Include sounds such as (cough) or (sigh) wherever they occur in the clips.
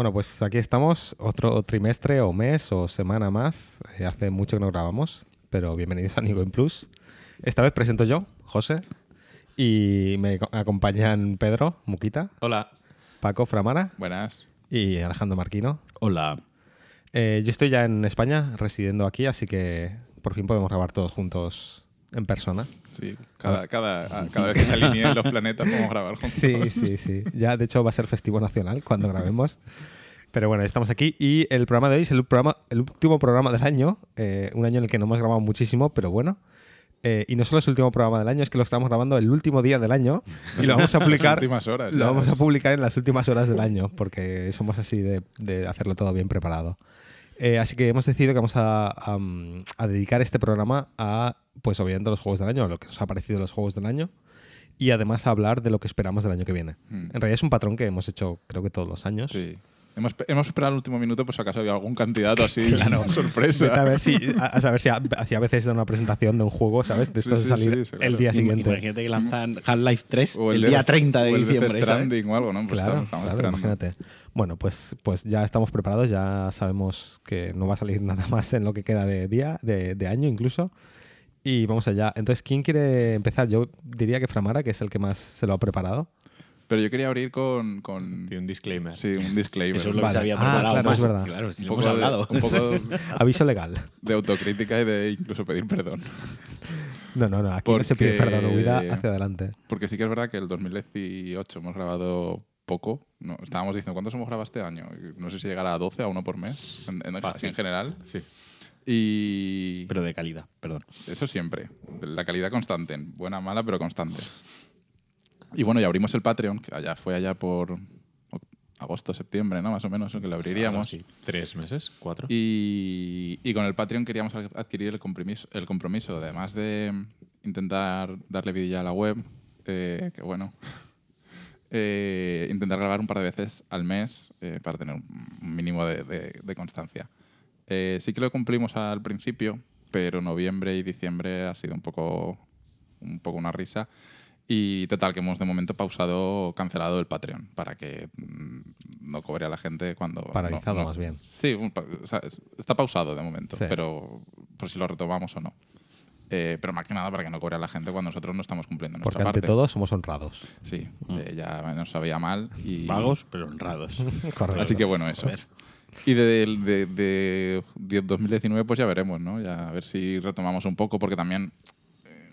Bueno, pues aquí estamos, otro trimestre o mes o semana más. Eh, hace mucho que no grabamos, pero bienvenidos a Nigo en Plus. Esta vez presento yo, José, y me co- acompañan Pedro Muquita, Hola. Paco Framara Buenas. y Alejandro Marquino. Hola. Eh, yo estoy ya en España, residiendo aquí, así que por fin podemos grabar todos juntos en persona. Sí, cada, cada, ah, cada vez que se alineen los planetas podemos grabar juntos. Sí, sí, sí. Ya, de hecho, va a ser festivo nacional cuando grabemos. Pero bueno, estamos aquí y el programa de hoy es el, programa, el último programa del año, eh, un año en el que no hemos grabado muchísimo, pero bueno. Eh, y no solo es el último programa del año, es que lo estamos grabando el último día del año y lo vamos a (laughs) publicar, últimas horas. lo vamos a publicar en las últimas horas del año, porque somos así de, de hacerlo todo bien preparado. Eh, así que hemos decidido que vamos a, a, mm, a dedicar este programa a, pues obviamente, los juegos del año, a lo que nos ha parecido los juegos del año, y además a hablar de lo que esperamos del año que viene. Mm. En realidad es un patrón que hemos hecho, creo que todos los años. Sí. Hemos, hemos esperado el último minuto por si acaso había algún candidato así, (laughs) (laughs) sorpresa. Vete A ver si, a, a saber si ha- hacía a veces de una presentación de un juego, ¿sabes? De Sí, esto de sí, salir sí, sí, claro. el día siguiente. Imagínate que lanzan Half-Life 3 O el, de día Death- 30 de o el diciembre. ¿sabes? Stranding o algo, ¿no? Pues Claro, estamos, estamos claro, imagínate. Bueno, pues, pues ya estamos preparados, ya sabemos que no va a salir (laughs) nada más en lo que queda de día, de, de año incluso. Y vamos allá. Entonces, ¿quién quiere empezar? Yo diría que Framara, que es el que más se lo ha preparado. Pero yo quería abrir con, con Y un disclaimer. sí, un disclaimer. Eso es lo Vale. que se había Ah, preparado claro, más. es verdad. Claro, si un, poco hemos de, un poco (laughs) Aviso legal. de autocrítica y de incluso pedir perdón. No, no, no. Aquí no se pide Porque- perdón, huida hacia adelante. Porque sí que es verdad que el 2018 hemos grabado poco. No, estábamos diciendo, ¿cuántos hemos grabado este año? No sé si llegará a 12 a uno por mes, en, en- Fácil. en general. Sí. Y Pero de calidad, perdón. eso siempre. La calidad constante. Buena, mala, pero constante. Y bueno, y abrimos el Patreon, que allá fue allá por agosto, septiembre, ¿no? Más o menos, que lo abriríamos. Así. ¿Tres meses? ¿Cuatro? Y, y con el Patreon queríamos ad- adquirir el compromiso, el compromiso además de intentar darle vidilla a la web, eh, que bueno, (laughs) eh, intentar grabar un par de veces al mes eh, para tener un mínimo de, de- de constancia. Eh, sí que lo cumplimos al principio, pero noviembre y diciembre ha sido un poco, un poco una risa. Y total, que hemos de momento pausado, cancelado el Patreon para que mm, no cobre a la gente cuando... Paralizado, no- más bien. Sí, un pa- o sea, es- está pausado de momento, Sí. pero por si lo retomamos o no. Eh, pero más que nada para que no cobre a la gente cuando nosotros no estamos cumpliendo Porque nuestra ante parte. todo somos honrados. Sí, eh, ya nos sabía mal. Y, Vagos, pero honrados. (laughs) Correcto. Así que bueno, eso. A ver. Y de, de, de- de 2019 pues ya veremos, ¿no? Ya a ver si retomamos un poco, porque también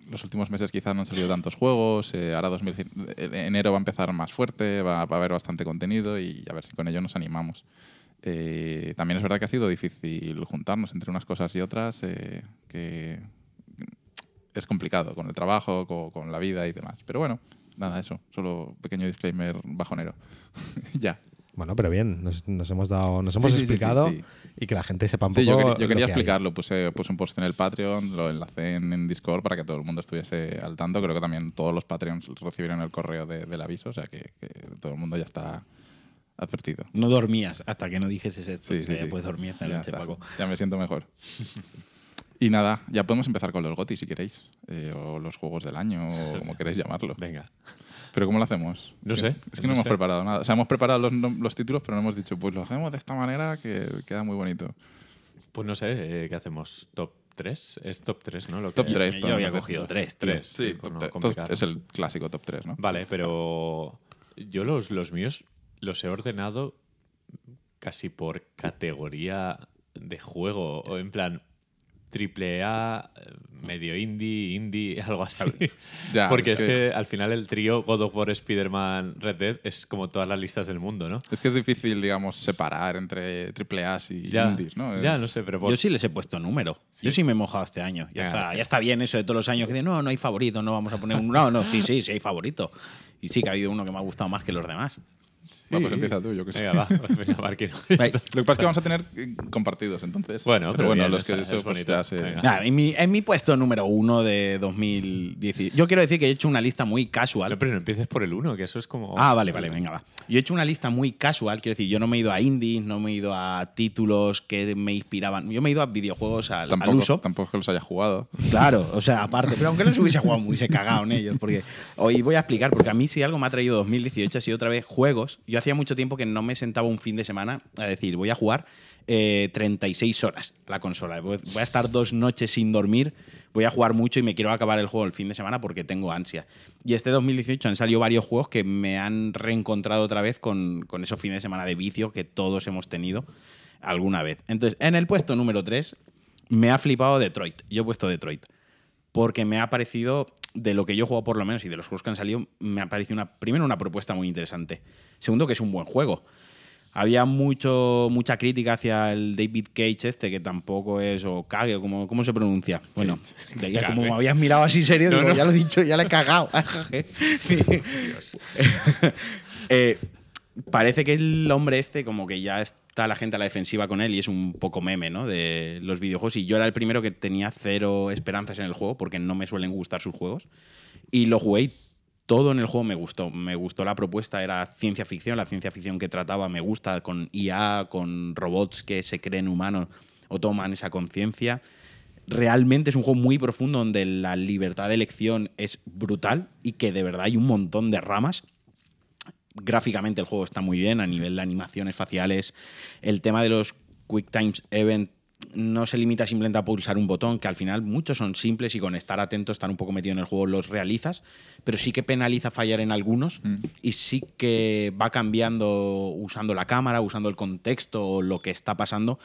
los últimos meses quizás no han salido tantos juegos, eh, ahora 2000 eh, enero va a empezar más fuerte, va, a haber bastante contenido y a ver si con ello nos animamos. Eh, también es verdad que ha sido difícil juntarnos entre unas cosas y otras, eh, que es complicado con el trabajo, con la vida y demás. Pero bueno, nada, eso, solo pequeño disclaimer bajonero. (laughs) ya. Bueno, pero bien, nos, nos hemos dado, nos hemos Sí, sí, sí, explicado sí, sí. y que la gente sepa un poco. Sí, yo quería, yo lo quería explicarlo. Puse, puse un post en el Patreon, lo enlacé en, en Discord para que todo el mundo estuviese al tanto. Creo que también todos los Patreons recibieron el correo de- del aviso, o sea que, que todo el mundo ya está advertido. No dormías hasta que no dijeses esto. Sí, sí, que sí. Puedes dormir esta Ya, noche, está. Paco. Ya me siento mejor. y nada, ya podemos empezar con los GOTI si queréis, eh, o los juegos del año, o como queréis llamarlo. (laughs) Venga. Pero ¿cómo lo hacemos? No sé, Es que no, no hemos sé. preparado nada. O sea, hemos preparado los, títulos, pero no hemos dicho, pues lo hacemos de esta manera que queda muy bonito. Pues no sé, eh, ¿qué hacemos? ¿Top 3? Es top 3, ¿no? Lo Top que- tres, Yo podemos había cogido tres. tío. Tres. Sí, top no es el clásico top 3, ¿no? Vale, pero yo los, los míos los he ordenado casi por categoría de juego, o en plan triple A, medio indie, indie, (laughs) algo así. Ya, Porque es es que... que- al final el trío God of War, Spider-Man, Red Dead es como todas las listas del mundo, ¿no? Es que es difícil, digamos, separar entre triple A y Ya, indies, ¿no? ya no sé, pero por- Yo sí les he puesto número. Yo sí me he mojado este año. Ya, está, ya está bien eso de todos los años que dicen, no, no hay favorito, no vamos a poner un. No, no, sí, sí, sí hay favorito. Y sí que ha habido uno que me ha gustado más que los demás. Va, pues empieza tú, yo que sé. Venga, va, pues (laughs) venga, Marquino. Lo que pasa es que vamos a tener eh, compartidos, entonces. Bueno, pero bueno, bien, los está- que es eso pues, bonito. ya se... Venga. Nada, en, mi, en mi puesto número uno de 2010. Yo quiero decir que he hecho una lista muy casual. No, pero no empieces por el uno, que eso es como... Ah, vale, vale, venga, va. Yo he hecho una lista muy casual, quiero decir, yo no me he ido a indies, no me he ido a títulos que me inspiraban. Yo me he ido a videojuegos al, uso. tampoco es que los haya jugado. Claro, o sea, aparte, pero aunque los hubiese jugado, me hubiese cagado en ellos. Porque hoy voy a explicar, porque a mí si algo me ha traído 2018 ha sido otra vez juegos juegos. Hacía mucho tiempo que no me sentaba un fin de semana a decir, voy a jugar eh, 36 horas a la consola. Voy voy a estar dos noches sin dormir, voy a jugar mucho y me quiero acabar el juego el fin de semana porque tengo ansia. Y este 2018 han salido varios juegos que me han reencontrado otra vez con, con esos fines de semana de vicio que todos hemos tenido alguna vez. Entonces, en el puesto número 3 me ha flipado Detroit. Yo he puesto Detroit porque me ha parecido, de lo que yo he jugado por lo menos y de los juegos que han salido, me ha parecido una, primero una propuesta muy interesante. Segundo, que es un buen juego. Había mucho, mucha crítica hacia el David Cage este, que tampoco es, o Cage, o como, ¿cómo se pronuncia? Bueno, de- como me habías mirado así serio, digo, ya lo he dicho, ya le he cagado. (laughs) (laughs) Eh, parece que el hombre este como que ya está la gente a la defensiva con él y es un poco meme, ¿no? De los videojuegos. Y yo era el primero que tenía cero esperanzas en el juego porque no me suelen gustar sus juegos. Y lo jugué y todo en el juego me gustó. Me gustó la propuesta, era ciencia ficción, la ciencia ficción que trataba me gusta, con IA, con robots que se creen humanos o toman esa conciencia. Realmente es un juego muy profundo donde la libertad de elección es brutal y que de verdad hay un montón de ramas gráficamente el juego está muy bien a nivel de animaciones faciales. El tema de los Quick Times Event no se limita simplemente a pulsar un botón, que al final muchos son simples y con estar atento, estar un poco metido en el juego los realizas, pero sí que penaliza fallar en algunos y sí que va cambiando usando la cámara, usando el contexto o lo que está pasando.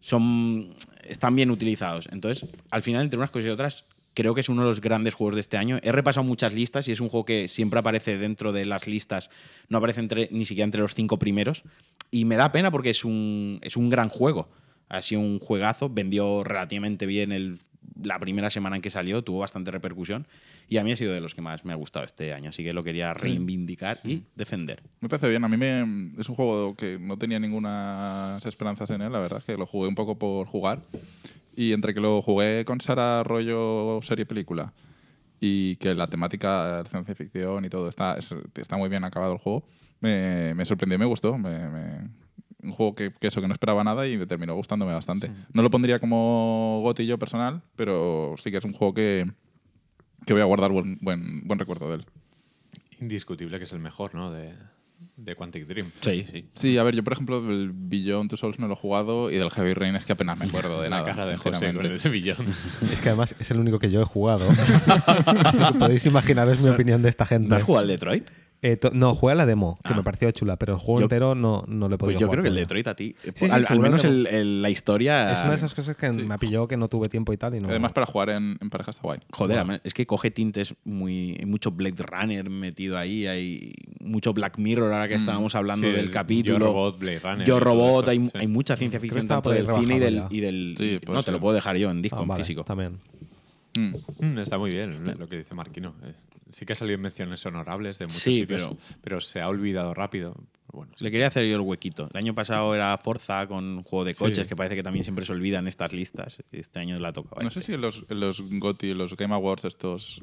Son, están bien utilizados. Entonces, al final, entre unas cosas y otras, creo que es uno de los grandes juegos de este año. He repasado muchas listas y es un juego que siempre aparece dentro de las listas, no aparece entre, ni siquiera entre los cinco primeros. Y me da pena porque es un, es un gran juego. Ha sido un juegazo, vendió relativamente bien el, la primera semana en que salió, tuvo bastante repercusión y a mí ha sido de los que más me ha gustado este año, así que lo quería reivindicar y defender. Me parece bien. A mí me, es un juego que no tenía ninguna esperanzas en él, la verdad, es que lo jugué un poco por jugar. Y entre que lo jugué con Sara rollo serie película y que la temática de ciencia ficción y todo está, es- está muy bien acabado el juego, me, me sorprendió y me gustó. Me- me- un juego que, que eso, que no esperaba nada y me terminó gustándome bastante. No lo pondría como goti yo personal, pero sí que es un juego que, que voy a guardar buen, buen, buen recuerdo de él. Indiscutible que es el mejor, ¿no? De, de Quantic Dream. Sí, sí. Sí, a ver, yo por ejemplo del Beyond Two Souls no lo he jugado y del Heavy Rain es que apenas me acuerdo de la nada. cara de José con sinceramente. el billón. (laughs) Es que además es el único que yo he jugado. (laughs) Así que podéis imaginaros mi opinión de esta gente. ¿No has jugado al Detroit? Eh, no, jugué a la demo, que Ah. me pareció chula, pero el juego Yo- entero no, no lo he podido Pues yo jugar creo que el. Detroit a ti. sí, al, menos el- el- la historia. Es una de esas cosas que me pilló que no tuve tiempo y tal. Y no... Además, para jugar en, en pareja está guay. Joder, es que coge tintes muy. Hay mucho Blade Runner metido ahí, hay mucho Black Mirror ahora que estábamos hablando Sí, del el capítulo. Yo Robot, Blade Runner. Yo Robot, esto, hay, sí. hay mucha ciencia ficción tanto del cine y del. Y Sí, no, te lo puedo dejar yo en disco, Ah, en vale, físico. También. Mm. Mm, Está muy bien lo que dice Marquino. Eh, Sí que ha salido en menciones honorables de muchos Sí, sitios, pero- pero... se ha olvidado rápido. Bueno. Le quería hacer yo el huequito. El año pasado era Forza con un juego de Sí. coches, que parece que también siempre se olvidan estas listas. Este año la toca. No sé si en los, en los GOTY, los Game Awards estos,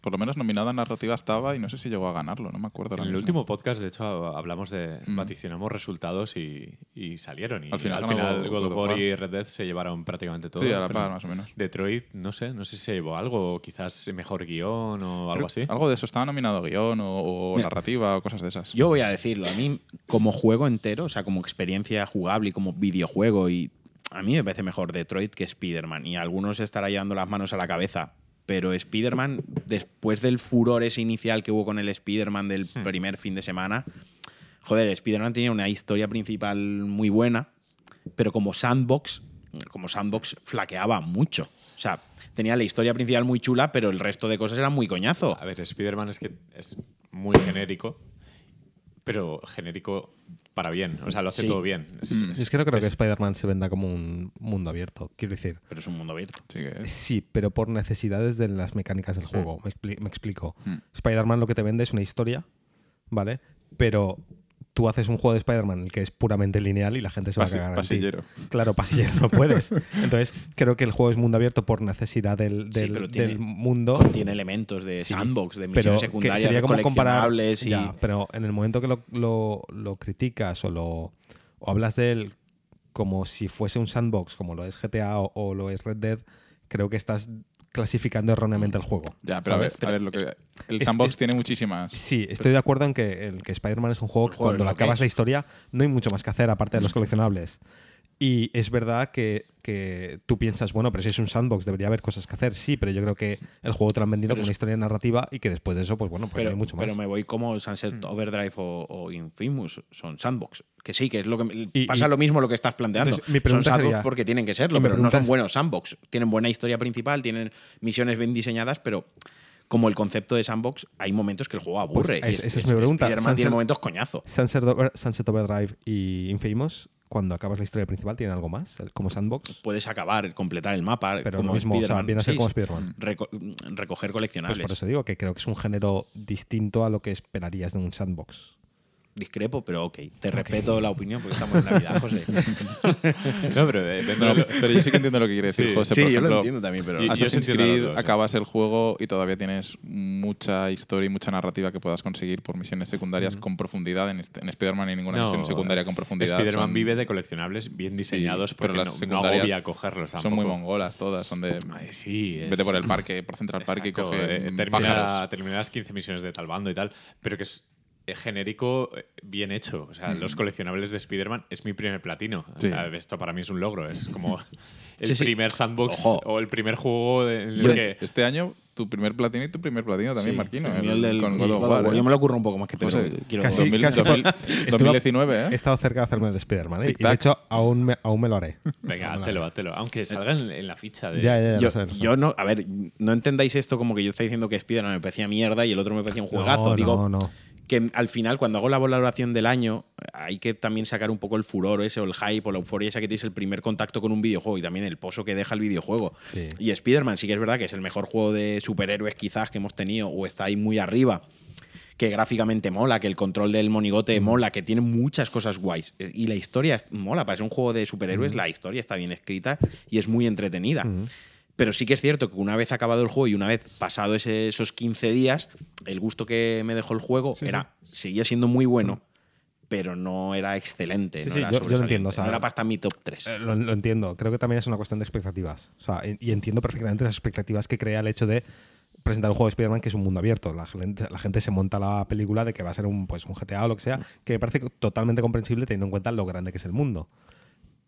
por lo menos nominada narrativa estaba y no sé si llegó a ganarlo, no me acuerdo. En el mismo. último podcast, de hecho, hablamos de. Mm. vaticinamos resultados y, y salieron. Y Al final al final, God God of of War War. y Red Dead se llevaron prácticamente todo. Sí, a la par, más o menos. Detroit, no sé, no sé si se llevó algo, o quizás mejor guion o algo Creo- así. Algo de eso, estaba nominado guion o, o Mira. narrativa o cosas de esas. Yo voy a decirlo, a mí como juego entero, o sea, como experiencia jugable y como videojuego, y a mí me parece mejor Detroit que Spider-Man. Y algunos estará llevando las manos a la cabeza. Pero Spider-Man, después del furor ese inicial que hubo con el Spider-Man del Hmm. primer fin de semana, joder, Spider-Man tenía una historia principal muy buena, pero como sandbox, como sandbox flaqueaba mucho. O sea, tenía la historia principal muy chula, pero el resto de cosas eran muy coñazo. A ver, Spider-Man es que es muy genérico, pero genérico para bien. O sea, lo hace Sí. todo bien. Es, Mm. es- Es que no creo que Spider-Man se venda como un mundo abierto. Quiero decir, Pero es un mundo abierto. Sí, que es. sí, pero por necesidades de las mecánicas del juego. Me, expli- me explico. Mm. Spider-Man lo que te vende es una historia, ¿vale? Pero tú haces un juego de Spider-Man que es puramente lineal y la gente se va a cagar en ti. pasillero. Claro, pasillero no puedes. (laughs) Entonces, creo que el juego es mundo abierto por necesidad del, Sí, del- tiene- mundo. Contiene elementos de Sí, sandbox, de pero misiones que secundarias, sería de como comparar y... ya, pero en el momento que lo, lo- lo criticas o lo o hablas de él como si fuese un sandbox como lo es GTA o, o lo es Red Dead creo que estás clasificando erróneamente el juego. Ya, pero a ver, a ver, lo que, el es- sandbox es- tiene muchísimas. Sí, estoy de acuerdo en que, el que Spider-Man es un juego que cuando lo acabas la historia no hay mucho más que hacer aparte de los coleccionables. Y es verdad que, que tú piensas, bueno, pero si es un sandbox debería haber cosas que hacer, sí, pero yo creo que el juego te lo han vendido como una historia narrativa y que después de eso, pues bueno, pues no Pero, hay mucho más. pero me voy como Mm. Sunset Overdrive o, o Infamous, son sandbox. Que sí, que es lo que me- Y- pasa y- lo mismo lo que estás planteando. Entonces, mi son pregunta sandbox sería- porque tienen que serlo, pero no son buenos sandbox. Tienen buena historia principal, tienen misiones bien diseñadas, pero como el concepto de sandbox, hay momentos que el juego aburre. Pues y es- esa es mi pregunta. Spider-Man tiene Sunset- momentos coñazo. Sunset, Over- Sunset Overdrive y Infamous, cuando acabas la historia principal, ¿tienen algo más? Como sandbox. Puedes acabar, completar el mapa. Pero como lo mismo, o sea, Spider-Man. viene a ser Sí, como sí. Spider-Man. Reco- recoger Pues coleccionables. por eso digo que creo que es un género distinto a lo que esperarías de un sandbox. Discrepo, pero ok. Te respeto la opinión porque estamos en Navidad, José. (laughs) No, pero eh, No, lo- pero yo sí que entiendo lo que quiere decir Sí. José. sí, por yo ejemplo, lo entiendo también, pero. Assassin's Creed, acabas el juego y todavía tienes mucha historia y mucha narrativa que puedas conseguir por misiones secundarias con profundidad. En, este- en Spider-Man hay ninguna No, misión secundaria con profundidad. Spider-Man son- vive de coleccionables bien diseñados Sí, porque pero las no, no secundarias agobia cogerlos Son tampoco. muy mongolas todas, son de... Ay, sí, es- Vete por el parque, por Central Park y coge eh, termina, pájaros. termina las 15 misiones de tal bando y tal, pero que es eh, genérico eh, bien hecho. O sea, los coleccionables de Spider-Man es mi primer platino. O sea, esto para mí es un logro. Es como (laughs) el Sí, sí. primer sandbox Ojo. o el primer juego en el que... Este año, tu primer platino y tu primer platino también, Sí, Marquino. sí, el- el con God of War. ¿eh? Yo me lo ocurro un poco más que Pedro. José, quiero- Casi- 2000, casi- 2000, Estuve- 2019, ¿eh? He estado cerca de hacerme el de Spider-Man, ¿eh? Y de hecho, aún me, aún me lo haré. Venga, hátelo, hátelo. Aunque salga en, en la ficha de... Ya, ya, ya, yo, lo sé, lo sé. yo no, a ver, no entendáis esto como que yo estoy diciendo que Spider-Man me parecía mierda y el otro me parecía un juegazo. No, Digo no, no. Que al final, cuando hago la valoración del año, hay que también sacar un poco el furor ese, o el hype, o la euforia esa que tienes el primer contacto con un videojuego y también el pozo que deja el videojuego. Sí. Y Spider-Man sí que es verdad que es el mejor juego de superhéroes quizás que hemos tenido, o está ahí muy arriba. Que gráficamente mola, que el control del monigote mola, que tiene muchas cosas guays. Y la historia mola, para ser un juego de superhéroes, la historia está bien escrita y es muy entretenida. Pero sí que es cierto que una vez acabado el juego y una vez pasado ese- esos 15 días, el gusto que me dejó el juego Sí, era seguía siendo muy bueno, pero no era excelente. Sí, no era yo- yo lo entiendo, o sea, no era para mi top 3. Eh, Lo, lo entiendo. Creo que también es una cuestión de expectativas. O sea, y y entiendo perfectamente las expectativas que crea el hecho de presentar un juego de Spider-Man que es un mundo abierto. La gente, la gente se monta la película de que va a ser un, pues, un GTA o lo que sea, que me parece totalmente comprensible teniendo en cuenta lo grande que es el mundo.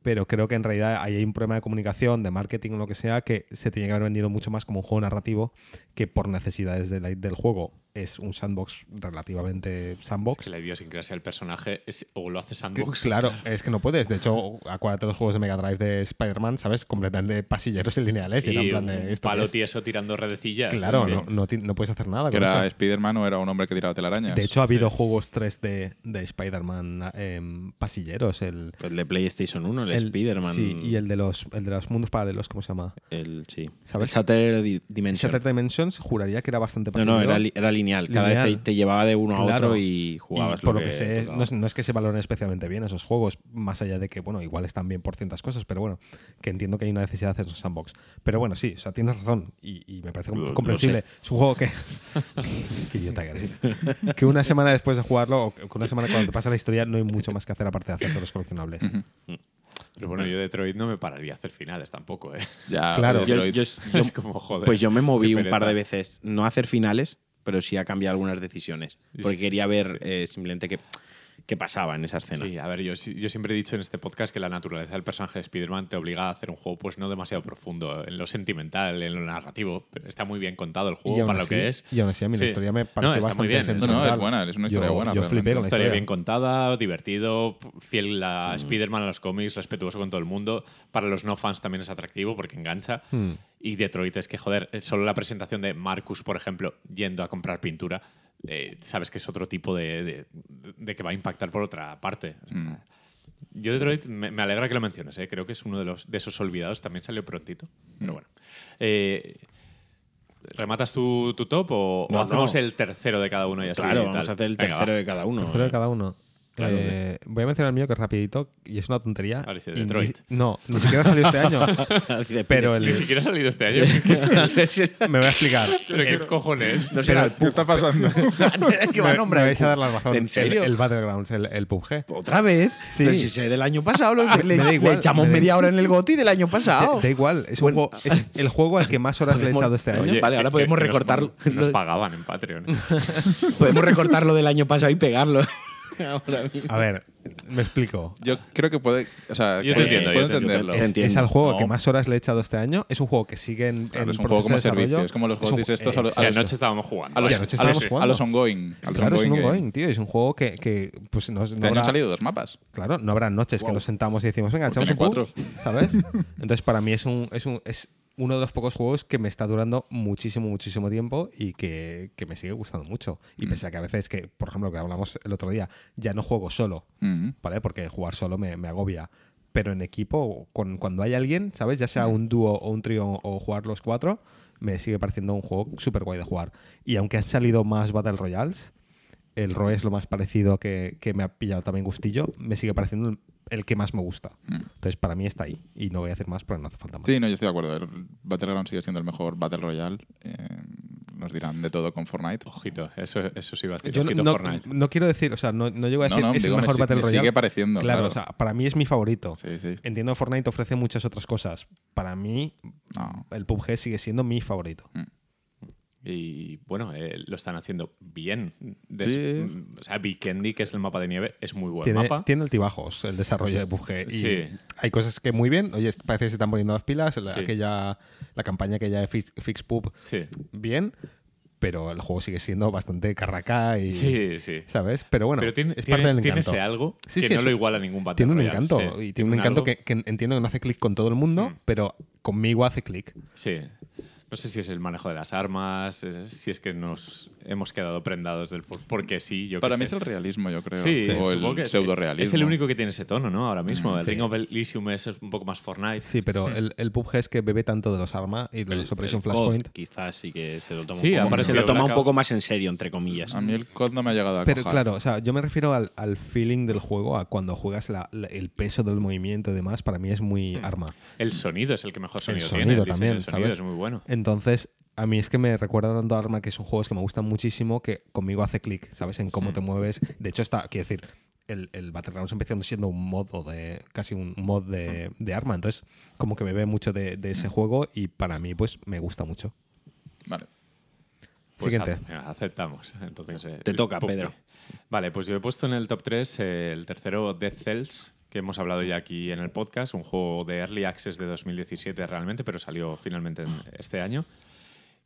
Pero creo que en realidad hay un problema de comunicación, de marketing o lo que sea, que se tiene que haber vendido mucho más como un juego narrativo que por necesidades del juego es un sandbox relativamente sandbox. Que la idiosincrasia del personaje es- o lo hace Que- sandbox. Claro, (laughs) es que no puedes. De hecho, acuérdate de los juegos de Mega Drive de Spider-Man, ¿sabes? Completamente pasilleros y lineales. y Sí, era en plan de esto palo es? tieso tirando redecillas. Claro, sí. no, no, no puedes hacer nada Que con era. Spider-Man o era un hombre que tiraba telarañas. De hecho, ha habido juegos 3D de Spider-Man em, pasilleros. El, El de PlayStation 1, el, el- Spider-Man. Sí, y el de, los, el de los mundos paralelos, ¿cómo se llama? el- sí. ¿Sabes? El Shattered Di- Dimension. Shattered Dimensions, juraría que era bastante no, pasillero. no, era, li- era lineal. Cada Lineal. vez te, te llevaba de uno a Claro. otro y jugabas Y por lo que, que, sé, no es, no es que se valoren especialmente bien esos juegos, más allá de que, bueno, igual están bien por ciertas cosas, pero bueno, que entiendo que hay una necesidad de hacer esos sandbox. Pero bueno, sí, o sea, tienes razón y, y me parece Lo- lo comprensible. sé. Es un juego que. (laughs) Qué idiota que eres. (laughs) Que una semana después de jugarlo, o que una semana cuando te pasa la historia, no hay mucho más que hacer aparte de hacer los coleccionables. Pero bueno, yo de Detroit no me pararía a hacer finales tampoco, ¿eh? Ya, Claro. Yo- Detroit. yo- yo- (laughs) es como, joder. Pues yo me moví un par de veces, no a hacer finales, pero sí a cambiar algunas decisiones. Porque quería ver eh, simplemente qué, qué pasaba en esa escena. Sí, a ver, yo, yo siempre he dicho en este podcast que la naturaleza del personaje de Spider-Man te obliga a hacer un juego pues no demasiado profundo en lo sentimental, en lo narrativo, pero está muy bien contado el juego para lo así- que es. Y aún así, a mí Sí. la historia me No, parece está muy bastante bien, No, no, es buena, es una historia Yo- buena, Yo flipé con la historia historia. bien contada, divertido, fiel a Mm. Spider-Man, a los cómics, respetuoso con todo el mundo. Para los no fans también es atractivo porque engancha. Mm. Y Detroit es que, joder, eh, solo la presentación de Marcus, por ejemplo, yendo a comprar pintura, eh, sabes que es otro tipo de, de- de que va a impactar por otra parte. O sea, Mm. Yo Detroit me, me alegra que lo menciones, eh, creo que es uno de, los, de esos olvidados, también salió prontito, pero Mm. bueno. Eh, ¿Rematas tu, tu top o, hacemos no. el tercero de cada uno y así? Claro, y vamos a hacer el tercero de cada uno. Tercero de cada uno. Claro, Eh, voy a mencionar el mío que es rapidito y es una tontería. Ah, ni- Detroit. no, ni siquiera salió este año. pero el, Ni siquiera ha salido este año. (laughs) (laughs) me voy a explicar. (laughs) ¿Pero qué cojones? No el ¿Qué está pasando? que va a me, nombrar me vais a dar la razón. ¿En serio? El, el Battlegrounds, el, el PUBG. ¿Otra vez? Sí. Pero si sé del año pasado, lo- le, echamos media hora en el GOTI del año pasado. Da igual, es, un juego, es el juego al que más horas le he Podemos- echado este año. Oye, Vale, ahora que- podemos que nos- recortarlo. Nos, pagaban en Patreon. Podemos recortar lo del año pasado y pegarlo. Ahora mismo. A ver, me explico. Yo creo que puede. O sea, Yo te entiendo, puedo yo entenderlo. Te Es, entiendo. es al juego No. que más horas le he echado este año. Es un juego que sigue en, Claro, en es un juego proceso como de desarrollo. servicio. Es como los Es un GOTYs ju- estos a los- eh, Y a los- anoche estábamos jugando. A los, Y anoche estábamos jugando. a los ongoing. A los Claro, es un ongoing tío. Es un juego que, que, pues no, no habrá- han salido dos mapas. Claro, no habrá noches que nos sentamos y decimos, venga, Pues echamos un pub, ¿sabes? Entonces, para mí es un, es un es uno de los pocos juegos que me está durando muchísimo, muchísimo tiempo y que, que me sigue gustando mucho. Y pese a que a veces que, por ejemplo, que hablamos el otro día, ya no juego solo, Mm. ¿vale? Porque jugar solo me, me agobia. Pero en equipo, con, cuando hay alguien, ¿sabes? Ya sea un dúo o un trío o jugar los cuatro, me sigue pareciendo un juego súper guay de jugar. Y aunque han salido más Battle Royales, el ROE es lo más parecido que, que me ha pillado también gustillo, me sigue pareciendo el, que más me gusta. Mm. Entonces, para mí está ahí. Y no voy a decir más porque no hace falta más. Sí, no, yo estoy de acuerdo. El Battleground sigue siendo el mejor Battle Royale. Eh, nos dirán de todo con Fortnite. Ojito, eso, eso sí va a decir. Yo Ojito no- Fortnite. no quiero decir, o sea, no, no llego a decir no, es digo, el me mejor Battle me Royale. sigue pareciendo, Claro, claro. o sea, para mí es mi favorito. Sí, sí. Entiendo que Fortnite ofrece muchas otras cosas. Para mí, No. el PUBG sigue siendo mi favorito. Y bueno, eh, lo están haciendo bien. Des- Sí. O sea, Vikendi, que es el mapa de nieve, es muy buen Tiene, mapa. tiene altibajos el desarrollo de PUBG. Y Sí. hay cosas que muy bien. Oye, parece que se están poniendo las pilas. La, Sí. aquella, la campaña que ya de Fix, FixPub, Sí, bien. Pero el juego sigue siendo bastante carraca y. sí, sí. ¿Sabes? Pero bueno, Pero tiene, es tiene- parte del tiene encanto. ese algo que no lo iguala a ningún Battle Tiene un Royale, encanto. Y tiene un encanto que, que entiendo que no hace clic con todo el mundo, pero conmigo hace clic. Sí. No sé si es el manejo de las armas, eh, si es que nos hemos quedado prendados del por- porque sí, yo Para mí sé. es el realismo, yo creo. Sí, o el que pseudo realismo. es el único que tiene ese tono, ¿no? Ahora mismo. el sí. Ring of Elysium es un poco más Fortnite. Sí, pero el, el PUBG es que bebe tanto de los armas y de los Operation El COD Flashpoint. quizás sí que se lo toma, Sí, un, poco, se lo toma un poco más en serio, entre comillas. A mí el COD no me ha llegado a Pero cojar. claro, o sea, yo me refiero al, al feeling del juego, a cuando juegas la- la- el peso del movimiento y demás, para mí es muy arma. El sonido es el que mejor sonido, sonido tiene. El también, del sonido ¿sabes? es muy bueno. Entonces, a mí es que me recuerda tanto a Arma que son juegos que me gustan muchísimo que conmigo hace clic, ¿sabes? En cómo te mueves. De hecho, está, quiero decir, el, el Battlegrounds empezó siendo un modo de. casi un mod de, de arma. Entonces, como que bebe mucho de, de ese juego y para mí, pues, me gusta mucho. Vale. Pues Siguiente. aceptamos. Entonces, eh, Te toca. Pedro. Vale, pues yo he puesto en el top 3 el tercero Dead Cells, que hemos hablado ya aquí en el podcast, un juego de Early Access de 2017 realmente, pero salió finalmente en este año.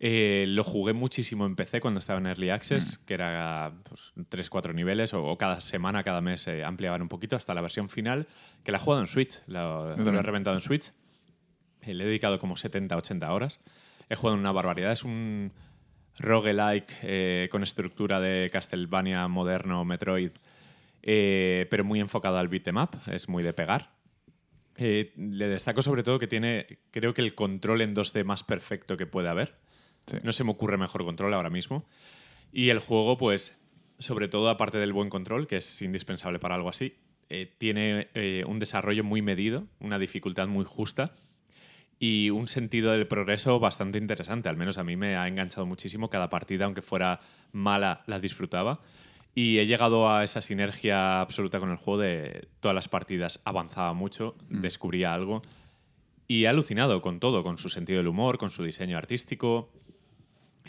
Eh, lo jugué muchísimo en PC cuando estaba en Early Access, que era pues, 3-4 niveles, o, o cada semana, cada mes eh, ampliaban un poquito hasta la versión final, que la he jugado en Switch, lo, lo he reventado en Switch. Eh, Le he dedicado como 70-80 horas. He jugado una barbaridad. Es un roguelike eh, con estructura de Castlevania moderno, Metroid, eh, pero muy enfocado al beat 'em up. Es muy de pegar. Eh, le destaco sobre todo que tiene, creo que el control en 2D más perfecto que puede haber. Sí. No se me ocurre mejor control ahora mismo. Y el juego, pues, sobre todo aparte del buen control, que es indispensable para algo así, eh, tiene eh, un desarrollo muy medido, una dificultad muy justa y un sentido del progreso bastante interesante. Al menos a mí me ha enganchado muchísimo. Cada partida, aunque fuera mala, la disfrutaba. Y he llegado a esa sinergia absoluta con el juego de todas las partidas avanzaba mucho, descubría algo y he alucinado con todo, con su sentido del humor, con su diseño artístico,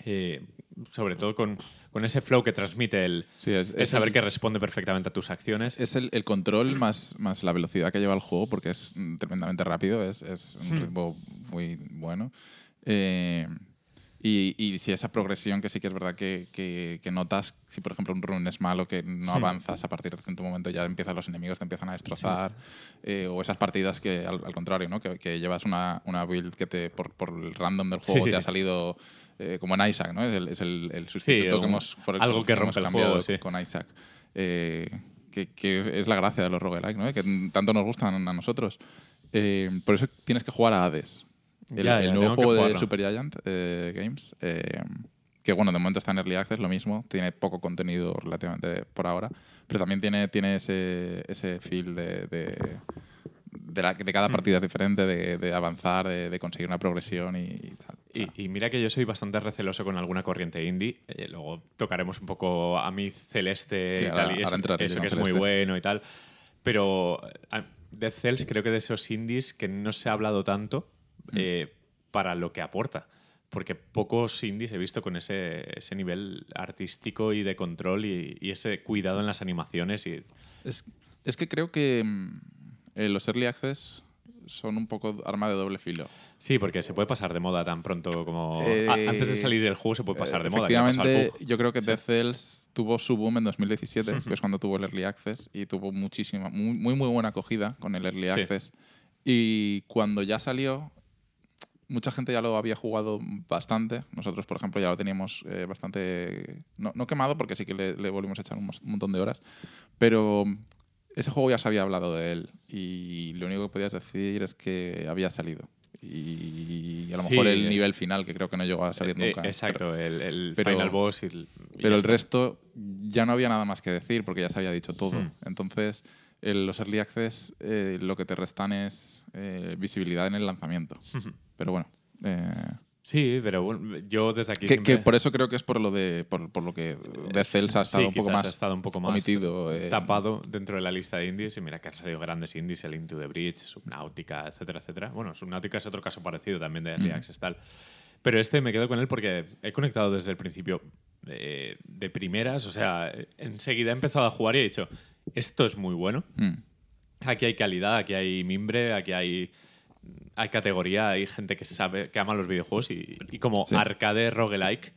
eh, sobre todo con, con ese flow que transmite el, Sí, es- el es saber el- que responde perfectamente a tus acciones. Es el, el control más, más la velocidad que lleva el juego, porque es mm, tremendamente rápido, es, es un ritmo muy bueno. Eh, y, y si esa progresión que sí que es verdad que, que- que notas, si por ejemplo un run es malo, que no avanzas a partir de cierto momento ya empiezan los enemigos, te empiezan a destrozar, eh, o esas partidas que al, al contrario, ¿no? que, que llevas una, una build que te por, por el random del juego Sí. te ha salido eh, como en Isaac, ¿no? es el, es el, el sustituto que hemos, por el algo que hemos rompe el cambiado juego, con Isaac. Eh, que, que es la gracia de los roguelike, ¿no? que tanto nos gustan a nosotros. Eh, por eso tienes que jugar a Hades. El, Ya, el ya, nuevo juego de jugarlo. Supergiant eh, Games. eh, que bueno, de momento está en Early Access, lo mismo, tiene poco contenido relativamente por ahora, pero también tiene, tiene ese, ese feel de, de, de, la- de cada partida es diferente, de, de avanzar, de, de conseguir una progresión y, y tal. Y, y mira que yo soy bastante receloso con alguna corriente indie. eh, luego tocaremos un poco a mí Celeste Sí, y ahora- tal, y eso, entraré eso con que es muy bueno y tal. Pero Death Cells creo que de esos indies que no se ha hablado tanto Mm. eh, para lo que aporta. Porque pocos indies he visto con ese, ese nivel artístico y de control y, y ese cuidado en las animaciones. Y, Es, es que creo que mm, eh, los Early Access son un poco arma de doble filo. sí, porque se puede pasar de moda tan pronto como... Eh, antes de salir el juego se puede pasar de moda. Efectivamente, yo creo que Death Cells tuvo su boom en 2017, que es cuando tuvo el Early Access, y tuvo muchísima, muy, muy, muy buena acogida con el Early Sí. Access. Y cuando ya salió, mucha gente ya lo había jugado bastante. Nosotros, por ejemplo, ya lo teníamos eh, bastante. No, no quemado, porque sí que le, le volvimos a echar un, montón de horas. Pero ese juego ya se había hablado de él. Y lo único que podías decir es que había salido. Y a lo Sí, mejor el eh, nivel final, que creo que no llegó a salir Eh, nunca. exacto, el, el pero- final boss y el, y Pero el resto ya no había nada más que decir porque ya se había dicho todo. Hmm. Entonces, el- los early access eh, lo que te restan es eh, visibilidad en el lanzamiento. Pero bueno. eh, Sí, pero bueno, yo desde aquí que, siempre... que por eso creo que es por lo de por, por lo que Cells ha Sí, estado un poco más ha estado un poco más omitido. tapado dentro de la lista de indies y mira que han salido grandes indies, el Into the Bridge, Subnautica, etcétera, etcétera. Bueno, Subnautica es otro caso parecido también de Early. Access tal. Pero este me quedo con él porque he conectado desde el principio eh, de primeras, o sea, enseguida he empezado a jugar y he dicho, esto es muy bueno, mm. aquí hay calidad, aquí hay mimbre, aquí hay hay categoría, hay gente que sabe, que ama los videojuegos y, y como Sí. arcade roguelike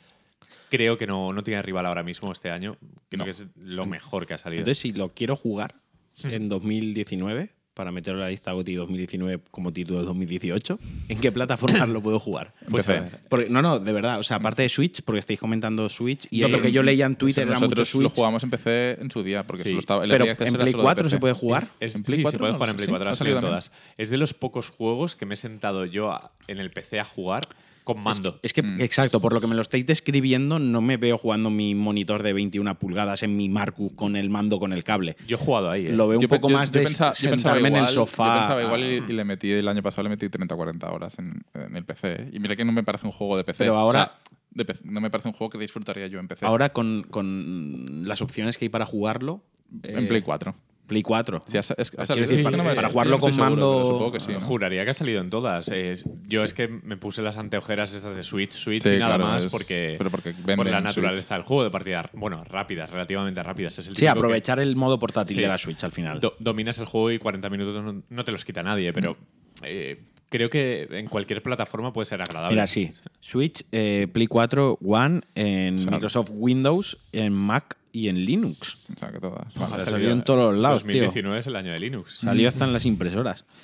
creo que no, no tiene rival ahora mismo este año. Creo No. que es lo mejor que ha salido. Entonces, si lo quiero jugar en 2019, para meterlo en la lista GOTY 2019 como título de 2018, ¿en qué plataformas lo puedo jugar? (coughs) Pues Porque, no, no, de verdad. O sea, aparte de Switch, porque estáis comentando Switch, y No, lo pero que yo leía en Twitter era mucho Nosotros lo Switch. jugamos en PC en su día, porque Sí. solo estaba, el Pero en Play solo de 4 se puede jugar. Es- ¿En Play sí, 4? se puede No jugar lo en Play sí, 4, ha salido todas. Es de los pocos juegos que me he sentado yo a- en el PC a jugar con mando. Es que, Mm. exacto, por lo que me lo estáis describiendo, no me veo jugando mi monitor de 21 pulgadas en mi Marcus con el mando con el cable. yo he jugado ahí. ¿eh? Lo veo un Yo poco yo- más yo de pensaba- yo pensaba sentarme en el igual, sofá. Yo pensaba igual y, a- y le metí el año pasado le metí 30 40 horas en, en el PC. ¿eh? Y mira que no me parece un juego de PC. Pero ahora- O sea, de PC, no me parece un juego que disfrutaría yo en PC. Ahora con, con las opciones que hay para jugarlo. en eh, Play 4. Play 4. Sí, ha sa- es- ha Quiero salido- decir, es que para- no me- para yo jugarlo no estoy con seguro, pero mando- supongo que sí, ¿no? Juraría que ha salido en todas. Es- yo es que me puse las anteojeras estas de Switch, Switch Sí, y nada claro, más es- porque, pero porque por venden la Switch. naturaleza del juego de partida, bueno, rápidas, relativamente rápidas. Es el Sí, típico que aprovechar el modo portátil Sí. de la Switch al final. do- dominas el juego y 40 minutos no, no te los quita nadie, pero eh, creo que en cualquier plataforma puede ser agradable. Mira, sí. Switch, eh, Play 4, One, en. Microsoft Windows, en Mac y en Linux. O sea, que todas. Salido en todos los lados, tío. 2019 es el año de Linux. Salió hasta en las impresoras. (laughs)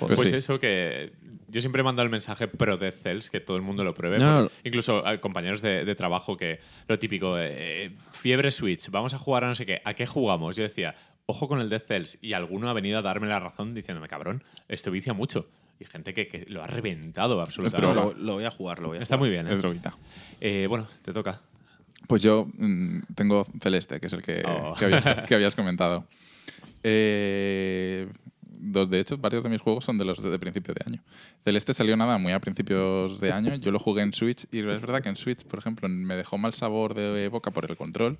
Pues Pues sí. eso que yo siempre mando el mensaje pro Death Cells, que todo el mundo lo pruebe. No, porque Incluso hay compañeros de, de trabajo que lo típico, eh, fiebre Switch, vamos a jugar a no sé qué, ¿a qué jugamos? Yo decía, ojo con el Death Cells. Y alguno ha venido a darme la razón diciéndome, cabrón, esto vicia mucho. Y gente que, que lo ha reventado absolutamente. Lo, lo voy a jugar, lo voy a Está jugar. muy bien. ¿eh? Es droguita. Eh, bueno, te toca. Pues yo mm, tengo Celeste, que es el que, Oh. que, habías, que (laughs) habías comentado. Eh, dos, de hecho, varios de mis juegos son de los de, principio de año. Celeste salió nada muy a principios de año. Yo lo jugué en Switch y es verdad que en Switch, por ejemplo, me dejó mal sabor de boca por el control.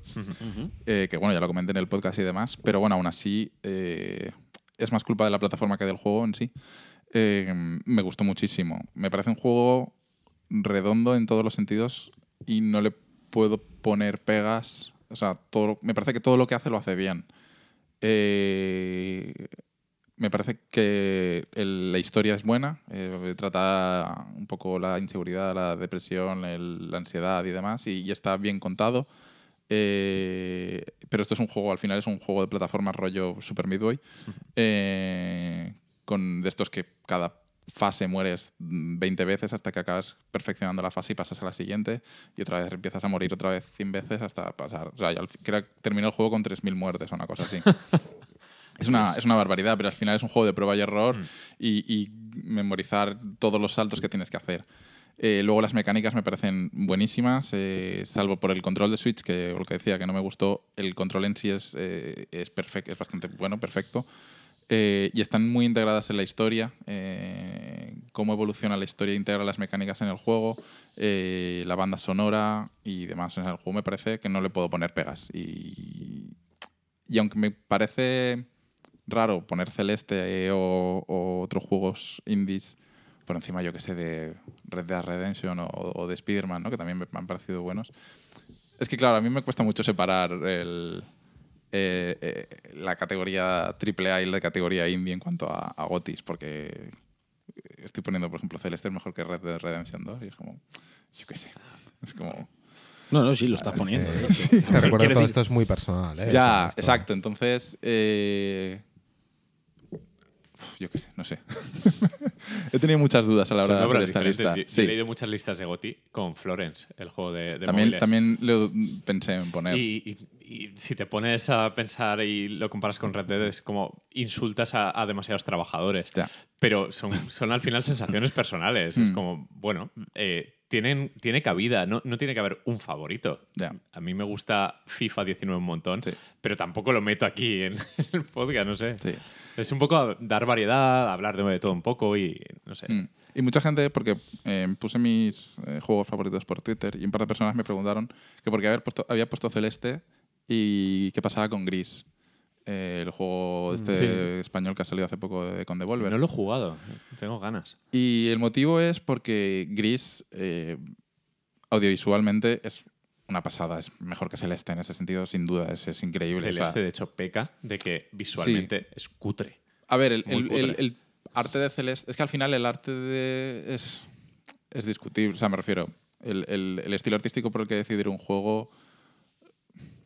eh, que bueno, ya lo comenté en el podcast y demás. Pero bueno, aún así eh, es más culpa de la plataforma que del juego en sí. Eh, me gustó muchísimo. Me parece un juego redondo en todos los sentidos y no le puedo poner pegas. O sea, todo, me parece que todo lo que hace lo hace bien. Eh, me parece que el- la historia es buena, eh, trata un poco la inseguridad, la depresión, el- la ansiedad y demás, y, y está bien contado. Eh, pero esto es un juego, al final es un juego de plataformas rollo Super Midway, eh, con de estos que cada fase mueres mm, 20 veces hasta que acabas perfeccionando la fase y pasas a la siguiente y otra vez empiezas a morir otra vez 100 veces hasta pasar. O sea, creo que terminó el juego con 3.000 muertes o una cosa así. (laughs) Es una, es una barbaridad, pero al final es un juego de prueba y error y, y memorizar todos los saltos que tienes que hacer. Eh, luego las mecánicas me parecen buenísimas, eh, salvo por el control de Switch, que lo que decía que no me gustó, el control en sí es, eh, es, perfecto, es bastante bueno, perfecto. Eh, y están muy integradas en la historia, eh, cómo evoluciona la historia, integra las mecánicas en el juego, eh, la banda sonora y demás. En el juego me parece que no le puedo poner pegas. Y, y aunque me parece raro poner Celeste eh, o, o otros juegos indies por encima, yo que sé, de Red Dead Redemption o, o de Spider-Man, ¿no? que también me han parecido buenos. Es que, claro, a mí me cuesta mucho separar el, eh, eh, la categoría AAA y la categoría indie en cuanto a, a GOTIS, porque estoy poniendo, por ejemplo, Celeste es mejor que Red Dead Redemption 2 y es como, yo qué sé, es como... No, no, sí, lo estás poniendo. de hecho. Te recuerdo que todo decir- esto es muy personal. ¿eh? ya, Esto- exacto, entonces... yo qué sé, no sé. (laughs) He tenido muchas dudas a la hora de hacer esta lista. Yo- Sí. he leído muchas listas de GOTI con Florence, el juego de, de También, móviles. también lo pensé en poner. Y, y- y si te pones a pensar y lo comparas con Red Dead, es como insultas a, a demasiados trabajadores. Ya. Pero son, son al final sensaciones personales. Es Mm. como, bueno, eh, tienen, tiene cabida, no, no tiene que haber un favorito. Ya. A mí me gusta FIFA 19 un montón, Sí. pero tampoco lo meto aquí en (laughs) el podcast, no sé. Sí. Es un poco dar variedad, hablar de, todo un poco y no sé. Mm. Y mucha gente, porque eh, puse mis eh, juegos favoritos por Twitter y un par de personas me preguntaron que por qué puesto, había puesto Celeste y qué pasaba con Gris. Eh, el juego este Sí. español que ha salido hace poco de, con Devolver. No lo he jugado, tengo ganas. Y el motivo es porque Gris audiovisualmente es una pasada, es mejor que Celeste en ese sentido, sin duda, es, es increíble. o sea, Celeste, de hecho, peca de que visualmente es cutre. A ver, el, el- el- cutre. el arte de Celeste. Es que al final el arte de. es, es discutible. O sea, me refiero. El, estilo artístico por el que decidir un juego.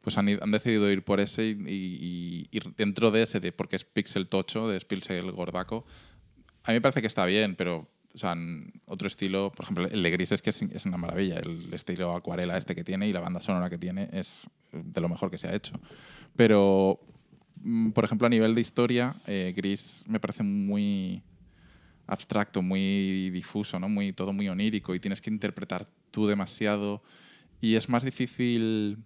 Pues han, han decidido ir por ese y, y- dentro de ese, de porque es pixel tocho, de Spilsel Gordaco. A mí me parece que está bien, pero. O sea, otro estilo, por ejemplo, el de Gris es que es, es una maravilla. El estilo acuarela este que tiene y la banda sonora que tiene es de lo mejor que se ha hecho. Pero mm, por ejemplo, a nivel de historia, eh, Gris me parece muy abstracto, muy difuso, ¿no? muy, todo muy onírico y tienes que interpretar tú demasiado y es más difícil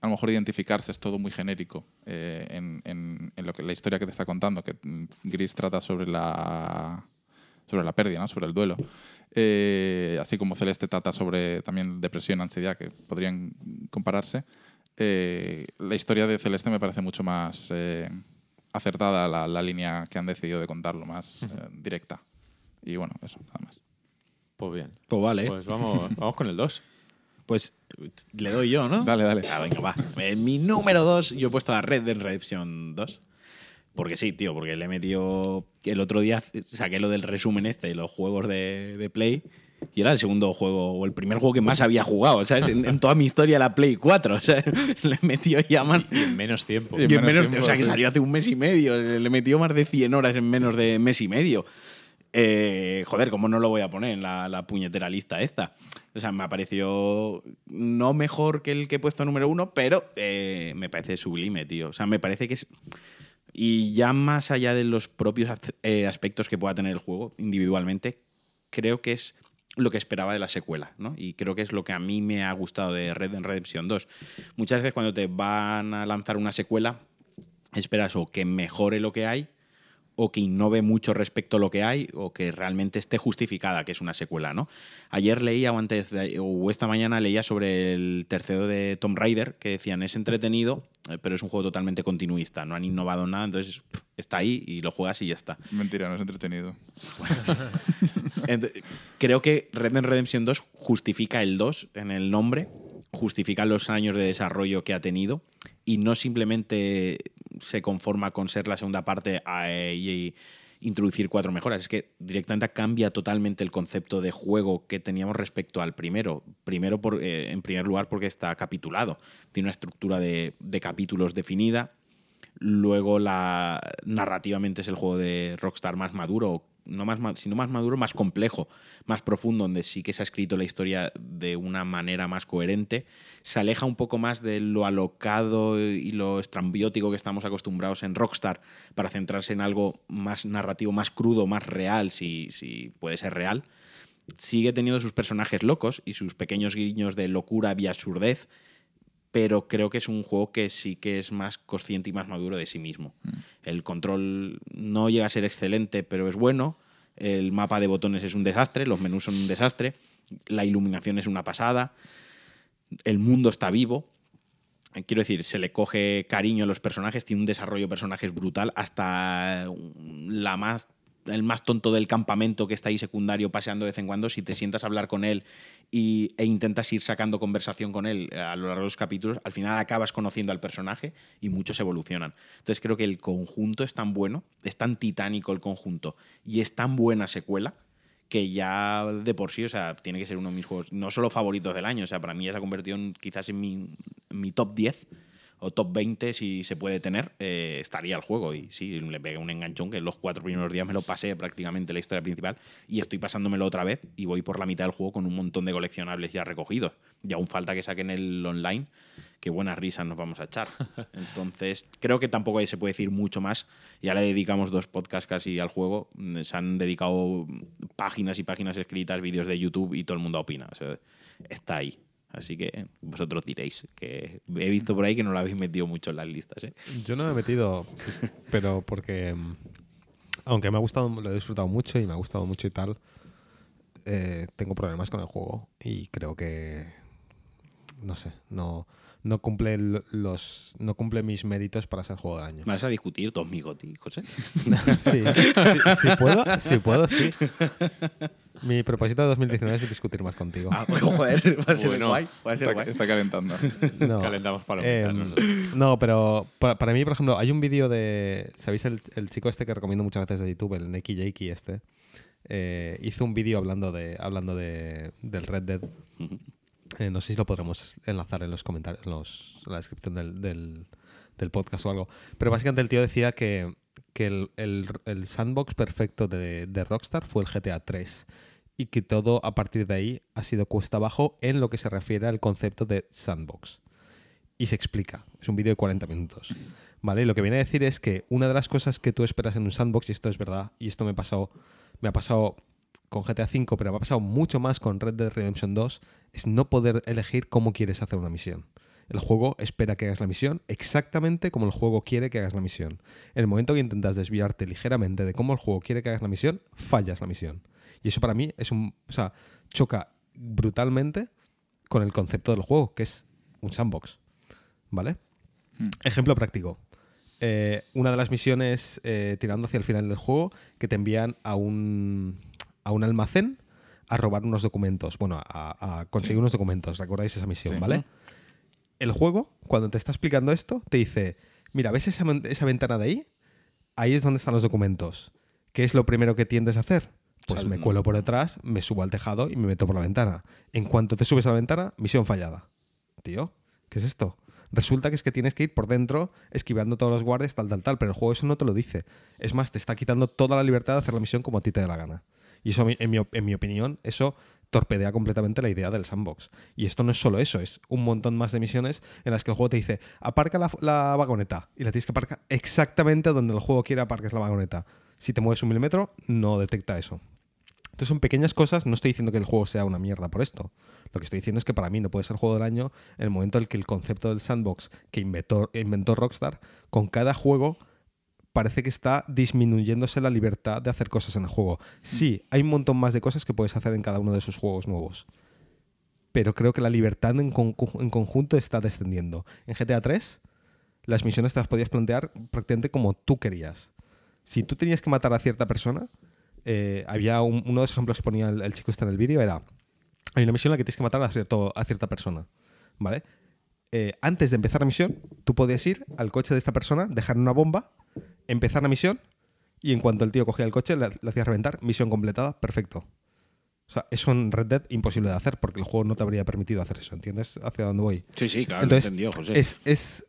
a lo mejor identificarse, es todo muy genérico eh, en, en- en lo que, la historia que te está contando, que mm, Gris trata sobre la, sobre la pérdida, ¿no? sobre el duelo. Eh, así como Celeste trata sobre también depresión, ansiedad, que podrían compararse. Eh, la historia de Celeste me parece mucho más eh, acertada la, la línea que han decidido de contarlo, más eh, directa. Y bueno, eso, nada más. Pues bien. Pues vale. Pues vamos, vamos con el 2. Pues le doy yo, ¿no? Dale, dale. Ah, venga, va. En mi número 2 yo he puesto a Red Dead Redemption 2. Porque sí, tío, porque le he metido... El otro día saqué lo del resumen este y los juegos de, de Play y era el segundo juego o el primer juego que más había jugado, ¿sabes? En, en toda mi historia la Play 4, o sea, (laughs) le he metido ya más... Y en menos tiempo. Y Y en menos menos, tiempo, o sea, que salió hace un mes y medio. Le metió más de 100 horas en menos de mes y medio. Eh, joder, ¿cómo no lo voy a poner en la, la puñetera lista esta? O sea, me ha parecido no mejor que el que he puesto número uno, pero eh, me parece sublime, tío. O sea, me parece que es... Y ya más allá de los propios eh, aspectos que pueda tener el juego individualmente, creo que es lo que esperaba de la secuela, ¿no? Y creo que es lo que a mí me ha gustado de Red Dead Redemption 2. Muchas veces cuando te van a lanzar una secuela, esperas o que mejore lo que hay, o que innove mucho respecto a lo que hay, o que realmente esté justificada que es una secuela, ¿no? Ayer leía, o, antes de- o esta mañana leía sobre el tercero de Tomb Raider, que decían, es entretenido, eh, pero es un juego totalmente continuista, no han innovado nada, entonces pff, está ahí y lo juegas y ya está. Mentira, no es entretenido. (laughs) Ent- Creo que Red Dead Redemption 2 justifica el 2 en el nombre, justifica los años de desarrollo que ha tenido y no simplemente se conforma con ser la segunda parte a- y introducir cuatro mejoras. Es que directamente cambia totalmente el concepto de juego que teníamos respecto al primero. Primero, por, eh, en primer lugar, porque está capitulado. Tiene una estructura de, de capítulos definida. Luego, la, narrativamente es el juego de Rockstar más maduro, no más, sino más maduro, más complejo, más profundo, donde sí que se ha escrito la historia de una manera más coherente. Se aleja un poco más de lo alocado y lo estrambiótico que estamos acostumbrados en Rockstar para centrarse en algo más narrativo, más crudo, más real, si, si puede ser real. sigue teniendo sus personajes locos y sus pequeños guiños de locura y absurdez, pero creo que es un juego que sí que es más consciente y más maduro de sí mismo. El control no llega a ser excelente, pero es bueno. El mapa de botones es un desastre, los menús son un desastre, la iluminación es una pasada, el mundo está vivo. Quiero decir, se le coge cariño a los personajes, tiene un desarrollo de personajes brutal, hasta la más el más tonto del campamento que está ahí secundario paseando de vez en cuando, si te sientas a hablar con él y, e intentas ir sacando conversación con él a lo largo de los capítulos, al final acabas conociendo al personaje y muchos evolucionan. Entonces creo que el conjunto es tan bueno, es tan titánico el conjunto y es tan buena secuela que ya de por sí, o sea, tiene que ser uno de mis juegos, no solo favoritos del año, o sea, para mí ya se ha convertido quizás en mi, en mi top 10 o top 20 si se puede tener, eh, estaría el juego. Y sí, le pegué un enganchón que en los cuatro primeros días me lo pasé prácticamente la historia principal y estoy pasándomelo otra vez y voy por la mitad del juego con un montón de coleccionables ya recogidos. Y aún falta que saquen el online, que buenas risas nos vamos a echar. (laughs) Entonces, creo que tampoco se puede decir mucho más. Ya le dedicamos dos podcasts casi al juego. Se han dedicado páginas y páginas escritas, vídeos de YouTube y todo el mundo opina. O sea, está ahí. Así que vosotros diréis que he visto por ahí que no lo habéis metido mucho en las listas. ¿eh? Yo no me he metido, pero porque, aunque me ha gustado, lo he disfrutado mucho y me ha gustado mucho y tal, eh, tengo problemas con el juego y creo que, no sé, no, no cumple los no cumple mis méritos para ser juego del año. ¿Me vas a discutir todos mi goti, José? (laughs) sí, si puedo, si puedo, sí. Mi propósito de 2019 es discutir más contigo. Ah, pues, joder, va a ser Bueno, guay. Va a ser Está, guay. está calentando. No. Calentamos para Eh, no, pero para, para mí, por ejemplo, hay un vídeo de. ¿Sabéis el, el chico este que recomiendo muchas veces de YouTube, el Neki Jakey este? Eh, hizo un vídeo hablando de hablando de, del Red Dead. Eh, no sé si lo podremos enlazar en los comentarios, en, los- en la descripción del, podcast o algo. Pero básicamente el tío decía que, el, sandbox perfecto de, Rockstar fue el GTA 3 y que todo a partir de ahí ha sido cuesta abajo en lo que se refiere al concepto de sandbox. Y se explica. Es un vídeo de 40 minutos. ¿Vale? Y lo que viene a decir es que una de las cosas que tú esperas en un sandbox, y esto es verdad, y esto me, me ha pasado con GTA V, pero me ha pasado mucho más con Red Dead Redemption 2, es no poder elegir cómo quieres hacer una misión. El juego espera que hagas la misión exactamente como el juego quiere que hagas la misión. En el momento que intentas desviarte ligeramente de cómo el juego quiere que hagas la misión, fallas la misión. Y eso para mí es un. O sea, choca brutalmente con el concepto del juego, que es un sandbox. ¿Vale? Hmm. Ejemplo práctico. Eh, una de las misiones eh, tirando hacia el final del juego que te envían a un, a un almacén a robar unos documentos. Bueno, a, a conseguir Sí. unos documentos. ¿Recordáis esa misión, Sí. vale? El juego, cuando te está explicando esto, te dice: Mira, ¿ves esa, esa ventana de ahí? Ahí es donde están los documentos. ¿Qué es lo primero que tiendes a hacer? Pues me cuelo por detrás, me subo al tejado y me meto por la ventana. En cuanto te subes a la ventana, misión fallada. Tío, ¿qué es esto? Resulta que es que tienes que ir por dentro esquivando todos los guardias, tal, tal, tal, pero el juego eso no te lo dice. Es más, te está quitando toda la libertad de hacer la misión como a ti te dé la gana. Y eso, en mi, opinión, eso torpedea completamente la idea del sandbox. Y esto no es solo eso, es un montón más de misiones en las que el juego te dice, aparca la, la vagoneta, y la tienes que aparcar exactamente donde el juego quiere aparques la vagoneta. Si te mueves un milímetro, no detecta eso. Entonces son pequeñas cosas, no estoy diciendo que el juego sea una mierda por esto. Lo que estoy diciendo es que para mí no puede ser juego del año en el momento en el que el concepto del sandbox que inventó, inventó Rockstar, con cada juego parece que está disminuyéndose la libertad de hacer cosas en el juego. Sí, hay un montón más de cosas que puedes hacer en cada uno de esos juegos nuevos. Pero creo que la libertad en, con- en conjunto está descendiendo. En GTA 3, las misiones te las podías plantear prácticamente como tú querías. Si tú tenías que matar a cierta persona, eh, había un- uno de los ejemplos que ponía el, el chico este en el vídeo era hay una misión en la que tienes que matar a, cierto- a cierta persona, ¿vale? Eh, antes de empezar la misión, tú podías ir al coche de esta persona, dejar una bomba, empezar la misión y en cuanto el tío cogía el coche, le, le hacías reventar, misión completada, perfecto. O sea, eso en Red Dead imposible de hacer porque el juego no te habría permitido hacer eso, ¿entiendes? Hacia dónde voy. Sí, sí, claro, Entonces, lo entendió, José. Es, es,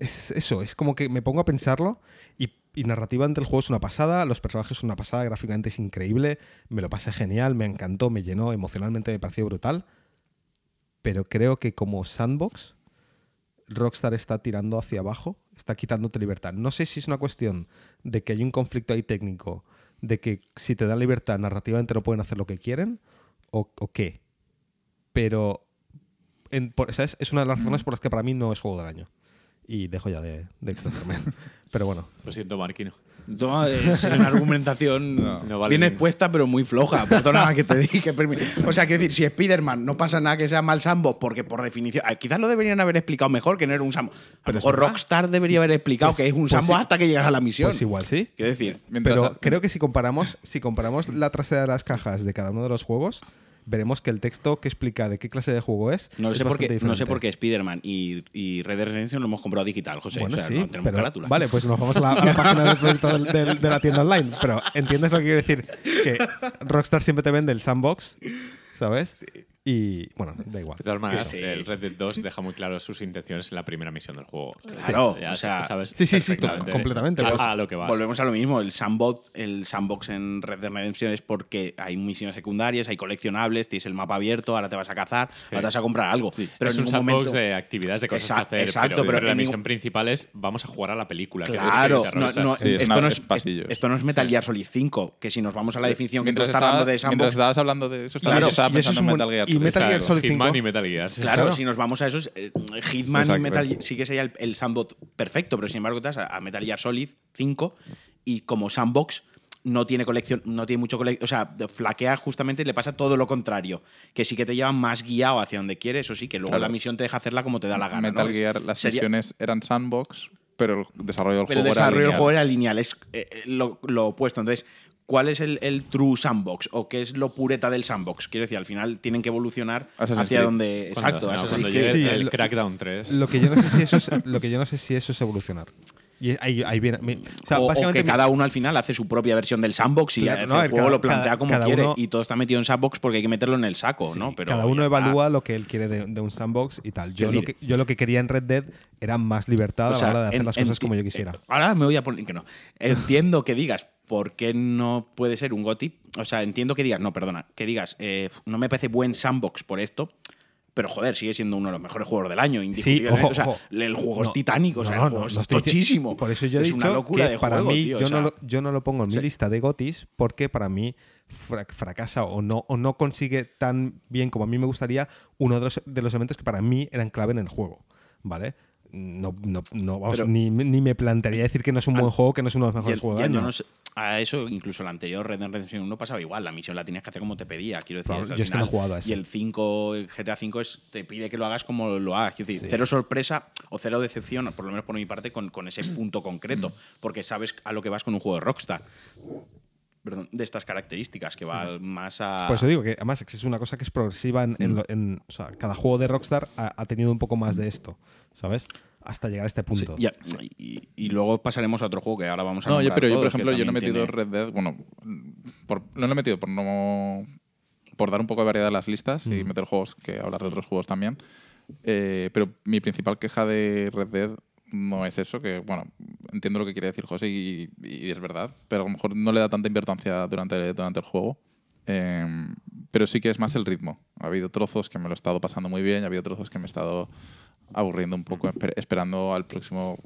es eso, es como que me pongo a pensarlo y, y narrativamente el juego es una pasada, los personajes son una pasada, gráficamente es increíble, me lo pasé genial, me encantó, me llenó, emocionalmente me pareció brutal, pero creo que como sandbox Rockstar está tirando hacia abajo, está quitándote libertad. No sé si es una cuestión de que hay un conflicto ahí técnico, de que si te dan libertad narrativamente no pueden hacer lo que quieren o, qué. Pero ¿sabes? es una de las razones por las que para mí no es juego del año. Y dejo ya de, de extenderme. (laughs) Pero bueno, Lo siento, Marquino. No, es una argumentación (laughs) No vale bien ni- expuesta, pero muy floja. Perdona que te di que permi- O sea, quiero decir, si Spider-Man no pasa nada que sea mal sandbox, porque por definición. ah, Quizás lo deberían haber explicado mejor que no era un sandbox. A Pero verdad. Rockstar debería haber explicado Pues- que es un pues sandbox sí. hasta que llegas a la misión. pues igual sí. Quiero decir, Pero creo que si comparamos, si comparamos la trasera de las cajas de cada uno de los juegos, veremos que el texto que explica de qué clase de juego es. no es sé, por qué, no sé por qué Spider-Man y, y Red Dead Redemption lo hemos comprado digital, José. Bueno, o sea, sí, no tenemos pero, carátula. vale, pues nos vamos a la, a la (laughs) página del del- de la tienda online. Pero ¿entiendes lo que quiero decir? Que Rockstar siempre te vende el sandbox, ¿sabes? Y bueno, da igual. De todas maneras, sí. el Red Dead 2 deja muy claro sus intenciones en la primera misión del juego. Claro, Ya o sea- sabes Sí, sí, sí, completamente, A, a lo que vas. Volvemos a lo mismo, el sandbox, el sandbox en Red Dead Redemption es porque hay misiones secundarias, hay coleccionables, tienes el mapa abierto, ahora te vas a cazar, ahora te vas a comprar algo. Pero es en un sandbox momento- de actividades, de cosas Exacto, que hacer. exacto, pero, pero la misión ningún- principal es vamos a jugar a la película. que es Claro, no, no, es esto, no es pasillo. esto no es Metal Gear Solid 5, que si nos vamos a la definición que tú mientras, estás hablando de mientras sandbox, estabas hablando de eso, estaba, pensando es en un Metal Gear y. Metal Gear Solid Hitman 5. y Metal Gear. sí. Claro, Claro. si nos vamos a esos, eh, Hitman Exacto, y Metal exacto. sí que sería el, el sandbox perfecto, pero sin embargo te vas a, a Metal Gear Solid 5 y como sandbox no tiene colección, no tiene mucho colección, o sea, de- flaquea justamente y le pasa todo lo contrario, que sí que te lleva más guiado hacia donde quiere, eso sí, que luego Claro. la misión te deja hacerla como te da la gana. Metal ¿no? Es- Gear, las sería- misiones eran sandbox, pero el desarrollo del pero el juego desarrollo era del juego lineal. era lineal, es eh, eh, lo, lo opuesto. Entonces, ¿cuál es el, el true sandbox? ¿O qué es lo pureta del sandbox? Quiero decir, al final tienen que evolucionar Assassin's hacia Creed. donde. Cuando- Exacto, no, Assassin's cuando Creed. llegue Sí, el lo- Crackdown 3. Lo que yo no sé si eso es, (laughs) lo que yo no sé si eso es evolucionar. Y ahí, ahí viene. mi- o sea, o, o básicamente que cada uno al final hace su propia versión del sandbox y Claro, no, el juego cada- lo plantea cada- como cada quiere uno- y todo está metido en sandbox porque hay que meterlo en el saco, Sí, ¿no? Pero cada uno evalúa lo que él quiere de, de un sandbox y tal. Yo, lo que, yo lo que quería en Red Dead era más libertad O a la hora de hacer en- las cosas como yo quisiera. eh, Ahora me voy a poner que no. Entiendo que digas por qué no puede ser un GOTY. O sea, entiendo que digas, no, perdona, que digas, eh, no me parece buen sandbox por esto. Pero joder, sigue siendo uno de los mejores juegos del año, ojo, o sea, ojo. el juego es No, titánico, o sea, no, el no, juego no es tochísimo. Por eso yo he es dicho una locura que de para juego, mí tío, o yo, sea, no lo, yo no lo pongo en mi sí. lista de gotis porque para mí fra- fracasa o no, o no consigue tan bien como a mí me gustaría uno de los, de los elementos que para mí eran clave en el juego. ¿Vale? No, no, no, vamos, Pero- ni, ni me plantearía decir que no es un buen juego, que no es uno de los mejores Y- juegos del año. a eso, incluso el anterior Red Dead Redemption 1 pasaba igual. La misión la tenías que hacer como te pedía, quiero decir. Claro, yo es que no he jugado a eso. Y el 5, el GTA 5 es, te pide que lo hagas como lo hagas. Quiero decir, Sí. cero sorpresa o cero decepción, por lo menos por mi parte, con, con ese punto concreto. Porque sabes a lo que vas con un juego de Rockstar. Perdón, de estas características, que va más a. Por eso digo que además es una cosa que es progresiva en, en lo- en- o sea, cada juego de Rockstar ha, ha tenido un poco más de esto, ¿sabes? Hasta llegar a este punto. y, y luego pasaremos a otro juego que ahora vamos a No, yo, pero yo, por ejemplo, yo no he metido tiene- Red Dead. Bueno, por- no lo he metido por no. Por dar un poco de variedad a las listas y Mm. meter juegos que hablar de otros juegos también. Eh, pero mi principal queja de Red Dead no es eso, que bueno, entiendo lo que quiere decir José y, y es verdad, pero a lo mejor no le da tanta importancia durante, durante el juego. Eh, pero sí que es más el ritmo. Ha habido trozos que me lo he estado pasando muy bien y ha habido trozos que me he estado aburriendo un poco, esper- esperando al próximo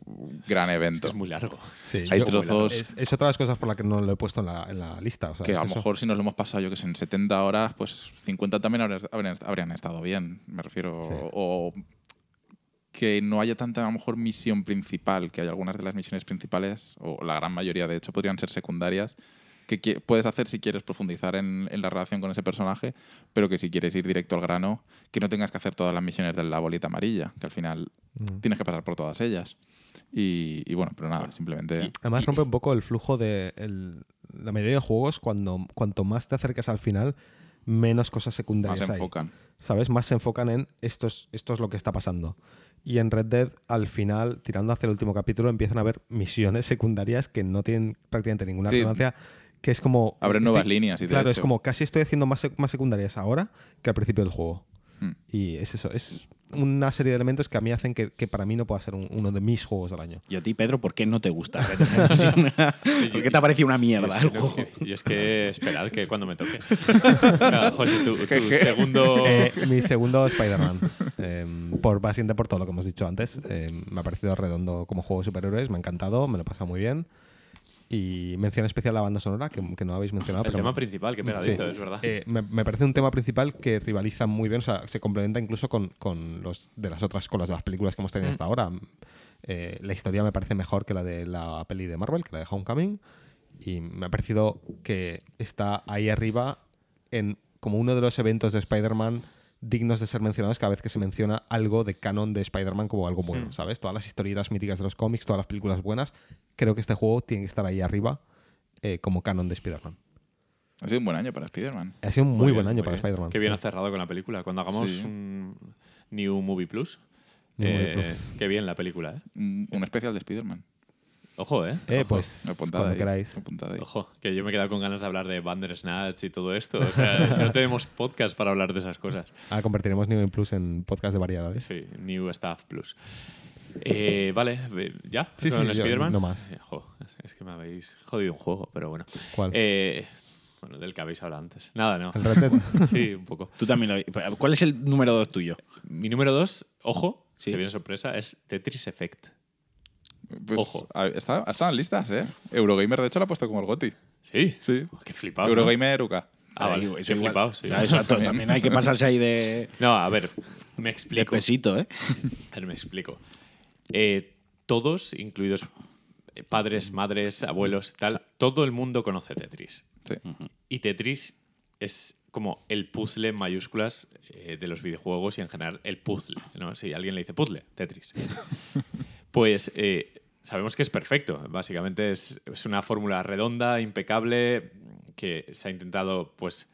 gran Es evento. que es muy largo. Sí, Hay yo- trozos- Es, es otra de las cosas por las que no lo he puesto en la, en la lista. o sea, que es a lo mejor si nos lo hemos pasado, yo que sé, en 70 horas, pues 50 también habrían, habrían- habrían estado bien, me refiero. Sí. O que no haya tanta, a lo mejor, misión principal, que hay algunas de las misiones principales, o la gran mayoría, de hecho, podrían ser secundarias, que puedes hacer si quieres profundizar en, en la relación con ese personaje, pero que si quieres ir directo al grano, que no tengas que hacer todas las misiones de la bolita amarilla, que al final Mm. tienes que pasar por todas ellas. Y, y bueno, pero nada, simplemente... Además rompe un poco el flujo de el- la mayoría de juegos cuando cuanto más te acercas al final menos cosas más secundarias se hay. enfocan. ¿Sabes? Más se enfocan en esto es, esto es lo que está pasando. Y en Red Dead, al final, tirando hacia el último capítulo, empiezan a haber misiones secundarias que no tienen prácticamente ninguna Sí. relevancia. Que es como. Abren estoy- nuevas líneas y de Claro, es como casi estoy haciendo más, sec- más secundarias ahora que al principio del juego. Hmm. Y es eso, es una serie de elementos que a mí hacen que, que para mí no pueda ser un- uno de mis juegos del año. Y a ti, Pedro, ¿por qué no te gusta? (laughs) ¿Por qué te ha parecido una mierda el juego? (laughs) Y es que esperad que cuando me toque. (laughs) Claro, José, tu, tu segundo. Eh, mi segundo Spider-Man. Eh, por, básicamente por todo lo que hemos dicho antes. Eh, me ha parecido redondo como juego de superhéroes, me ha encantado, me lo he pasado muy bien. Y mención especial a la banda sonora, que, que no habéis mencionado. El pero tema principal, que pegadizo, Sí. es verdad. Eh, me, me parece un tema principal que rivaliza muy bien, o sea, se complementa incluso con, con los de las otras, con las de las películas que hemos tenido hasta ahora. Eh, la historia me parece mejor que la de la peli de Marvel, que la de Homecoming, y me ha parecido que está ahí arriba en como uno de los eventos de Spider-Man dignos de ser mencionados cada vez que se menciona algo de canon de Spider-Man como algo bueno, Hmm. ¿sabes? Todas las historietas míticas de los cómics, todas las películas buenas, creo que este juego tiene que estar ahí arriba eh, como canon de Spider-Man. Ha sido un buen año para Spider-Man. Ha sido un muy, Muy buen bien, año muy para. Spider-Man. Qué bien sí. ha cerrado con la película. Cuando hagamos Sí. un New Movie Plus. New Movie eh, Plus. Qué bien la película, ¿eh? Un, un especial de Spider-Man. Ojo, ¿eh? Eh, Ojo. pues Apuntado cuando ahí, queráis. apuntado ahí. Ojo, que yo me he quedado con ganas de hablar de Bandersnatch y todo esto. O sea, (laughs) no tenemos podcast para hablar de esas cosas. Ah, convertiremos New Game Plus en podcast de variedades. Sí, New Staff Plus. Eh, vale, eh, ¿ya? Sí, ¿Con sí, Spider-Man? no más. Eh, jo, es- que me habéis jodido un juego, pero bueno. ¿Cuál? Eh, bueno, del que habéis hablado antes. Nada, no. El Red Dead. (laughs) Sí, un poco. Tú también lo ¿Cuál es el número dos tuyo? Mi número dos, ojo, Sí. se viene sorpresa, es Tetris Effect. Pues, Ojo. a- Está, estaban listas, ¿eh? Eurogamer, de hecho, lo ha puesto como el GOTI. Sí. Sí. Oh, qué flipado. ¿no? Eurogamer UK. Ah, vale. Qué igual- flipado, sí. Exacto, también hay que pasarse ahí de, No, a ver, me de explico. pesito, ¿eh? (laughs) A ver, me explico. Eh, todos, incluidos eh, padres, madres, abuelos, tal, todo el mundo conoce Tetris. Sí. Y Tetris es como el puzzle en mayúsculas eh, de los videojuegos y en general el puzzle. ¿no? Si alguien le dice puzzle, Tetris. (laughs) pues eh, sabemos que es perfecto. Básicamente es, es una fórmula redonda, impecable, que se ha intentado, pues.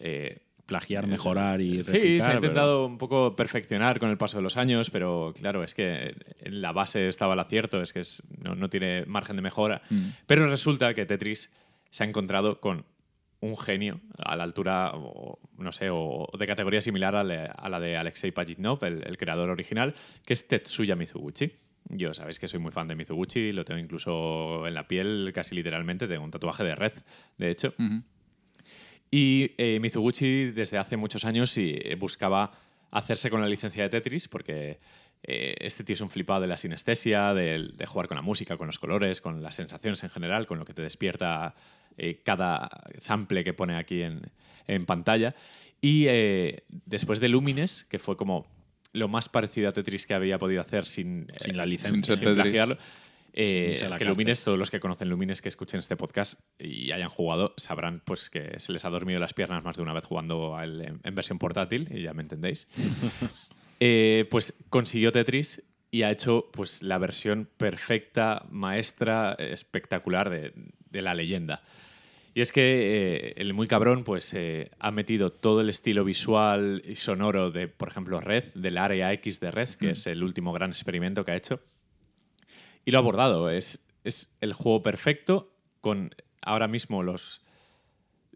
eh, Plagiar, mejorar y Sí, se ha pero- intentado un poco perfeccionar con el paso de los años, pero claro, es que en la base estaba el acierto, es que es- no, no tiene margen de mejora. Pero resulta que Tetris se ha encontrado con un genio a la altura, o, no sé, o de categoría similar a, la- a la de Alexei Pajitnov, el, el creador original, que es Tetsuya Mizuguchi. Yo sabéis que soy muy fan de Mizuguchi, lo tengo incluso en la piel, casi literalmente, tengo un tatuaje de red, de hecho. Y eh, Mizuguchi desde hace muchos años eh, buscaba hacerse con la licencia de Tetris porque eh, este tío es un flipado de la sinestesia, de, jugar con la música, con los colores, con las sensaciones en general, con lo que te despierta eh, cada sample que pone aquí en, en pantalla. Y después de Lumines, que fue como lo más parecido a Tetris que había podido hacer sin, eh, Sin la licencia. Sin plagiarlo, eh, Sin la que. Lumines, todos los que conocen Lumines que escuchen este podcast y hayan jugado, sabrán pues que se les ha dormido las piernas más de una vez jugando a él en versión portátil, y ya me entendéis. (laughs) Eh, pues consiguió Tetris y ha hecho pues la versión perfecta, maestra, espectacular de, de la leyenda. Y es que eh, el muy cabrón pues eh, ha metido todo el estilo visual y sonoro de, por ejemplo, Red, del área X de Red, que es el último gran experimento que ha hecho, y lo ha abordado. Es, es el juego perfecto con ahora mismo los,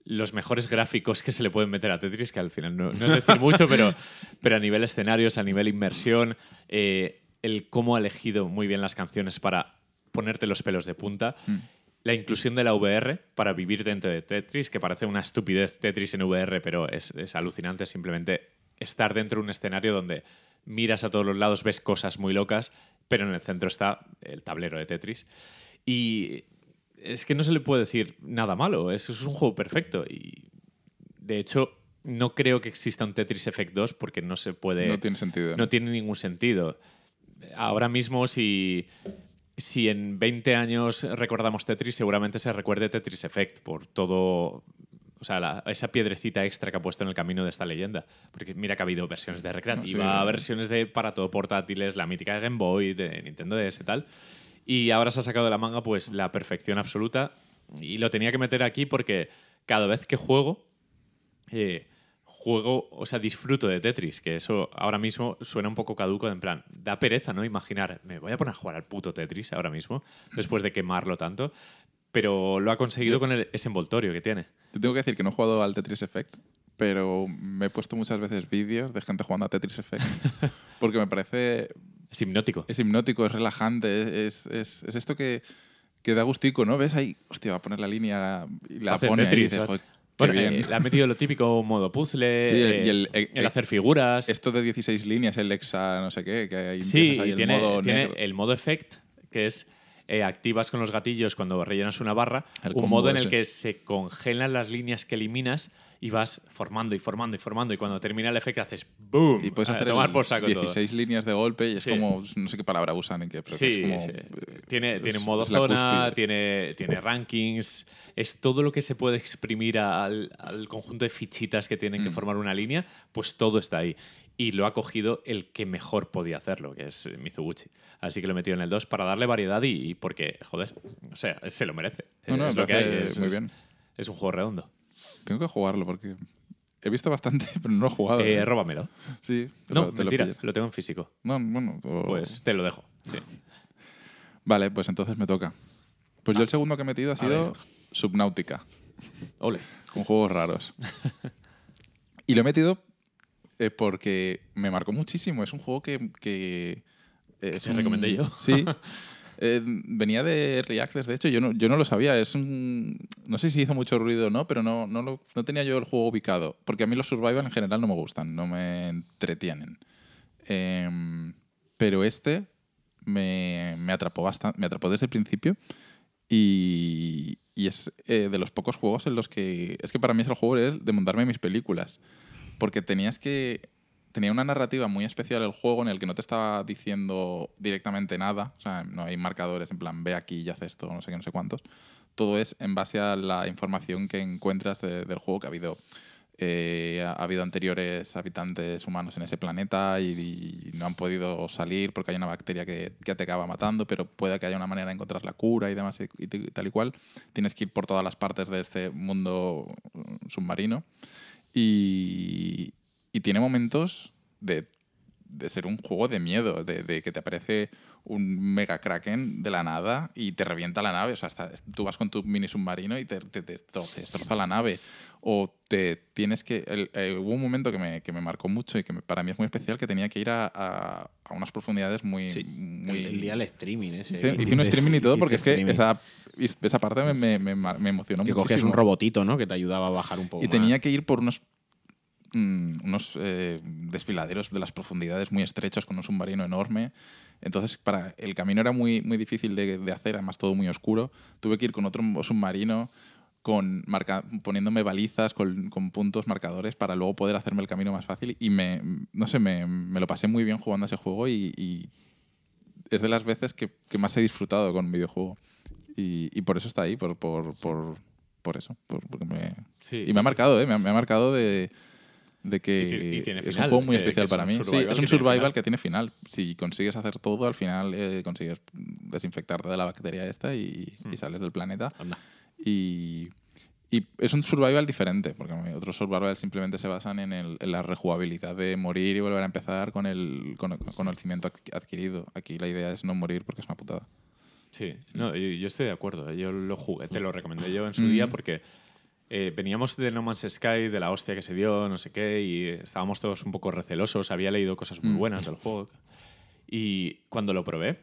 los mejores gráficos que se le pueden meter a Tetris, que al final no, no es decir mucho, pero, (laughs) pero a nivel escenarios, a nivel inmersión, eh, el cómo ha elegido muy bien las canciones para ponerte los pelos de punta. La inclusión de la VR para vivir dentro de Tetris, que parece una estupidez Tetris en VR, pero es, es alucinante simplemente estar dentro de un escenario donde miras a todos los lados, ves cosas muy locas, pero en el centro está el tablero de Tetris. Y es que no se le puede decir nada malo, es, es un juego perfecto. Y de hecho, no creo que exista un Tetris Effect 2 porque no se puede. No tiene sentido. ¿no? No tiene ningún sentido. Ahora mismo, si, si en 20 años recordamos Tetris, seguramente se recuerde Tetris Effect por todo. O sea, la- esa piedrecita extra que ha puesto en el camino de esta leyenda. Porque mira que ha habido versiones de recreativa, Sí. versiones de para todo portátiles, la mítica de Game Boy, de Nintendo DS y tal. Y ahora se ha sacado de la manga pues la perfección absoluta. Y lo tenía que meter aquí porque cada vez que juego, eh, juego, o sea, disfruto de Tetris, que eso ahora mismo suena un poco caduco, de en plan, da pereza, ¿no? Imaginar, me voy a poner a jugar al puto Tetris ahora mismo, después de quemarlo tanto, pero lo ha conseguido con el- ese envoltorio que tiene. Te tengo que decir que no he jugado al Tetris Effect, pero me he puesto muchas veces vídeos de gente jugando a Tetris Effect. (laughs) porque me parece. Es hipnótico. Es hipnótico, es relajante, es, es, es esto que, que da gustico, ¿no? ¿Ves ahí? Hostia, va a poner la línea y la Hace pone ahí y Tetris, dices, ¿eh? "Joder, qué Bueno, bien". eh, le ha metido lo típico modo puzzle, Sí, eh, y el- eh, el eh, hacer figuras. Esto de 16 líneas, el Lexa no sé qué, que ahí Sí, ahí y el tiene, modo tiene negro. el modo effect, que es eh, activas con los gatillos cuando rellenas una barra El un modo en el que se congelan las líneas que eliminas y vas formando y formando y formando. Y cuando termina el efecto haces ¡boom! Y puedes hacer tomar por saco todo. 16 líneas de golpe y es Sí. como, no sé qué palabra usan, en qué, pero Sí, es como... sí. eh, Tiene, es- tiene modo zona, tiene, tiene rankings. Es todo lo que se puede exprimir al, al conjunto de fichitas que tienen Mm. que formar una línea, pues todo está ahí. Y lo ha cogido el que mejor podía hacerlo, que es Mizuguchi. Así que lo he metido en el 2 para darle variedad y, y porque, joder, o sea, se lo merece. No, no, es lo que hay. Es, muy bien. es un juego redondo. Tengo que jugarlo porque he visto bastante, (laughs) pero no lo he jugado. Eh, ¿eh? róbamelo. Sí, No, lo- te lo mentira, pillas. lo tengo en físico. No, bueno, o- Pues te lo dejo. Sí. (laughs) Vale, pues entonces me toca. Pues yo el segundo que he metido ha sido Subnautica, Ole. con juegos raros. (laughs) y lo he metido eh, porque me marcó muchísimo. Es un juego que... que es te un- recomendé yo. Sí. Eh, venía de Early de hecho, yo no, yo no lo sabía. Es no sé si hizo mucho ruido o no, pero no, no, lo- no tenía yo el juego ubicado. Porque a mí los survival en general no me gustan, no me entretienen. Em, pero este me, me atrapó bastante, me atrapó desde el principio. Y, y es eh, de los pocos juegos en los que. Es que para mí es el juego es de montarme mis películas. Porque tenías que. Tenía una narrativa muy especial el juego en el que no te estaba diciendo directamente nada. O sea, no hay marcadores en plan, ve aquí y haz esto, no sé qué, no sé cuántos. Todo es en base a la información que encuentras de- del juego que ha habido. eh, ha ha habido anteriores habitantes humanos en ese planeta y, y no han podido salir porque hay una bacteria que, que te acaba matando, pero puede que haya una manera de encontrar la cura y demás y, y tal y cual. Tienes que ir por todas las partes de este mundo mm, submarino y, y tiene momentos de, de ser un juego de miedo, de, de que te aparece un mega kraken de la nada y te revienta la nave. O sea, hasta- tú vas con tu mini submarino y te, te- te destroza, la nave. O te tienes que. el- eh, hubo un momento que me, que me marcó mucho y que me- para mí es muy especial, que tenía que ir a, a- a unas profundidades muy. Sí, muy el, día del streaming ese. Hice, que hice un streaming y todo porque es que esa, esa parte me, me, emocionó Que muchísimo. cogías un robotito, ¿no? Que te ayudaba a bajar un poco Y más. tenía que ir por unos, mm, unos eh, desfiladeros de las profundidades muy estrechos con un submarino enorme. Entonces, para el camino era muy, muy difícil de, de hacer, además todo muy oscuro. Tuve que ir con otro submarino, con marca, poniéndome balizas, con, con puntos marcadores para luego poder hacerme el camino más fácil. Y me, no sé, me, me lo pasé muy bien jugando a ese juego y, y es de las veces que, que más he disfrutado con un videojuego. Y, y por eso está ahí, por, por, por, por eso. por- porque me, Sí. y me ha marcado, ¿eh? Me ha, me ha marcado de, de que Y tiene- y tiene es final, un juego muy que- especial que para mí. Sí, survival es un que survival final. que tiene final. Si consigues hacer todo, al final eh, consigues desinfectarte de la bacteria esta y, y Hmm. sales del planeta. Anda. Y, y es un survival diferente, porque otros survivals simplemente se basan en, el- en la rejugabilidad de morir y volver a empezar con el con, con conocimiento adqu- adquirido. Aquí la idea es no morir porque es una putada. Sí, no, yo, yo estoy de acuerdo. Yo lo jugué, te lo recomendé yo en su Mm. día porque eh, veníamos de No Man's Sky, de la hostia que se dio, no sé qué, y estábamos todos un poco recelosos. Había leído cosas muy Mm. buenas del juego. Y cuando lo probé,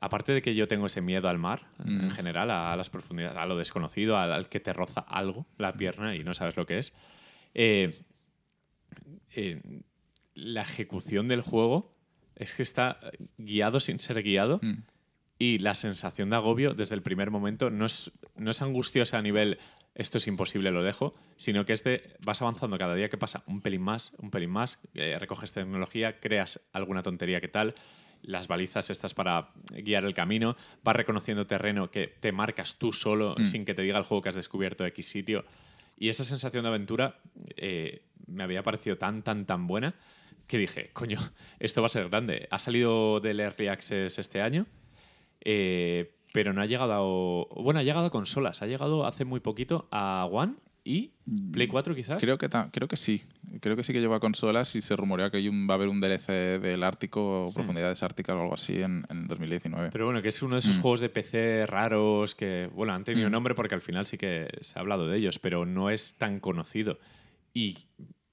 aparte de que yo tengo ese miedo al mar, en Mm. general, a, las profundidades, a lo desconocido, al, al que te roza algo, la pierna, y no sabes lo que es, eh, eh, la ejecución del juego es que está guiado sin ser guiado. Mm. Y la sensación de agobio desde el primer momento no es, no es angustiosa a nivel esto es imposible, lo dejo, sino que es de vas avanzando cada día que pasa un pelín más, un pelín más, eh, recoges tecnología, creas alguna tontería que tal, las balizas estas para guiar el camino, vas reconociendo terreno que te marcas tú solo sin que te diga el juego que has descubierto X sitio. Y esa sensación de aventura eh, me había parecido tan, tan, tan buena que dije, coño, esto va a ser grande. Ha salido del Early Access este año, eh, pero no ha llegado a... Bueno, ha llegado a consolas. Ha llegado hace muy poquito a One y Play 4 quizás. Creo que, creo que sí. Creo que sí que lleva consolas y se rumorea que hay un- va a haber un DLC del Ártico, Profundidades Árticas o algo así en, en 2019. Pero bueno, que es uno de esos Mm. juegos de PC raros que, bueno, han tenido Mm. nombre porque al final sí que se ha hablado de ellos, pero no es tan conocido. Y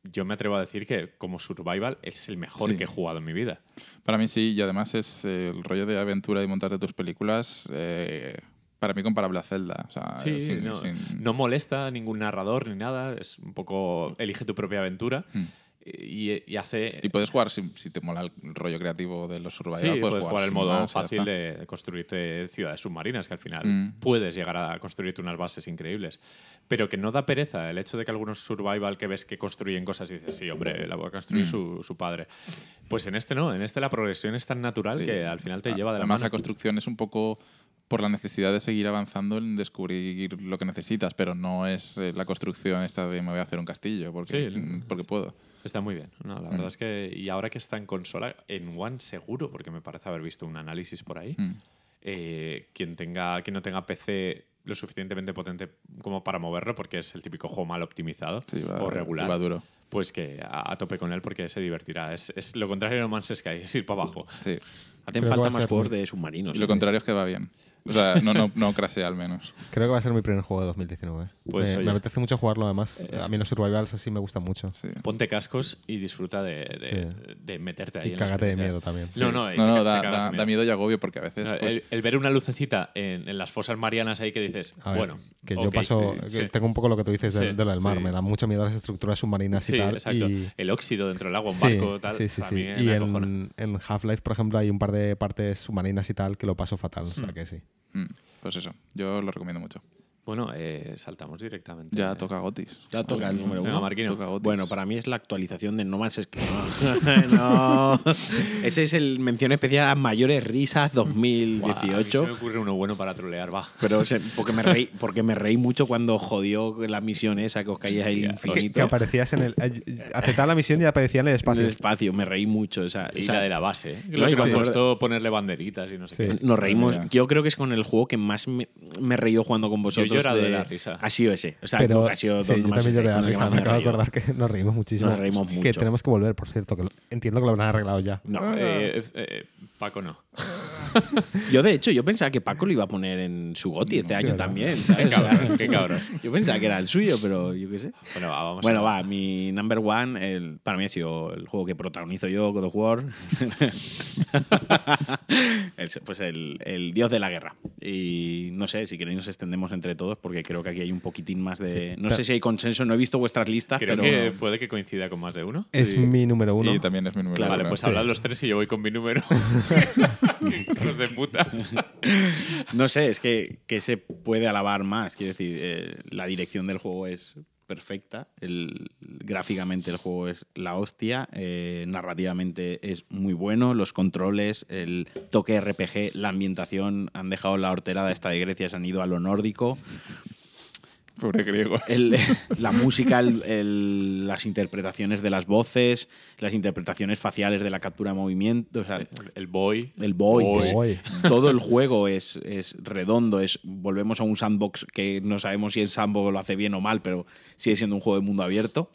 yo me atrevo a decir que como survival es el mejor Sí. que he jugado en mi vida. Para mí sí, y además es eh, el rollo de aventura y montarte tus películas, eh, para mí comparable a Zelda. O sea, Sí, sin- no, sin- no molesta a ningún narrador ni nada, es un poco elige tu propia aventura. Mm. Y, y hace... Y puedes jugar, si, si te mola el rollo creativo de los survival, Sí, puedes jugar el modo más, fácil de construirte ciudades submarinas, que al final Mm. puedes llegar a construirte unas bases increíbles. Pero que no da pereza el hecho de que algunos survival que ves que construyen cosas y dices, sí, hombre, la va a construir Mm. su, su padre. Pues en este no, en este la progresión es tan natural Sí. que al final te lleva de la Además, mano. la construcción es un poco por la necesidad de seguir avanzando en descubrir lo que necesitas, pero no es eh, la construcción esta de me voy a hacer un castillo porque, Sí, mm, porque puedo. Está muy bien. No, la Mm. verdad es que. Y ahora que está en consola, en One seguro, porque me parece haber visto un análisis por ahí. Mm. eh, quien, tenga, quien no tenga PC lo suficientemente potente como para moverlo, porque es el típico juego mal optimizado Sí, va, o regular. va duro. Pues que a, a tope con él porque se divertirá. Es, es lo contrario de No Man's Sky, es ir para abajo. Sí. Hacen Creo falta más juegos de submarinos. Y lo contrario es que va bien. O sea, no, no, no crasea al menos. Creo que va a ser mi primer juego de 2019. Pues, me, me apetece mucho jugarlo, además. A mí los survivals así me gustan mucho. Sí. Ponte cascos y disfruta de, de, Sí. de meterte ahí. Y en cágate de miedo también. No, no, No, no, da, miedo y agobio porque a veces. No, pues, el, el ver una lucecita en, en las fosas marianas ahí que dices, ver, bueno, que yo paso, sí, que sí. tengo un poco lo que tú dices de, Sí, de lo del mar. sí. Me da mucho miedo las estructuras submarinas y Sí, tal. exacto. Y, El óxido dentro del agua, un sí, barco, tal. sí, sí, a sí. Y en Half-Life, por ejemplo, hay un par de partes submarinas y tal que lo paso fatal. O sea Hmm. que sí. Mm, pues eso, yo lo recomiendo mucho. Bueno, eh, saltamos directamente. Ya Eh, toca Gotis. Ya toca el número uno. Toca Gotis. Bueno, para mí es la actualización de No Man's Sky. (laughs) No. no. (laughs) Ese es el mención especial a mayores risas Buah, a mí 2018. se me ocurre uno bueno para trolear, va. Pero se- (laughs) porque, me reí, porque me reí mucho cuando jodió la misión esa que os caíais ahí infinito. que aparecías en el. Aceptaba la misión y aparecía en el en espacio. el espacio, me reí mucho. o sea, Y o sea, la de la base. ¿eh? Lo y que me puesto ponerle banderitas y no sé Sí. qué. Nos reímos. Yo creo que es con el juego que más me, me he reído jugando con vosotros. He llorado de la risa. Ha sido ese. O sea, Pero que ha sido sí, yo también lloré de la que risa. Me acabo de acordar que nos reímos muchísimo. Nos reímos Que mucho. tenemos que volver, por cierto. que lo- entiendo que lo habrán arreglado ya. No. Eh, eh, Paco no. (laughs) Yo, de hecho, yo pensaba que Paco lo iba a poner en su goti este año ¿verdad? también. ¿sabes? Qué cabrón, qué cabrón. (laughs) Yo pensaba que era el suyo, pero yo qué sé. Bueno, va, vamos Bueno, a va, mi number one, el, para mí ha sido el juego que protagonizo yo, God of War. (laughs) El- pues el, el dios de la guerra. Y no sé, si queréis nos extendemos entre todos, porque creo que aquí hay un poquitín más de... Sí, no sé si hay consenso, no he visto vuestras listas, Creo pero... que puede que coincida con más de uno. Es Sí. mi número uno. Y también es mi número Claro, vale, uno. pues sí. hablad los tres y yo voy con mi número. (laughs) (laughs) Hijos de puta. No sé, es que, que se puede alabar más. Quiero decir, eh, la dirección del juego es perfecta. El, gráficamente el juego es la hostia. eh, narrativamente es muy bueno. Los controles, el toque RPG, la ambientación han dejado la horterada esta de Grecia, se han ido a lo nórdico. Pobre griego. El- (laughs) la música, el- el- las interpretaciones de las voces, las interpretaciones faciales de la captura de movimiento. O sea, El, el boy. el boy, Boy. es- Boy. todo el juego es, es redondo, es volvemos a un sandbox que no sabemos si el sandbox lo hace bien o mal, pero sigue siendo un juego de mundo abierto.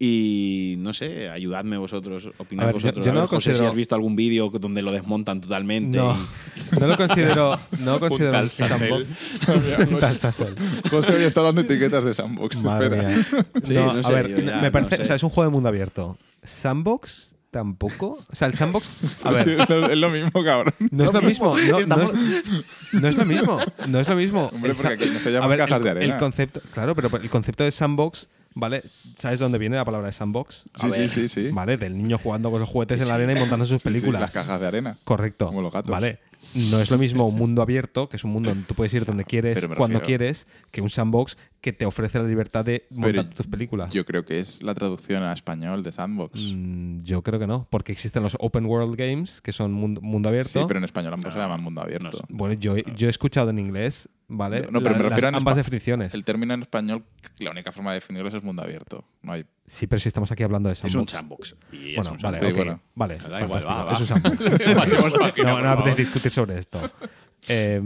Y no sé, ayudadme vosotros, opinad ver, vosotros. yo no ver, si has visto algún vídeo donde lo desmontan totalmente. No, y- no lo considero. No lo considero tal sandbox. (laughs) José, Tal Sassel. José hoy está dando etiquetas de sandbox. Madre espera. mía. (laughs) Sí, no, no a ver, ya me no parece, sé. o sea, es un juego de mundo abierto. Sandbox tampoco. O sea, el sandbox, a ver, (laughs) es lo mismo, cabrón. no es lo mismo. No, Estamos- es, no es lo mismo. No es lo mismo. Hombre, El porque aquí no se llaman a ver, cajas el, de arena. El concepto, claro, pero el concepto de sandbox, ¿vale? ¿Sabes de dónde viene la palabra de sandbox? Sí, sí, sí, sí. ¿Vale? Del niño jugando con los juguetes en la arena y montando sus Sí, sí, películas. las cajas de arena. Correcto. Como los gatos. Vale. No es lo mismo un mundo abierto, que es un mundo donde tú puedes ir donde quieres, cuando quieres, que un sandbox que te ofrece la libertad de montar Pero tus películas. Yo creo que es la traducción a español de sandbox. Mm, yo creo que no, porque existen los open world games, que son mundo, mundo abierto. Sí, pero en español ambos se llaman mundo abierto. no sé. Bueno, yo, yo he escuchado en inglés, ¿vale? No, pero me refiero las- en ambas definiciones. El término en español, la única forma de definirlo es mundo abierto. No hay. Sí, pero si estamos aquí hablando de es un sandbox. es Bueno, un vale, sandbox. Bueno. vale. Da igual, fantástico. va, va. Es un sandbox. (laughs) No, no apetece discutir sobre esto. (laughs) Eh,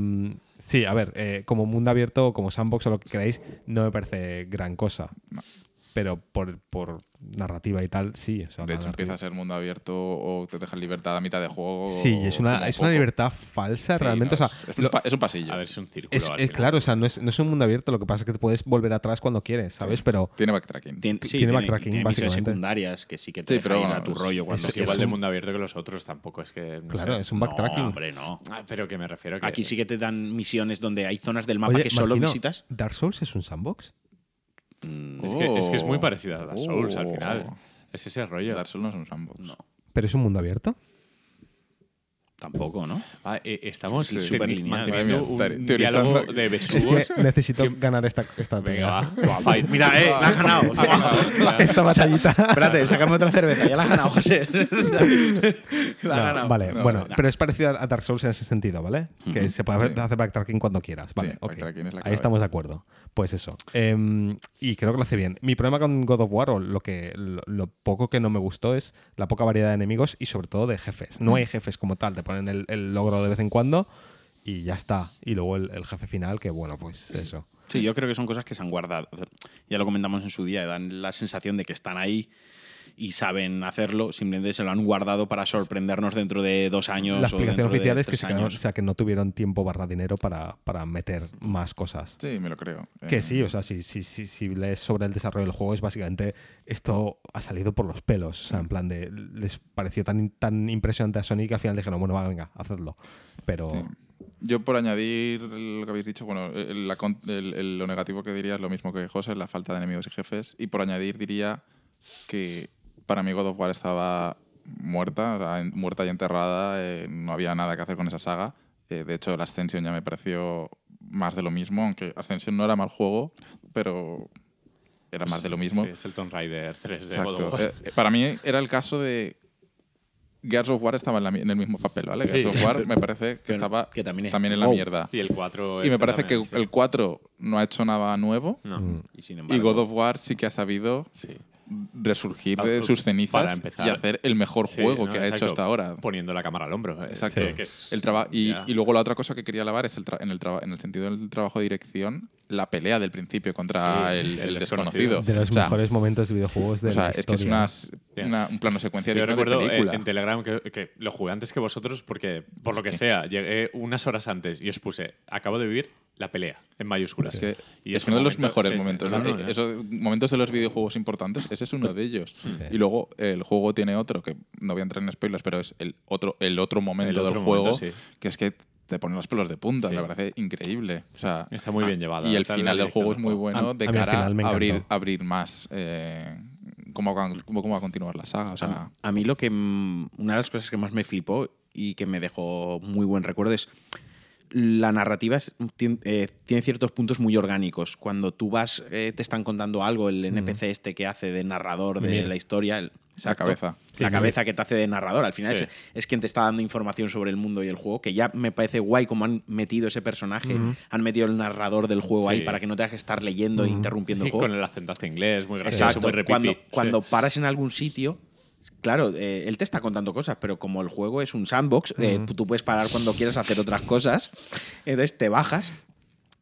sí, a ver, eh, como mundo abierto, como sandbox o lo que queráis, no me parece gran cosa. No. Pero por, por narrativa y tal, sí. o sea, De hecho, empieza a ser mundo abierto o te dejan libertad a mitad de juego. Sí, es una, es una libertad falsa, Sí, realmente. no, o sea, es, un lo- pa- es un pasillo. A ver, es un círculo. es, claro, o sea, no es, no es un mundo abierto, lo que pasa es que te puedes volver atrás cuando quieres, ¿sabes? Pero Tiene backtracking. Tien- sí, Tiene backtracking, tiene misiones básicamente. secundarias que sí que te Sí, pero bueno, a tu rollo cuando Es es igual un- de mundo abierto que los otros, tampoco es que. no claro, sé. es un No, backtracking. hombre, no. Ah, pero que me refiero a que. Aquí sí que te dan misiones donde hay zonas del mapa Oye, que solo visitas. ¿Dark Souls es un sandbox? Mm, Es que, es que es muy Oh. parecida a Dark Souls al Oh. final. Es ese rollo. Dark Souls no es un sandbox. No, ¿Pero es un mundo abierto? Tampoco, ¿no? Ah, eh, estamos Sí, teni- superlineal. manteniendo Madre mía, un teorizando- diálogo de Es que necesito ganar esta, esta Venga, va. (laughs) Mira, eh, la has ganado. Esta batallita. Espérate, sácame otra cerveza. Ya la has ganado, José. (laughs) la has No, ganado. Vale, No, bueno, no. pero es parecido a Dark Souls en ese sentido, ¿vale? Que se puede Sí. hacer backtracking cuando quieras. Vale, Sí, es la Ahí clave. estamos de acuerdo. Pues eso. Em, y creo que lo hace bien. Mi problema con God of War, o lo, que, lo, lo poco que no me gustó, es la poca variedad de enemigos y sobre todo de jefes. No hay jefes como tal, te ponen el, logro de vez en cuando y ya está. Y luego el, jefe final, que bueno, pues eso. Sí, yo creo que son cosas que se han guardado. Ya lo comentamos en su día, dan la sensación de que están ahí y saben hacerlo, simplemente se lo han guardado para sorprendernos dentro de dos años. La o explicación oficial es que, se quedaron- o sea, que no tuvieron tiempo barra dinero para, para meter más cosas. Sí, me lo creo. Que Eh, sí, o sea, si, si, si, si lees sobre el desarrollo del juego es básicamente esto ha salido por los pelos. O sea, en plan de les pareció tan, tan impresionante a Sony que al final dijeron, bueno, va, venga, hacedlo. Pero Sí. Yo por añadir lo que habéis dicho, bueno, el- la con- el- el- lo negativo que diría es lo mismo que José, la falta de enemigos y jefes. Y por añadir diría que para mí God of War estaba muerta, o sea, en- muerta y enterrada, eh, no había nada que hacer con esa saga. Eh, de hecho, la Ascension ya me pareció más de lo mismo, aunque Ascension no era mal juego, pero era más de lo mismo. Sí, es el Tomb Raider 3 de God of War. Eh, para mí era el caso de. Gears of War estaba en, la en el mismo papel, ¿vale? Sí. Gears of War (laughs) me parece que Pero estaba que también es- en la wow. mierda. Y el 4 Y me este parece que sí. el 4 no ha hecho nada nuevo. No, Mm. Y, sin Y God of War sí que ha sabido sí. Resurgir de sus cenizas y hacer el mejor Sí, juego no, que ha hecho hasta ahora. Poniendo la cámara al hombro. eh, Exacto. que- que es- El y, y luego la otra cosa que quería alabar es el en, el en el sentido del trabajo de dirección, la pelea del principio contra Sí, el, el el desconocido. desconocido. de los O sea, mejores momentos de videojuegos de o sea, la es que es una, un plano secuencia Yo digno de recuerdo en, película. en Telegram que, que lo jugué antes que vosotros porque, por lo que que- sea, llegué unas horas antes y os puse, acabo de vivir la pelea, en mayúsculas. Es que Y es uno de los mejores sí, sí, momentos. no, no, no, esos momentos de los videojuegos importantes, ese es uno de ellos. Sí. Y luego el juego tiene otro, que no voy a entrar en spoilers, pero es el otro, el otro momento El otro del juego, momento, que es que te pone los pelos de punta, Sí. me parece increíble. O sea, Está muy bien ah, llevado. Y el final del juego es muy bueno A- de a cara a abrir, abrir más. eh, cómo, va, cómo, cómo va a continuar la saga. O sea, a mí lo que una de las cosas que más me flipó y que me dejó muy buen recuerdo es la narrativa es- eh, tiene ciertos puntos muy orgánicos. Cuando tú vas, eh, te están contando algo, el NPC este que hace de narrador de la historia, el- La cabeza. la Sí, cabeza que te hace de narrador. Al final Sí. es, es quien te está dando información sobre el mundo y el juego, que ya me parece guay como han metido ese personaje, han metido el narrador del juego ahí para que no tengas que estar leyendo e interrumpiendo el juego. con el acentazo inglés, muy gracioso, Exacto. muy repipi. Cuando, Sí. cuando paras en algún sitio, claro, eh, él te está contando cosas, pero como el juego es un sandbox, eh, tú puedes parar cuando quieras hacer otras cosas. Entonces te bajas.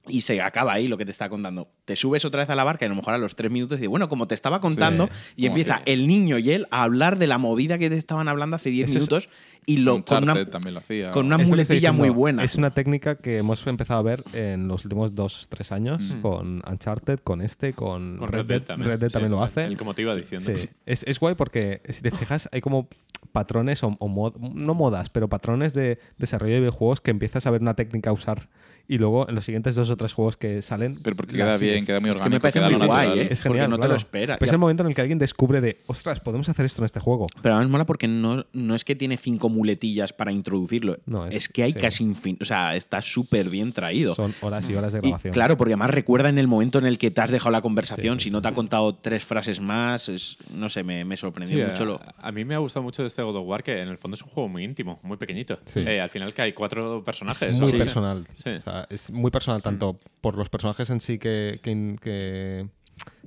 Y se acaba ahí lo que te está contando. Te subes otra vez a la barca y a lo mejor a los tres minutos dices, bueno, como te estaba contando, y empieza que- el niño y él a hablar de la movida que te estaban hablando hace 10 Eso es- minutos y lo, con una, también lo hacía. con una muletilla muy buena. Es una técnica que hemos empezado a ver en los últimos dos, tres años con Uncharted, con este, con, Con Red, Dead, Red Dead sí, también lo hace. El como te iba diciendo. Sí, es, es guay porque si te fijas hay como patrones o, o mod- no modas, pero patrones de desarrollo de videojuegos que empiezas a ver una técnica a usar y luego en los siguientes dos o tres juegos que salen... Pero porque queda sigues. bien, queda muy Es que orgánico. me parece muy guay, natural. ¿eh? Es genial, porque no te claro. lo esperas. Pues es el momento en el que alguien descubre de, ostras, podemos hacer esto en este juego. Pero además mola porque no, no es que tiene cinco muletillas para introducirlo. No, es, es- que hay sí. casi infinito. O sea, está súper bien traído. Son horas y horas de Y grabación. claro, porque además recuerda en el momento en el que te has dejado la conversación, si no te ha contado tres frases más, es- no sé, me, me sorprendió Sí, mucho. a, Lo, a mí me ha gustado mucho de este God of War que en el fondo es un juego muy íntimo, muy pequeñito. Sí. Eh, al final que hay cuatro personajes. es muy personal. Sí. O sea, es muy personal tanto por los personajes en sí que, que, que-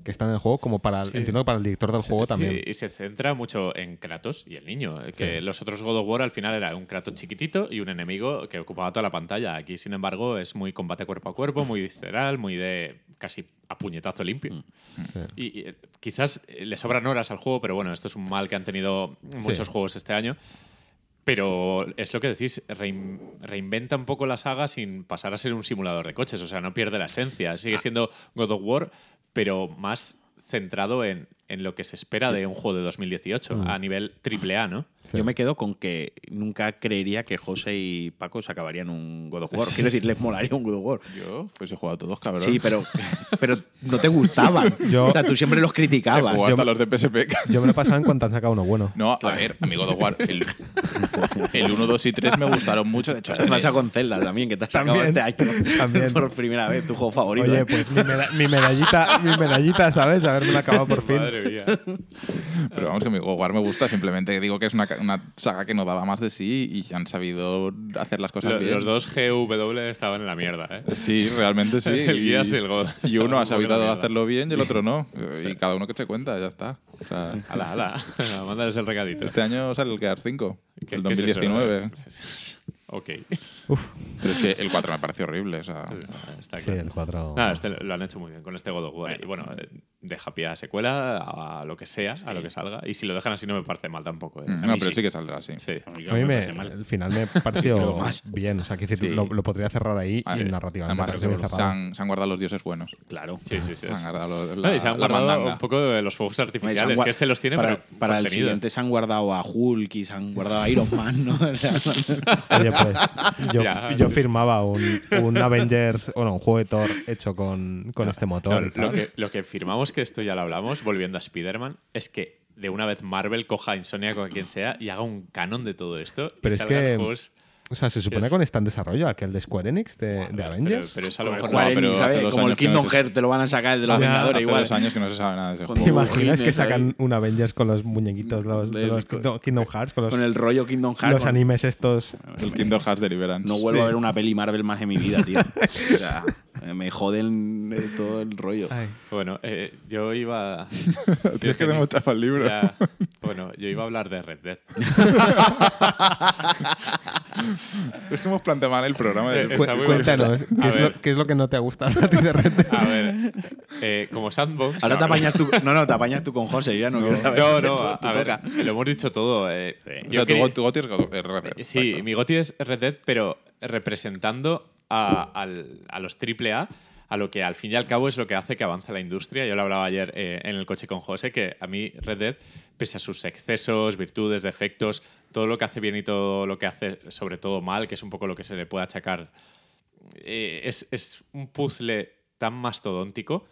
que están en el juego como para, el- Sí. entiendo que para el director del Sí, juego sí, también. y se centra mucho en Kratos y el niño. eh, Que Sí. los otros God of War al final era un Kratos chiquitito y un enemigo que ocupaba toda la pantalla. Aquí, sin embargo, es muy combate cuerpo a cuerpo, muy visceral, muy de casi a puñetazo limpio. Sí. Y, y, eh, quizás le sobran horas al juego, pero bueno, esto es un mal que han tenido muchos juegos este año. Pero es lo que decís, rein- reinventa un poco la saga sin pasar a ser un simulador de coches. O sea, no pierde la esencia. Sigue siendo God of War, pero más centrado en, en lo que se espera de un juego de 2018 Mm. a nivel AAA, ¿no? Yo me quedo con que nunca creería que José y Paco se acabarían un God of War. (laughs) Quiero decir, les molaría un God of War. Yo, pues he jugado a todos, cabrón. Sí, pero, pero no te gustaban. (laughs) Yo- o sea, tú siempre los criticabas. hasta los de PSP. Yo me lo pasaba en cuanto han sacado uno bueno. No, a ver, amigo de War, el, el 1, 2 y 3 me gustaron mucho. De hecho, Te pasa con Zelda también, que te has sacado este año también. por primera vez, tu juego favorito. Oye, pues mi, meda- mi medallita, mi medallita, ¿sabes? Haberme acabado por fin. Madre (laughs) Pero vamos, que mi God of War me gusta. Simplemente digo que es una, una saga que no daba más de sí y han sabido hacer las cosas Lo- bien. los dos GW estaban en la mierda, ¿eh? Sí, realmente sí. (laughs) El y, y el God. y uno ha sabido hacerlo bien y el otro no. (laughs) Y cada uno que se cuenta, ya está. O sea, Ala, ala. Mándales el recadito. este año sale el Gears 5, ¿Qué- el qué es eso? 2019. Ok. Pero es que el 4 me pareció horrible. O sea, Está Sí, el 4. Nada, este lo han hecho muy bien con este God of War. Y bueno, eh, deja pie a secuela, a lo que sea, a lo que salga. Y si lo dejan así no me parece mal tampoco. ¿eh? no, pero sí. que saldrá, sí. Sí. A mí me me, parece mal. el final me (laughs) pareció más. bien. O sea, que decir, Sí. lo, lo podría cerrar ahí Ah, sin sí. narrativamente. Además, se han, se han guardado los dioses buenos. Claro. Sí, sí, sí. Se han guardado los- No, la, y se han la guardado un poco de los fuegos artificiales, que este los tiene, para, pero para el siguiente se han guardado a Hulk y se han guardado a Iron Man, ¿no? (laughs) (laughs) Oye, pues yo, Ya. yo firmaba un, un Avengers, bueno, un juego de Thor hecho con, con este motor. No, y lo, que, lo que firmamos, que esto ya lo hablamos, volviendo a Spider-Man, es que de una vez Marvel coja a Insomniac o a quien sea y haga un canon de todo esto. y Pero es salgan que- juegos- O sea, se supone es- que está en desarrollo aquel de Square Enix de, Avengers. pero eso a lo Con mejor no, Square pero Enix, hace ¿sabes? dos Como el años Kingdom se- Hearts te lo van a sacar de los Hace igual. dos años que no se sabe nada de ese Con- ¿Te juego. imaginas que sacan ahí. un Avengers con los muñequitos los, de los Kingdom, Kingdom Hearts, con los, Con el rollo Kingdom Hearts. los con- animes estos? El Kingdom Hearts Deliverance. No vuelvo Sí. a ver una peli Marvel más en mi vida, tío. (laughs) O sea, me joden eh, todo el rollo. Ay. Bueno, eh, yo iba. (laughs) Tienes que chafa el libro. Ya, bueno, yo iba a hablar de Red Dead. (laughs) Es que hemos planteado mal el programa. del- Eh, Cu- cuéntanos. ¿qué es, lo, ver. qué es lo que no te ha gustado a ti de Red Dead? A ver, eh, como sandbox. Ahora te apañas tú. No, no, te apañas tú con José. Ya no, quiero saber. No, no, a, te a ver, lo hemos dicho todo. eh. O Yo sea, tu, quería- go- tu goti es Red Dead. Sí, Exacto. mi GOTY es Red Dead, pero representando a, los AAA, a lo que al fin y al cabo es lo que hace que avance la industria. Yo lo hablaba ayer eh, en el coche con José, que a mí Red Dead, pese a sus excesos, virtudes, defectos, todo lo que hace bien y todo lo que hace sobre todo mal, que es un poco lo que se le puede achacar, eh, es, es un puzzle tan mastodóntico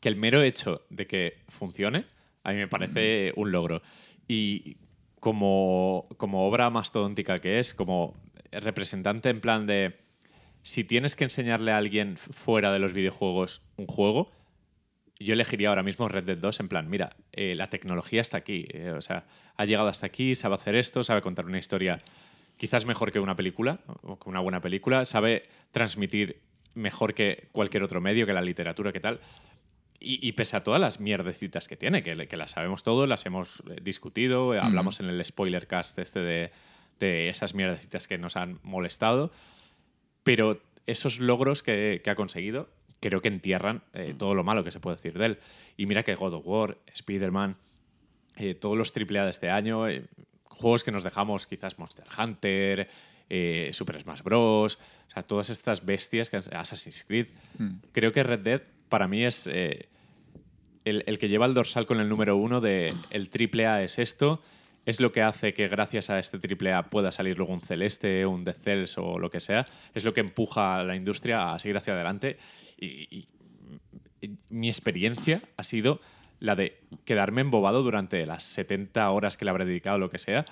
que el mero hecho de que funcione a mí me parece un logro. Y como, como obra mastodóntica que es, como representante en plan de si tienes que enseñarle a alguien fuera de los videojuegos un juego, yo elegiría ahora mismo Red Dead 2 en plan, mira, eh, la tecnología está aquí, eh, o sea, ha llegado hasta aquí, sabe hacer esto, sabe contar una historia quizás mejor que una película, o que una buena película, sabe transmitir mejor que cualquier otro medio, que la literatura, que tal. Y, y pese a todas las mierdecitas que tiene, que, que las sabemos todos, las hemos eh, discutido, eh, hablamos en el spoiler cast este de, de esas mierdecitas que nos han molestado, pero esos logros que, que ha conseguido creo que entierran eh, todo lo malo que se puede decir de él. Y mira que God of War, Spider-Man, eh, todos los AAA de este año, eh, juegos que nos dejamos quizás Monster Hunter, Super Smash Bros., o sea, todas estas bestias, que Assassin's Creed, creo que Red Dead para mí es el, el que lleva el dorsal con el número uno de el AAA es esto, es lo que hace que gracias a este AAA pueda salir luego un Celeste, un Death Cells o lo que sea, es lo que empuja a la industria a seguir hacia adelante y- mi experiencia ha sido la de quedarme embobado durante las 70 horas que le habré dedicado, lo que sea,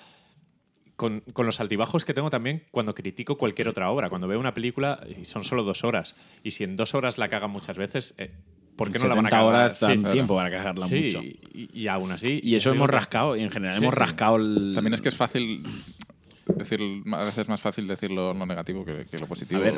con, con los altibajos que tengo también cuando critico cualquier otra obra. Cuando veo una película y son solo dos horas, y si en dos horas la cagan muchas veces, eh, ¿por qué no la van a 70 cagar? horas dan Sí. tiempo para cagarla Sí, mucho. y, y aún así. Y eso hemos rascado, y en general Sí, hemos sí. rascado el. También es que es fácil decir, a veces es más fácil decirlo lo negativo que, que lo positivo. A ver,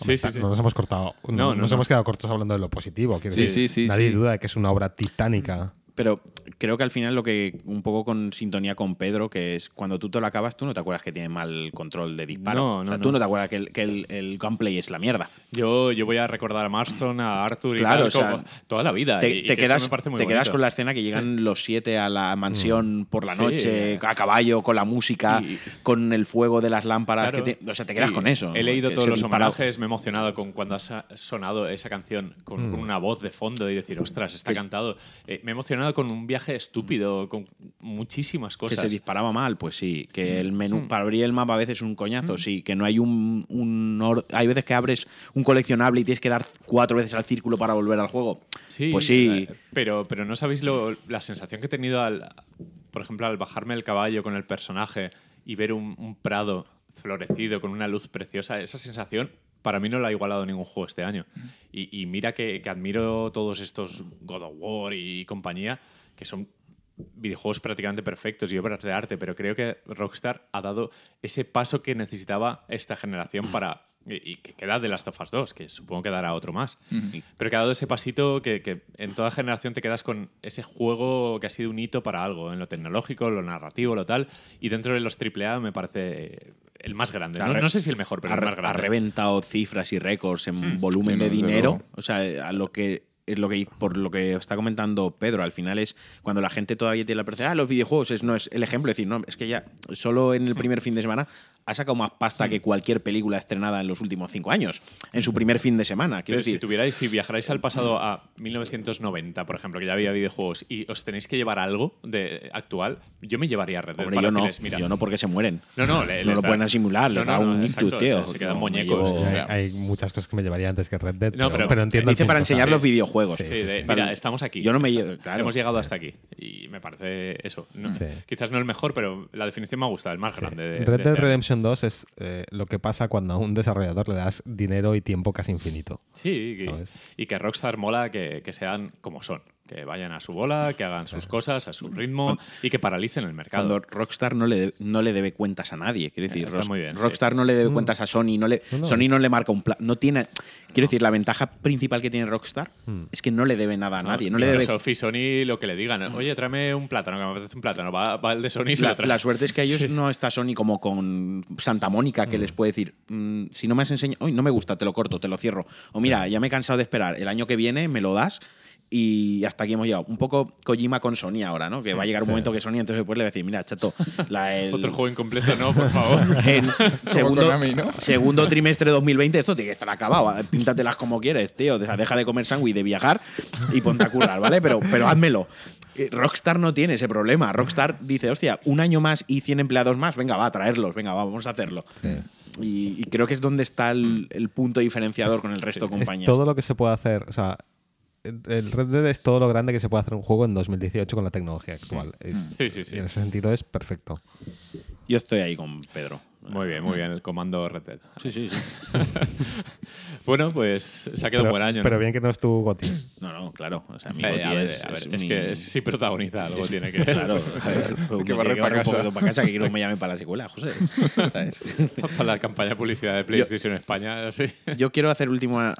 Sí, sí, sí. No nos hemos cortado. No, No, no, nos no. hemos quedado cortos hablando de lo positivo. quiero Sí, decir. sí, sí, Nadie sí. duda de que es una obra titánica. Pero creo que al final lo que un poco con sintonía con Pedro, que es cuando tú te lo acabas, tú no te acuerdas que tiene mal control de disparo. No, O sea, no, tú no. no te acuerdas que el, que el, el gameplay es la mierda. Yo, yo voy a recordar a Marston, a Arthur y Claro, tal, o sea, como toda la vida. Te, y- quedas, me parece muy te quedas con la escena que llegan los siete a la mansión por la Sí. noche, a caballo, con la música, Y- con el fuego de las lámparas. Claro. que te- o sea, te quedas con eso. He leído todos los disparo- homenajes, me he emocionado con cuando ha sonado esa canción con, con una voz de fondo y decir, ostras, está cantado. Eh, me he emocionado relacionado con un viaje estúpido, con muchísimas Que cosas. se disparaba mal, pues sí. Que el Hmm. menú, para abrir el mapa a veces es un coñazo, sí. Que no hay un, un or- Hay veces que abres un coleccionable y tienes que dar cuatro veces al círculo para volver al juego. Sí, Pues sí. eh, Pero, pero no sabéis lo- la sensación que he tenido al, por ejemplo, al bajarme el caballo con el personaje y ver un, un prado florecido con una luz preciosa. Esa sensación para mí no la ha igualado ningún juego este año. Y, y mira que, que admiro todos estos God of War y compañía, que son videojuegos prácticamente perfectos y obras de arte, pero creo que Rockstar ha dado ese paso que necesitaba esta generación para... Y, y que queda de Last of Us 2, que supongo que dará otro más. Pero que ha dado ese pasito que, que en toda generación te quedas con ese juego que ha sido un hito para algo, en lo tecnológico, lo narrativo, lo tal. Y dentro de los AAA me parece el más grande. Ha No, sé si el mejor, pero ha, el más ha grande. Hmm. reventado cifras y récords en volumen Sí, de no, dinero. O sea, a lo que lo que por lo que está comentando Pedro, al final es cuando la gente todavía tiene la percepción, ah, los videojuegos es, no es el ejemplo, es decir, no, es que ya solo en el primer fin de semana ha sacado más pasta que cualquier película estrenada en los últimos cinco años, en su primer fin de semana. Quiero Pero si decir, tuvierais, si viajarais al pasado a 1990, por ejemplo, que ya había videojuegos, y os tenéis que llevar algo de actual, yo me llevaría a Red Dead hombre, yo no, mira, yo no porque se mueren. No, no, le- no lo da- pueden asimilar, les No, da no, no, un exacto, ictus, tío. se- se quedan muñecos. llevo- Hay, muchas cosas que me llevaría antes que Red Dead, No, pero, pero entiendo Dice para enseñar Sí. los videojuegos. Sí, sí, de, sí. mira, Para- estamos aquí. Yo no me Está- llevo- claro. Hemos llegado hasta aquí. Y me parece eso. No- Sí. Quizás no el mejor, pero la definición me ha gustado, el más Sí. grande. De, Red este Dead año. Redemption 2 es eh, lo que pasa cuando a un desarrollador le das dinero y tiempo casi infinito. Sí, y, que Rockstar mola que, que sean como son. Que vayan a su bola, que hagan sus cosas a su ritmo y que paralicen el mercado. Cuando Rockstar no le, de- no le debe cuentas a nadie. Quiero decir, Está Ros- muy bien, sí. Rockstar no le debe cuentas a Sony. No le, No, no, Sony es- no le marca un plan. No tiene. Quiero decir, la ventaja principal que tiene Rockstar es que no le debe nada a nadie. No le debe. Y Sony lo que le digan. Oye, tráeme un plátano, que me apetece un plátano. Va, va el de Sony y se La, lo trae. la suerte es que a ellos no está Sony como con Santa Mónica, que les puede decir, "Mm, si no me has enseñado, hoy no me gusta, te lo corto, te lo cierro. O mira, ya me he cansado de esperar, el año que viene me lo das y hasta aquí hemos llegado. Un poco Kojima con Sony ahora, ¿no? Que va a llegar un Sí. momento que Sony entonces después le va a decir, mira, chato, (laughs) la, el- Otro juego incompleto, no, por favor. (laughs) en segundo, Konami, ¿no? segundo trimestre de 2020 esto tiene que estar acabado. Píntatelas como quieres, tío. O sea, deja de comer sándwich, de viajar y ponte a currar, ¿vale? Pero, pero házmelo. Eh, Rockstar no tiene ese problema. Rockstar dice, hostia, un año más y 100 empleados más, venga, va a traerlos, venga, va, vamos a hacerlo. Y, y creo que es donde está el, el punto diferenciador con el resto de Es compañías. todo lo que se puede hacer. O sea, el Red Dead es todo lo grande que se puede hacer un juego en 2018 con la tecnología actual. Es- Sí, sí, sí. Y en ese sentido es perfecto. Yo estoy ahí con Pedro. Muy bien, muy bien, el comando Dead. Sí, sí, sí. (laughs) Bueno, pues se ha quedado Pero, un buen año. ¿no? pero bien que no es tu Goti. No, no, claro. O sea, mi Eh, Goti a ver, es, a ver, es es mi- que si protagoniza algo tiene que. Claro, a ver, (laughs) que barrer que pa' barrer un casa. poquito para casa, que quiero que me (laughs) llamen para la secuela, José. ¿Sabes? Para la campaña de publicidad de PlayStation España, sí. Yo quiero hacer última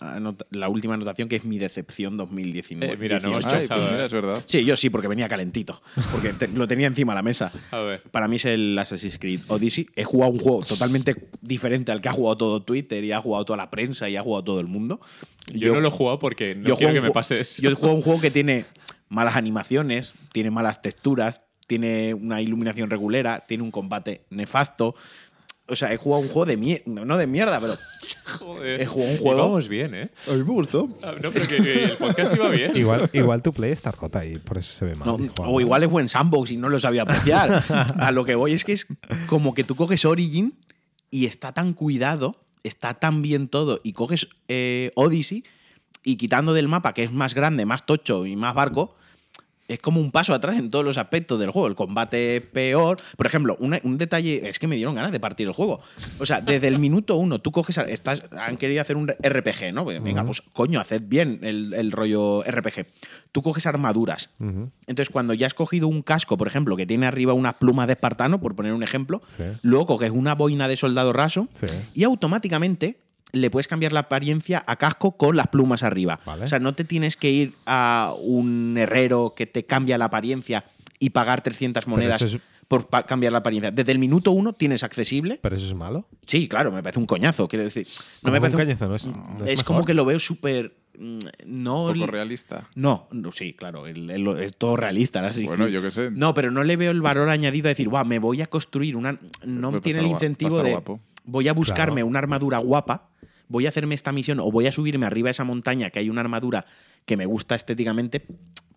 la última anotación, que es mi decepción 2019. Eh, mira, no hemos 18. Ay, pensado, pues mira, ¿eh? es verdad. Sí, yo sí, porque venía calentito. Porque te- lo tenía encima de la mesa. A ver. Para mí es el Assassin's Creed Odyssey. He jugado un juego totalmente diferente al que ha jugado todo Twitter y ha jugado toda la prensa y ha jugado todo el mundo. Yo, no lo he jugado porque no yo quiero juego que me ju- pases. Yo jugado un juego que tiene malas animaciones, tiene malas texturas, tiene una iluminación regulera, tiene un combate nefasto. O sea, he jugado un juego de mierda. No de mierda, pero. (laughs) Joder. he jugado un juego- Vamos bien, ¿eh? A mí me gustó. Ah, No, pero que, que el podcast iba bien. Igual, igual tu play está rota y por eso se ve mal. No, o igual es buen sandbox y no lo sabía apreciar. (laughs) A lo que voy es que es como que tú coges Origin y está tan cuidado, está tan bien todo, y coges eh, Odyssey y quitando del mapa, que es más grande, más tocho y más barco, es como un paso atrás en todos los aspectos del juego. El combate es peor. Por ejemplo, una- un detalle es que me dieron ganas de partir el juego. O sea, desde el minuto uno, tú coges. Estás, han querido hacer un RPG, ¿no? Pues, Venga, pues coño, haced bien el, el rollo RPG. Tú coges armaduras. Entonces, cuando ya has cogido un casco, por ejemplo, que tiene arriba unas plumas de espartano, por poner un ejemplo, Sí. luego coges una boina de soldado raso Sí. y automáticamente le puedes cambiar la apariencia a casco con las plumas arriba. Vale. O sea, no te tienes que ir a un herrero que te cambia la apariencia y pagar 300 monedas es- por cambiar la apariencia. Desde el minuto uno tienes accesible. Pero eso es malo. Sí, claro, me parece un coñazo, quiero decir. No Como me un parece un- cañazo, no es, no es es como que lo veo súper... mm, No, Un poco realista. no, no, sí, claro, el- el- es todo realista. Bueno, yo qué sé. No, pero no le veo el valor añadido a decir, guau, me voy a construir una. No Pues tiene el gua- incentivo de. guapo. Voy a buscarme Claro. una armadura guapa, voy a hacerme esta misión o voy a subirme arriba a esa montaña que hay una armadura que me gusta estéticamente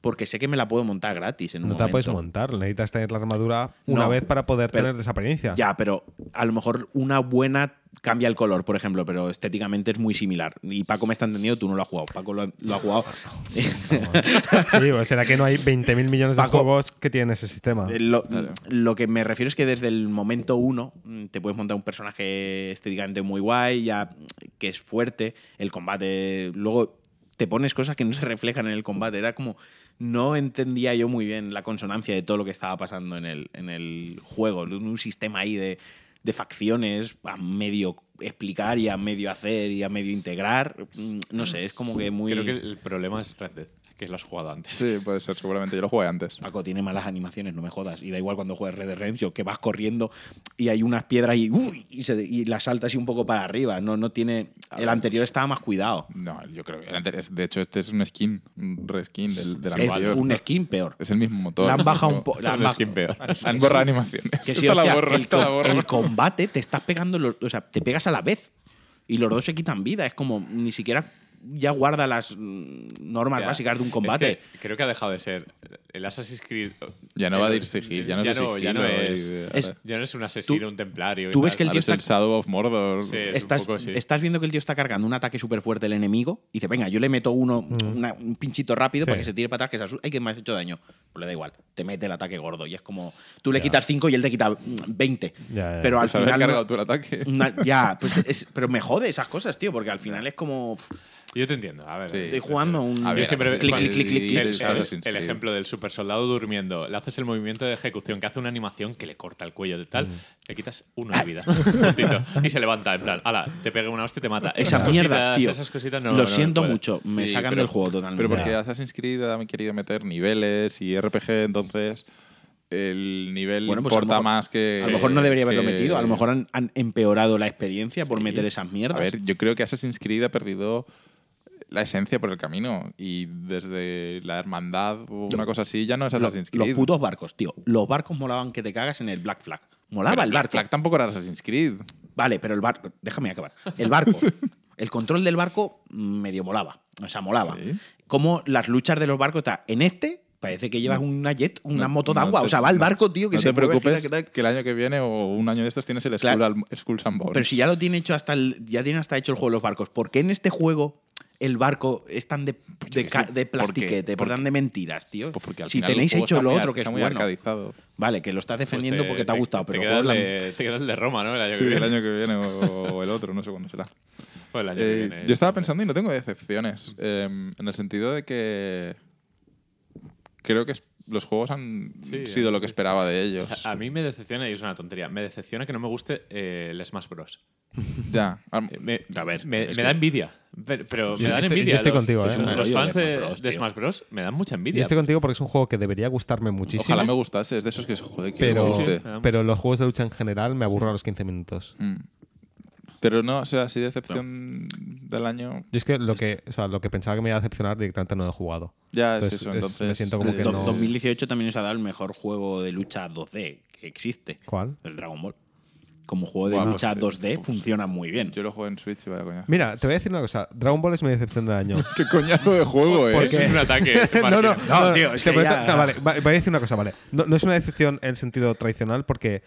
porque sé que me la puedo montar gratis en un No te la puedes montar, necesitas tener la armadura una No, vez para poder pero- tener esa apariencia. Ya, pero a lo mejor una buena cambia el color, por ejemplo, pero estéticamente es muy similar. Y Paco me está entendiendo, tú no lo has jugado. Paco lo ha, lo ha jugado. (laughs) Sí, o será que no hay 20.000 millones de Paco- juegos que tienen ese sistema. Eh, Lo, Claro. lo que me refiero es que desde el momento uno mm, te puedes montar un personaje estéticamente muy guay, ya que es fuerte, el combate. Luego te pones cosas que no se reflejan en el combate. Era como. No entendía yo muy bien la consonancia de todo lo que estaba pasando en el, en el juego. Un sistema ahí de, de facciones a medio explicar y a medio hacer y a medio integrar. Mm, No sé, es como que muy. Creo que el problema es Red Dead, que lo has jugado antes. Sí, puede ser, seguramente. Yo lo jugué antes. Paco tiene malas animaciones, no me jodas. Y da igual cuando juegas Red Dead Redemption, que vas corriendo y hay unas piedras y, uy, y, se, y las saltas así un poco para arriba. No, no tiene. El anterior estaba más cuidado. No, yo creo que el anterior- de hecho este es un skin, un reskin del, del es anterior. un skin peor. Es el mismo motor. Le han bajado un poco. (laughs) Un skin peor. Han borrado animaciones. Que (laughs) sí, Esta la hostia, borro, el, la borro. el combate te estás pegando, los- o sea, te pegas a la vez. Y los dos se quitan vida. Es como ni siquiera ya guarda las mm, normas Ya. básicas de un Es combate. que creo que ha dejado de ser el Assassin's Creed. Ya no va de ir sigil, ya no es ya no es, ya no es un asesino, un templario. tú ves que el tío es el está- Shadow of Mordor. Sí. Es un estás, poco así. estás viendo que el tío está cargando un ataque súper fuerte al enemigo y dice, venga, yo le meto uno, una- un pinchito rápido Sí. para que se tire para atrás, que se asuste. Ay, que me has hecho daño. Pues le da igual, te mete el ataque gordo. Y es como, tú le quitas 5 y él te quita mm, 20. Ya, ya. Pero al Pues final... cargado tú el ataque. una- ya, pues (laughs) es- pero me jode esas cosas, tío, porque al final es como... Yo te entiendo. A ver, Sí. Estoy jugando a un... Yo ver, siempre clic, clic, clic, clic, el, el- ejemplo del super soldado durmiendo, le haces el movimiento de ejecución que hace una animación que le corta el cuello de tal, le quitas uno de vida. (laughs) Y se levanta, en plan, ala, te pega una hostia y te mata. Esas mierdas, cositas- tío. Esas cositas no. Lo no siento mucho, me Sí, sacan pero- del juego totalmente. Pero porque. Assassin's Creed han querido meter niveles y RPG, entonces el nivel Bueno, pues importa mejor- más que. a lo mejor no debería haberlo que- metido, a lo mejor han, han empeorado la experiencia por Sí. meter esas mierdas. A ver, yo creo que Assassin's Creed ha perdido la esencia por el camino y desde la hermandad o una cosa así ya no es Assassin's los Creed. putos barcos, tío. Los barcos molaban que te cagas en el Black Flag. Molaba Pero el Black barco. Flag tampoco era Assassin's Creed. Vale, pero el barco. Déjame acabar. El barco. (laughs) el control del barco medio molaba. O sea, molaba. Sí. Como las luchas de los barcos. Está, en este parece que llevas una jet, una No- moto de no agua. te- o sea, va el barco, tío, que no se te mueve, preocupes gira, que el año que viene o un año de estos tienes el Claro. Skull, and Bones. Pero si ya lo tiene hecho hasta el, ya tiene hasta hecho el juego de los barcos, ¿por qué en este juego el barco es tan de, de, sí, plastiquete, por tan de mentiras, tío? Pues porque al si final tenéis hecho lo otro que es muy bueno. arcadizado. Vale, que lo estás Pues defendiendo porque te ha gustado, te pero queda, el te queda el de Roma, ¿no? El año (laughs) Sí, que viene. el año que viene o, (laughs) o el otro, no sé cuándo será. O el año que Eh, viene. yo estaba pensando y no tengo decepciones. eh, en el sentido de que creo que es- los juegos han Sí, sido lo que esperaba de O ellos. sea, a mí me decepciona, y es una tontería, me decepciona que no me guste eh, el Smash Bros. (laughs) ya. Eh, Me, A ver, me, es me que- da envidia. Pero, pero Yo me dan estoy- yo envidia. estoy los, contigo, los- ¿eh? fans de de, Smash Bros, de tío. Smash Bros. me dan mucha Yo envidia. estoy contigo porque es un juego que debería gustarme muchísimo. Ojalá me gustase. Es de esos que joder, que pero, existe. Sí, sí. pero los juegos de lucha en general me aburren a los 15 minutos. Mm. Pero no, o sea, así decepción del año. Yo es que lo que, o sea, lo que pensaba que me iba a decepcionar directamente no he jugado. Ya es Entonces, eso. es- Entonces, me siento como eh, que Do- no- 2018 también nos ha dado el mejor juego de lucha 2D que existe. ¿Cuál? El Dragon Ball. Como juego de pues, lucha eh, 2D pues, funciona muy bien. Yo lo juego en Switch y vaya coña. Mira, te voy a decir una cosa. Dragon Ball es mi decepción del año. (laughs) Qué coñazo de juego, eh. Eso es un ataque. (laughs) no, no, no, tío, es te que ya- no, vale, va- voy a decir una cosa, vale. No, no es una decepción en el sentido tradicional porque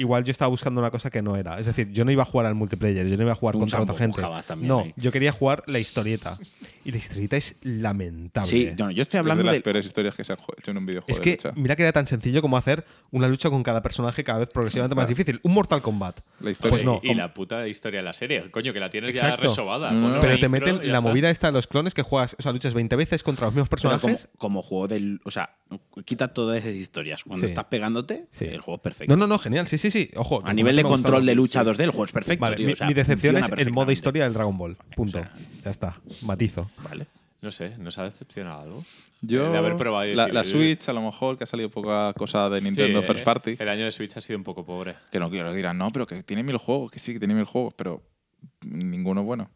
igual yo estaba buscando una cosa que no era. Es decir, yo no iba a jugar al multiplayer, yo no iba a jugar Un contra otra gente. también No, ahí. yo quería jugar la historieta. Y la historieta es lamentable. Sí, no, yo estoy Es hablando de las de. peores historias que se han hecho en un videojuego Es de que lucha. mira que era tan sencillo como hacer una lucha con cada personaje cada vez progresivamente más difícil. Un Mortal Kombat. La historia. Pues no. Y la puta historia de la serie. Coño, que la tienes Exacto. ya resobada. No, una Pero te intro meten la está. movida esta de los clones que juegas, o sea, luchas 20 veces contra los mismos pero como, personajes. como juego del. O sea, quita todas esas historias. Cuando Sí. estás pegándote, Sí. el juego es perfecto. No, no, no, genial. Sí, sí, sí. Ojo. A nivel de control de lucha 2D, el juego es perfecto. Vale, tío, mi, o sea, mi decepción es el modo historia del Dragon Ball. Punto. Ya está. Matizo. Vale. No sé, ¿nos ha decepcionado algo? Yo, de haber probado y la, la "Eh". Switch, a lo mejor, que ha salido poca cosa de Nintendo Sí, First Party. El año de Switch ha sido un poco pobre. Que no quiero dirán, no, pero que tiene mil juegos, que sí, que tiene mil juegos, pero ninguno bueno.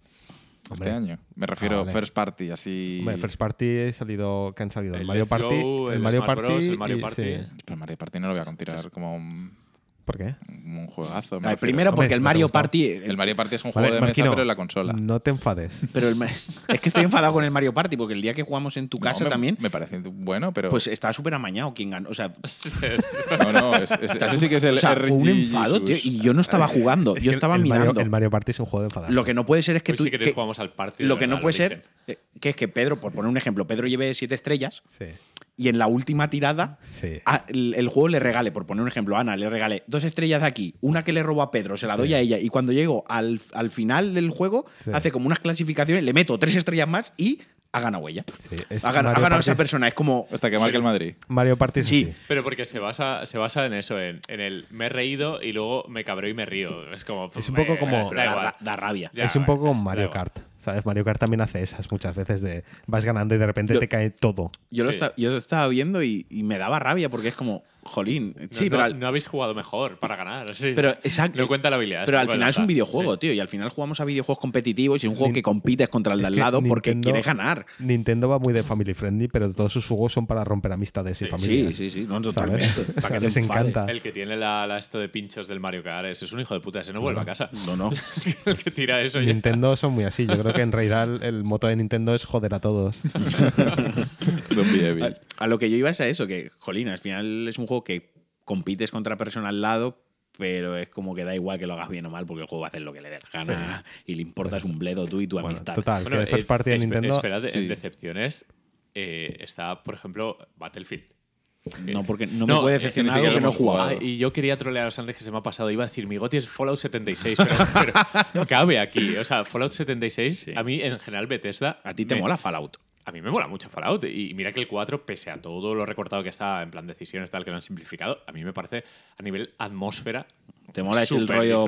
Hombre. Este año. Me refiero Ah, a vale. First Party, así. Hombre, First Party ha salido, que han salido el, El Mario Party, el el Mario Party, Bros, el Mario y- Party. sí. Pero Mario Party no lo voy a continuar como. un- ¿Por qué? Un juegazo. me refiero. primero porque el no Mario. Party. El Mario Party es un Vale, juego de Marquino, mesa, pero en la consola. No te enfades. Pero el es que estoy enfadado con el Mario Party porque el día que jugamos en tu No, casa me- también, Me parece bueno, pero. pues estaba súper amañado quien ganó. O sea, (laughs) no, no, es, es- ese sí que es el o sea, fue un enfado, tío. Y yo no estaba (laughs) jugando, Es yo estaba el mirando. Mario, el Mario Party es un juego de enfadar. Lo que no puede ser es que Hoy tú. si que- jugamos al party. lo que no puede ser, eh, que es que Pedro, por poner un ejemplo, Pedro lleve siete estrellas Sí, y en la última tirada sí. a- el, el juego le regale, por poner un ejemplo, a Ana le regale dos estrellas de aquí, una que le robo a Pedro, se la doy a ella, y cuando llego al, al final del juego, Sí. hace como unas clasificaciones, le meto tres estrellas más y ha ganado ella. Ha ganado, esa es- persona. Es como. Hasta que marque el Madrid. Mario Party Sí. Pero porque se basa, se basa en eso, en, en el me he reído y luego me cabreo y me río. Es como. Es un poco me- como- Da rabia. Ya, es un poco como Mario igual. ¿Sabes? Mario Kart también hace esas muchas veces de vas ganando y de repente Yo- te cae todo. Yo, lo yo estaba viendo y, y me daba rabia porque es como. Jolín. No, Sí, no- pero. al- no habéis jugado mejor para ganar. sí. pero exacto. No cuenta la habilidad. Pero al final es un videojuego, Sí. tío. Y al final jugamos a videojuegos competitivos y es un juego Nin- que compites contra el de al lado porque quieres ganar. Nintendo va muy de family friendly, pero todos sus juegos son para romper amistades y Sí, familias. Sí, sí, sí. No, ¿sabes? totalmente. (laughs) Para que les encanta. El que tiene la, la esto de pinchos del Mario Kart ese es un hijo de puta, ese no vuelve a casa. No, no. (laughs) el que tira eso ya. Nintendo son muy así. Yo creo que en realidad el, moto de Nintendo es joder a todos. (laughs) A, a lo que yo iba es a eso, que, jolín, al final es un juego que compites contra persona al lado, pero es como que da igual que lo hagas bien o mal, porque el juego va a hacer lo que le dé la gana y le importas un bledo tú y tu Bueno, amistad. total, Bueno, que eh, de espe- Nintendo. Esperad, sí. en decepciones eh, está, por ejemplo, Battlefield. No, porque no, No, me puede que decepcionar algo que no he jugado. Ah, y yo quería trolearos antes que se me ha pasado. Iba a decir, mi goti es Fallout 76, pero, (laughs) pero cabe aquí. O sea, Fallout 76, a mí en general Bethesda... A ti te me- mola Fallout. A mí me mola mucho Fallout. Y mira que el 4, pese a todo lo recortado que está en plan decisiones tal que lo han simplificado, a mí me parece a nivel atmósfera. Te mola ese el rollo.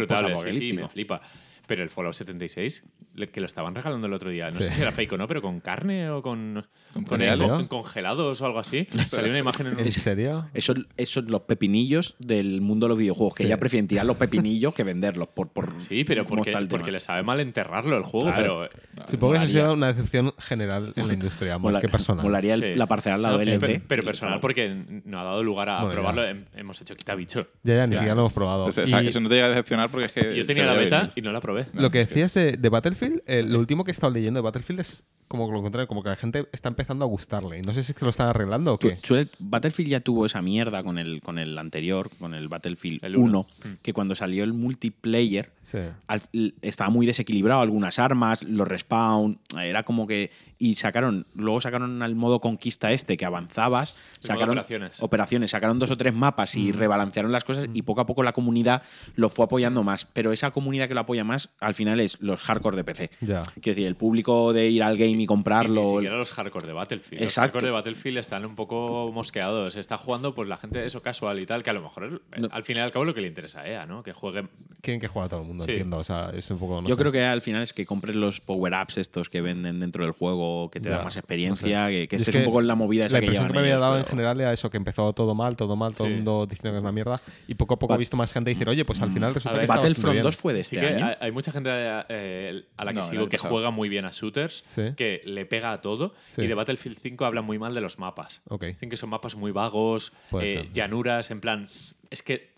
Sí, me flipa. Pero el Fallout 76, le- que lo estaban regalando el otro día, no Sí. sé si era fake o no, pero con carne o con, ¿Con con, congelados o algo así. (laughs) Salió una imagen en un, ¿En serio? Esos, esos los pepinillos del mundo de los videojuegos, que Sí. ya prefieren tirar los pepinillos que venderlos. Por, por Sí, pero porque, porque le sabe mal enterrarlo el juego, Claro. pero. Supongo que eso sido una decepción general en la industria, más Mola- que personal. Molaría el- Sí. la parcela al lado No, del eh, LT. pero, pero personal, porque no ha dado lugar a Bueno, probarlo. Hem- Hemos hecho quita bicho. Ya, ya, ni siquiera lo hemos probado. es- Y Eso no te llega a decepcionar porque es que. Yo tenía la beta y no la probé. Lo que decías de, de Battlefield, eh, lo último que he estado leyendo de Battlefield es como lo contrario, como que la gente está empezando a gustarle. Y no sé si es que lo están arreglando o qué. suele- Battlefield ya tuvo esa mierda con el, con el anterior, con el Battlefield El 1, uno. que cuando salió el multiplayer Sí. al- l- estaba muy desequilibrado, algunas armas, los respawn, era como que... Y sacaron, luego sacaron al modo conquista este, que avanzabas, El sacaron operaciones. operaciones, sacaron dos o tres mapas y rebalancearon las cosas y poco a poco la comunidad lo fue apoyando más. Pero esa comunidad que lo apoya más, al final es los hardcore de PC. Ya. Quiero decir, el público de ir al game y Y comprarlo... ni siquiera los hardcore de Battlefield. Los Exacto. hardcore de Battlefield están un poco mosqueados. Está jugando pues la gente eso casual y tal, que a lo mejor No. al fin y al cabo es lo que le interesa a EA, ¿no? Que juegue. Quieren que juegue a todo el mundo, Sí. entiendo. O sea, es un poco. no Yo sé. creo que al final es que compres los power-ups estos que venden dentro del juego, que te Ya, dan más experiencia, que, que Y es estés que un poco en la movida esa La que impresión llevan que me había ellos, dado en pero- general era eso, que empezó todo mal, todo mal, todo el Sí. mundo diciendo que es una mierda. Y poco a poco he visto más gente decir, oye, pues al final resulta ver, que Battlefront bien. 2 fue de Sí este que año. hay, mucha gente eh, a la que No, sigo que pasado. juega muy bien a shooters, Sí. que le pega a todo. Sí. Y de Battlefield 5 hablan muy mal de los mapas. Dicen que son mapas muy vagos, eh, llanuras, en plan. Es que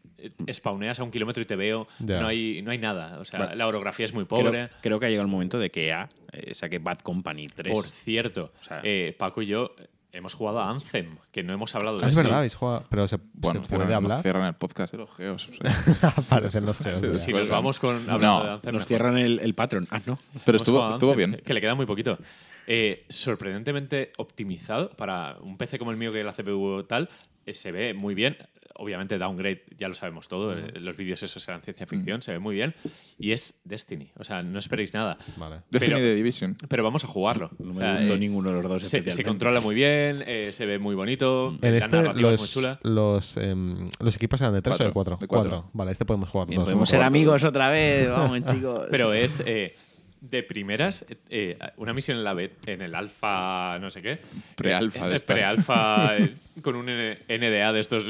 spawneas a un kilómetro y te veo, no hay, no hay nada. O sea, la orografía es muy pobre. creo que ha llegado el momento de que EA eh, saque Bad Company 3. Por cierto, O sea- eh, Paco y yo hemos jugado a Anthem, que no hemos hablado de Ah, es esto. verdad, habéis jugado. Pero se, Bueno, se puede cierran, hablar. cierran el podcast de los geos. o sea. (laughs) Aparecen los geos. Sí. Si nos vamos con hablando No, de Anthem, Nos mejor. cierran el, el Patreon. Ah, no. Pero estuvo, a estuvo bien. Que, que le queda muy poquito. Eh, sorprendentemente optimizado para un PC como el mío, que la CPU tal, eh, se ve muy bien. Obviamente, downgrade, ya lo sabemos todo. eh, Los vídeos esos eran ciencia ficción, se ve muy bien. Y es Destiny. O sea, no esperéis nada. Vale. Destiny pero- de Division. Pero vamos a jugarlo. No O me sea, gustó eh, ninguno de los dos se, se controla muy bien, eh, se ve muy bonito. En la este, narrativa es muy los, chula. los, em, los equipos eran de 3 o de Cuatro, 4. de cuatro. Vale, este podemos jugar todos. podemos ser amigos otra vez. Vamos, (laughs) chicos. Pero es eh, de primeras eh, una misión en la bet- en el alfa, no sé qué. Prealfa Eh. Prealfa (laughs) eh, con un NDA de estos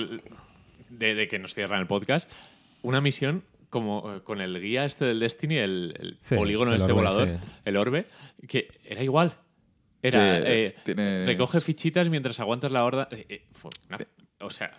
de, de que nos cierran el podcast. Una misión como eh, con el guía este del Destiny, el, el Sí, polígono el este orbe, volador, sí. el orbe, que era igual. Era Sí, eh, tienes- recoge fichitas mientras aguantas la horda. eh, eh, fue una- o sea,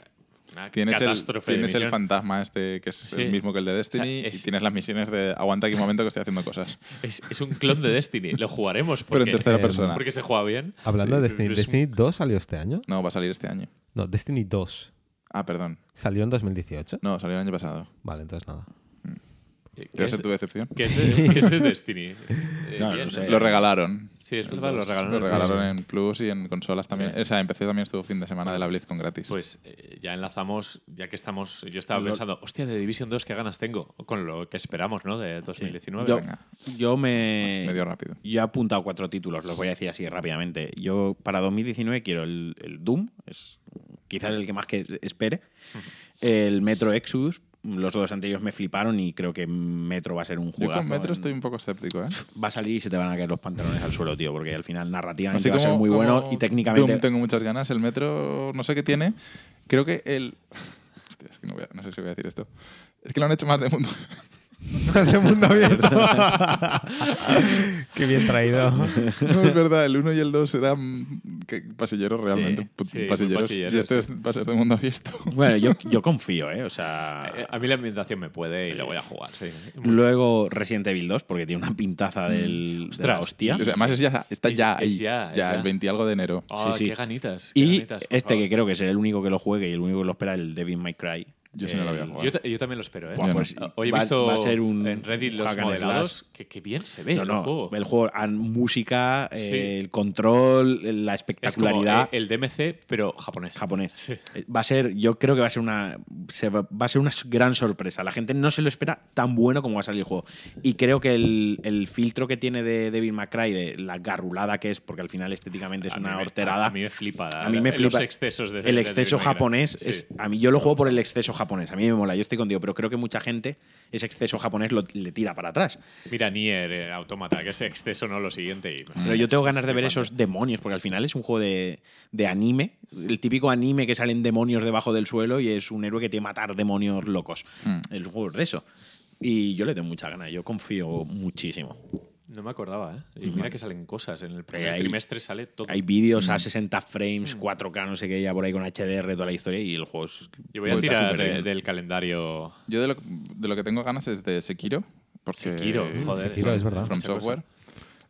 una Tienes, el, catástrofe de tienes el misión. fantasma este, que es Sí. el mismo que el de Destiny, es- y tienes las misiones de aguanta aquí un momento que estoy haciendo cosas. (laughs) Es, es un clon de Destiny. Lo jugaremos Pero porque, en tercera persona. porque se juega bien. Hablando Sí, de Destiny, es un- ¿Destiny 2 salió este año? No, va a salir este año. No, Destiny 2 Ah, perdón. salió en 2018. No, salió el año pasado. Vale, entonces nada. que ¿Debe es, ser tu decepción? que es de, que es de (laughs) Destiny. Eh, No, bien, no sé. Lo regalaron. Sí, es verdad, lo regalaron. Lo en regalaron PlayStation. en Plus y en consolas también. Sí. O sea, en PC también estuvo fin de semana de la BlizzCon gratis. Pues eh, ya enlazamos, ya que estamos. Yo estaba Lo- pensando, hostia, de Division 2, qué ganas tengo con lo que esperamos, ¿no? De 2019. Yo, venga. yo me. medio rápido. Yo he apuntado cuatro títulos, los voy a decir así rápidamente. Yo para 2019 quiero el, el Doom, es quizás el que más que espere. El Metro Exodus, los dos anteriores me fliparon y creo que Metro va a ser un Yo juego. con Metro estoy un poco escéptico, ¿eh? Va a salir y se te van a caer los pantalones al suelo, tío, porque al final narrativamente Así va a ser muy bueno y técnicamente. Doom tengo muchas ganas. El Metro, no sé qué tiene. Creo que el. (laughs) Hostia, es que no, voy a- no sé si voy a decir esto. Es que lo han hecho más de mundo. (laughs) Más (laughs) de mundo abierto. Qué bien traído. No, es verdad, el 1 y el 2 eran pasilleros realmente. Sí, sí, pasilleros. pasilleros, y este sí. es- va a ser de mundo abierto. Bueno, yo, yo confío, ¿eh? O sea. Eh, A mí la ambientación me puede y lo voy a jugar, sí. Luego Resident Evil 2, porque tiene una pintaza del, de la Ostras, hostia. O sea, además es ya, está Es- ya es ahí. ya, Ya, es ya. el 20 y algo de enero. Sí, sí. qué ganitas. qué Y ganitas, este favor. que creo que será el único que lo juegue y el único que lo espera, el Devil May Cry. Yo sí no lo voy a jugar. Yo, ta- yo también lo espero, ¿eh? Buah, pues, Hoy he va- visto va a ser un en Reddit los modelados que, que bien se ve No, el no, juego. el juego, an- música, eh, el control, la es como espectacularidad. eh, el DMC, pero japonés. japonés. Eh, Va a ser, yo creo que va a ser una se va, va a ser una gran sorpresa. La gente no se lo espera tan bueno como va a salir el juego. Y creo que el, el filtro que tiene de Devil May de la garrulada que es, porque al final estéticamente es A una horterada. A mí me flipa. A mí me los flipa excesos de el de exceso Devil japonés Sí. es a mí yo lo juego por el exceso japonés a mí me mola yo estoy contigo pero creo que mucha gente ese exceso japonés lo, le tira para atrás. Mira, Nier, Automata, que ese exceso no lo siguiente. y- pero yo tengo es ganas de ver esos demonios porque al final es un juego de, de anime el típico anime que salen demonios debajo del suelo y es un héroe que tiene que matar demonios locos. Mm. el juego es de eso. Y yo le tengo mucha ganas yo confío muchísimo No me acordaba, ¿eh? Y mira que salen cosas. En el primer hay- trimestre sale todo. hay vídeos a 60 frames 4K no sé qué ya por ahí con HDR toda la historia y el juego es Yo voy a tirar de- del calendario. Yo de lo, de lo que tengo ganas es de Sekiro. Porque Sekiro, joder. Sekiro, es verdad. From. Software.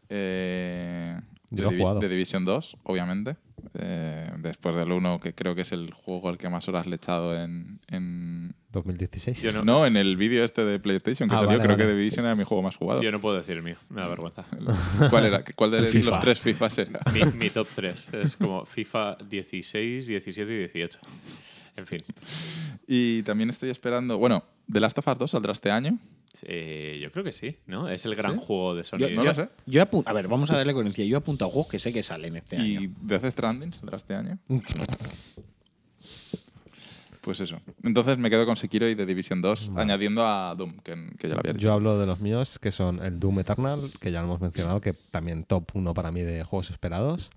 Eh, Yo de, lo he jugado. de Division 2, obviamente. Eh, después del 1, que creo que es el juego al que más horas le he echado en. en- 2016. Yo no, no, en el vídeo este de PlayStation que Ah, salió, vale, creo vale. que de Division era mi juego más jugado. yo no puedo decir el mío. Me da vergüenza. (laughs) ¿Cuál era? ¿Cuál de los FIFA. tres FIFAs (laughs) era? mi, mi top 3 es como FIFA 16, 17 y 18. En fin. Y también estoy esperando. Bueno, The Last of Us 2 saldrá este año. Eh, yo creo que sí, ¿no? Es el gran ¿Sí? juego de Sony. Yo, no lo sé. yo a ver, vamos a darle coherencia. Yo he apuntado juegos que sé que salen este Y año. Death Stranding saldrá este año. (laughs) Pues eso. Entonces me quedo con Sekiro y The Division 2, añadiendo a Doom, que, que ya lo había dicho. Yo hablo de los míos, que son el Doom Eternal, que ya lo hemos mencionado, que también top 1 para mí de juegos esperados.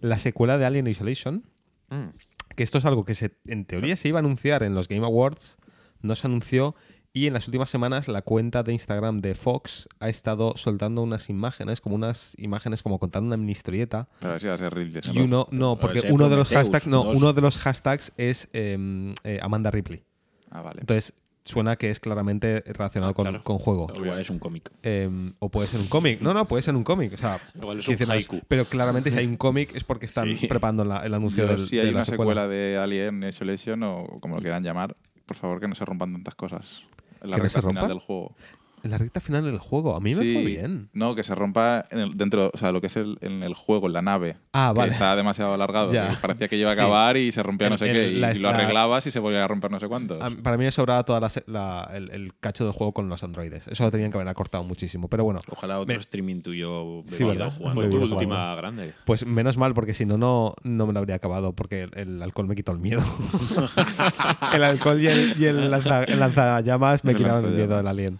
La secuela de Alien Isolation, Mm. que esto es algo que se, en teoría se iba a anunciar en los Game Awards, no se anunció y en las últimas semanas la cuenta de Instagram de Fox ha estado soltando unas imágenes, como unas imágenes como contando una mini historieta. Pero si va a ser Ridley Y uno, no, porque uno de los hashtags, no, dos. uno de los hashtags es em, eh, Amanda Ripley. Ah, vale. Entonces suena que es claramente relacionado Ah, con, claro. con juego. Igual es un cómic. Em, o puede ser un cómic. No, no, puede ser un cómic. O sea, (laughs) Igual es un haiku. pero claramente si hay un cómic es porque están Sí. preparando la- el anuncio Yo, del, si de hay la una secuela. secuela de Alien Isolation o como lo quieran llamar, por favor que no se rompan tantas cosas la ¿Que no recta se final rompan? del juego. En la recta final del juego. A mí me fue bien. No, que se rompa en el- dentro, o sea, lo que es el, en el juego, en la nave. Ah, que vale. está demasiado alargado. Ya. que parecía que iba a Sí. acabar y se rompía En- no sé qué. Y, lo arreglabas y se volvía a romper no sé cuántos. A- Para mí me sobraba todo el, el cacho del juego con los androides. Eso lo tenían que haber acortado muchísimo. Pero bueno, Ojalá otro Me- streaming tuyo Sí, jugando. Fue tu última jugando. grande. pues menos mal, porque si no, no, no me lo habría acabado. Porque el, alcohol me quitó el miedo. (laughs) el alcohol y el, y el lanza- el lanzallamas me quitaron el miedo del alien.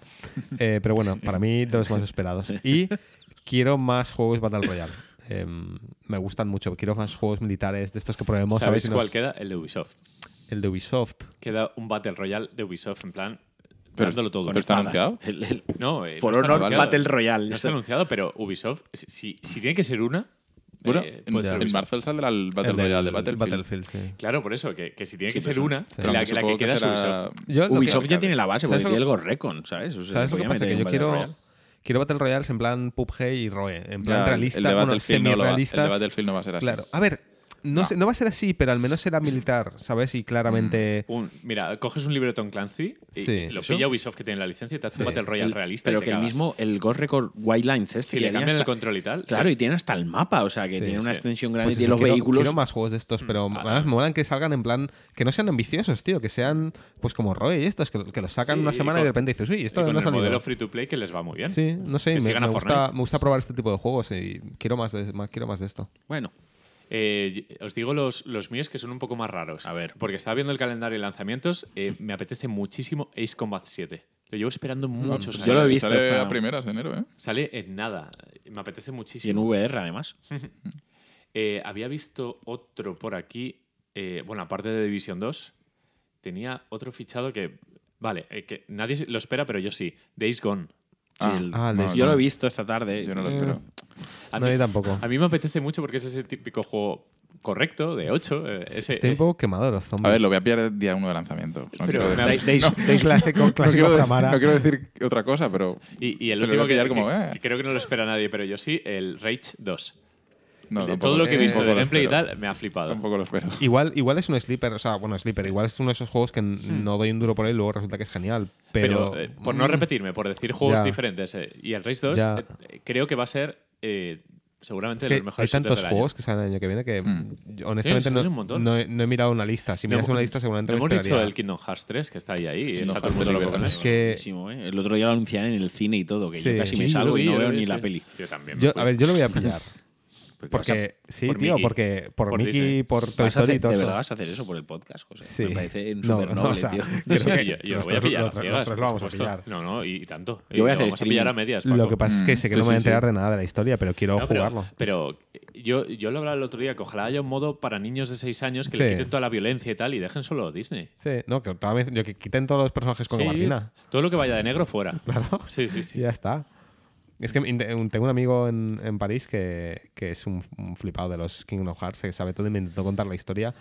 Eh, pero bueno, para mí, de los más esperados. Y quiero más juegos Battle Royale. Em, me gustan mucho. Quiero más juegos militares de estos que probemos. ¿Sabéis nos- cuál queda? El de Ubisoft. El de Ubisoft. Queda un Battle Royale de Ubisoft, en plan, Pero- dándolo todo. pero está anunciado. El, el No, eh, For no está Honor anunciado. Battle Royale. No está anunciado, pero Ubisoft, si- si tiene que ser una, Bueno, Eh, en, puede ser en Ubisoft. marzo saldrá el Battle Royale de Battlefield. Battlefield, sí. Claro, por eso, que, que si tiene que Sí, ser pero- una, sí. la, la que queda es Ubisoft. Yo Ubisoft ya tiene la base, ¿Sabes porque tiene el Ghost Recon, ¿sabes? O sea, ¿Sabes lo que pasa? Que yo Battle quiero, Royale. quiero Battle Royales en plan PUBG y ROE. En plan Ya, realista, el de bueno, Battlefield no el de Battlefield no va a ser así. Claro. A ver, no, No. sé- no va a ser así, pero al menos será militar, ¿sabes? Y claramente. Un- mira, coges un libro de Tom Clancy y Sí. lo ¿Eso? pilla Ubisoft que tiene la licencia y te hace Sí. un Battle Royale El- realista. pero y te que el cagas. mismo, el Ghost Record White Lines este. Si le cambian el hasta- control y tal. Claro, sí. y tiene hasta el mapa, o sea, que Sí, tiene una sí. extensión grande, Pues tiene eso, los quiero, vehículos. quiero más juegos de estos, pero Ah. además me molan que salgan en plan. Que no sean ambiciosos, tío. Que sean, pues como Roe y estos, que, que los sacan Sí, una y semana y, con- de repente dices, uy, esto Y con no el modelo free to play que les va muy bien. Sí, no sé, me, gusta, me gusta probar este tipo de juegos y quiero más de, quiero más de esto. Bueno, Eh, os digo los, los míos que son un poco más raros. A ver. Porque estaba viendo el calendario de lanzamientos. eh, (laughs) me apetece muchísimo Ace Combat 7. Lo llevo esperando muchos años. yo lo he visto Sale a primeras de enero, ¿eh? Sale en nada. Me apetece y en muchísimo. VR además. (laughs) Eh, había visto otro por aquí. eh, bueno, aparte de Division 2, tenía otro fichado que. Vale, eh, que nadie lo espera, pero yo sí. Days Gone. Ah, el- ah, el de- Yo lo he visto esta tarde. Yo no lo Eh, espero. A No, mí, yo tampoco. a mí me apetece mucho porque es ese típico juego correcto, de 8. Estoy un poco quemado de los zombies. A ver, lo voy a pillar el día uno de lanzamiento. No Pero quiero me decir- clásico, clásico no quiero otra cosa, pero Y, y el último que, que- como, eh. que creo que no lo espera nadie, pero yo sí, el Rage 2. no, tampoco- Todo lo que he visto tampoco de gameplay y tal me ha flipado. Tampoco lo espero. Igual, igual es un sleeper, o sea, bueno, sleeper, igual es uno de esos juegos que Hmm. no doy un duro por él y luego resulta que es genial. Pero, Pero, eh, por no Mm, repetirme, por decir juegos Ya. diferentes, eh, y el Rage 2 Ya. eh, creo que va a ser eh, seguramente Es de que los mejores hay tantos juegos año. que salen el año que viene que Mm. yo, honestamente Eh, no, he, no he mirado una lista. Si No miras una lista seguramente me hemos dicho el Kingdom Hearts 3, que está ahí, ahí todo el Hearts mundo 3 loco lo con veo. eso. Es que ¿eh? El otro día lo anunciaron en el cine y todo, que Sí. yo casi Sí, me salgo vi, y no veo ni la peli. Yo también. a ver, yo lo voy a pillar. (laughs) Porque a- sí, por tío, Mickey. porque por, Por Mickey, Disney. por Toy Story hacer- y todo de verdad vas a hacer eso por el podcast, José. Sí. Me parece No, no, o sea, tío. (laughs) creo Sí, que yo, yo lo voy a pillar a ciegas, lo vamos a pillar. No, no, y tanto. Yo voy a lo hacer vamos a pillar a medias. Lo que pasa es que Mm, sé que sí, no me voy a sí, sí. enterar de nada de la historia, pero quiero No, jugarlo. pero yo, yo lo hablaba el otro día, que ojalá haya un modo para niños de 6 años que le quiten toda la violencia y tal y dejen solo Disney. Sí, no, que, toda vez- yo, que quiten todos los personajes con Sí, gabardina. todo lo que vaya de negro fuera. (laughs) Claro. Sí, sí, sí. ya está. Es que tengo un amigo en, en París que, que es un, un flipado de los Kingdom Hearts, que sabe todo y me intentó contar la historia.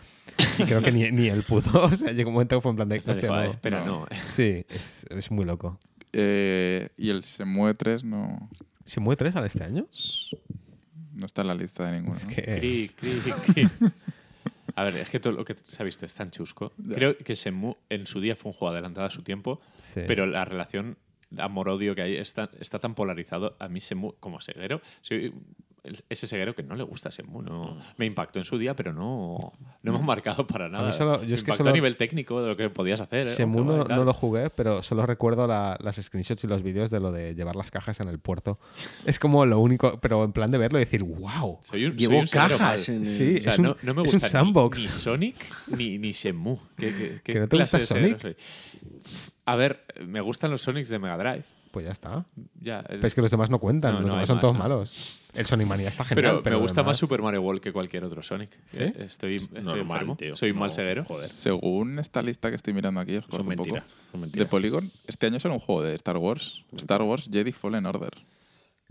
Y creo que ni, ni él pudo. (laughs) O sea, llegó un momento que fue en plan de. "Hostia, dijo, "Ah, no". espera, no. no. Sí, es, es muy loco. Eh, y el Semue 3 no, ¿Se mueve tres al este año? no está en la lista de ninguno. Es que. Cri, cri, (laughs) cri. A ver, es que todo lo que se ha visto es tan chusco. Creo que Shenmue en su día fue un juego adelantado a su tiempo, Sí. pero la relación amor-odio que hay está, está tan polarizado. A mí Shenmue, como ceguero, soy ese ceguero que no le gusta Shenmue. No, me impactó en su día, pero no, no me ha marcado para nada. solo- yo es que solo- a nivel técnico de lo que podías hacer. ¿eh? Qué no, no lo jugué, pero solo recuerdo la- las screenshots y los vídeos de lo de llevar las cajas en el puerto. Es como lo único, pero en plan de verlo y decir, wow. Soy un, soy Llevó un cajas mal. en el- Sí, O sea, es un, no, no me es gusta un sandbox. Ni, ni Sonic ni, ni Shenmue. ¿Qué, qué, qué ¿Que no te clase gusta Sonic? A ver, me gustan los Sonics de Mega Drive. Pues ya está. Ya, el- Pero es que los demás no cuentan, No, los no demás son más, todos ¿no? malos. El Sonic Mania está genial, pero, me gusta demás- más Super Mario World que cualquier otro Sonic. ¿Sí? Eh, Estoy, estoy Normal, enfermo. tío. Soy un mal ceguero. joder. Según esta lista que estoy mirando aquí, os corto un poco. mentiras. Son De. Polygon, este año sale un juego de Star Wars. Star Wars Jedi Fallen Order.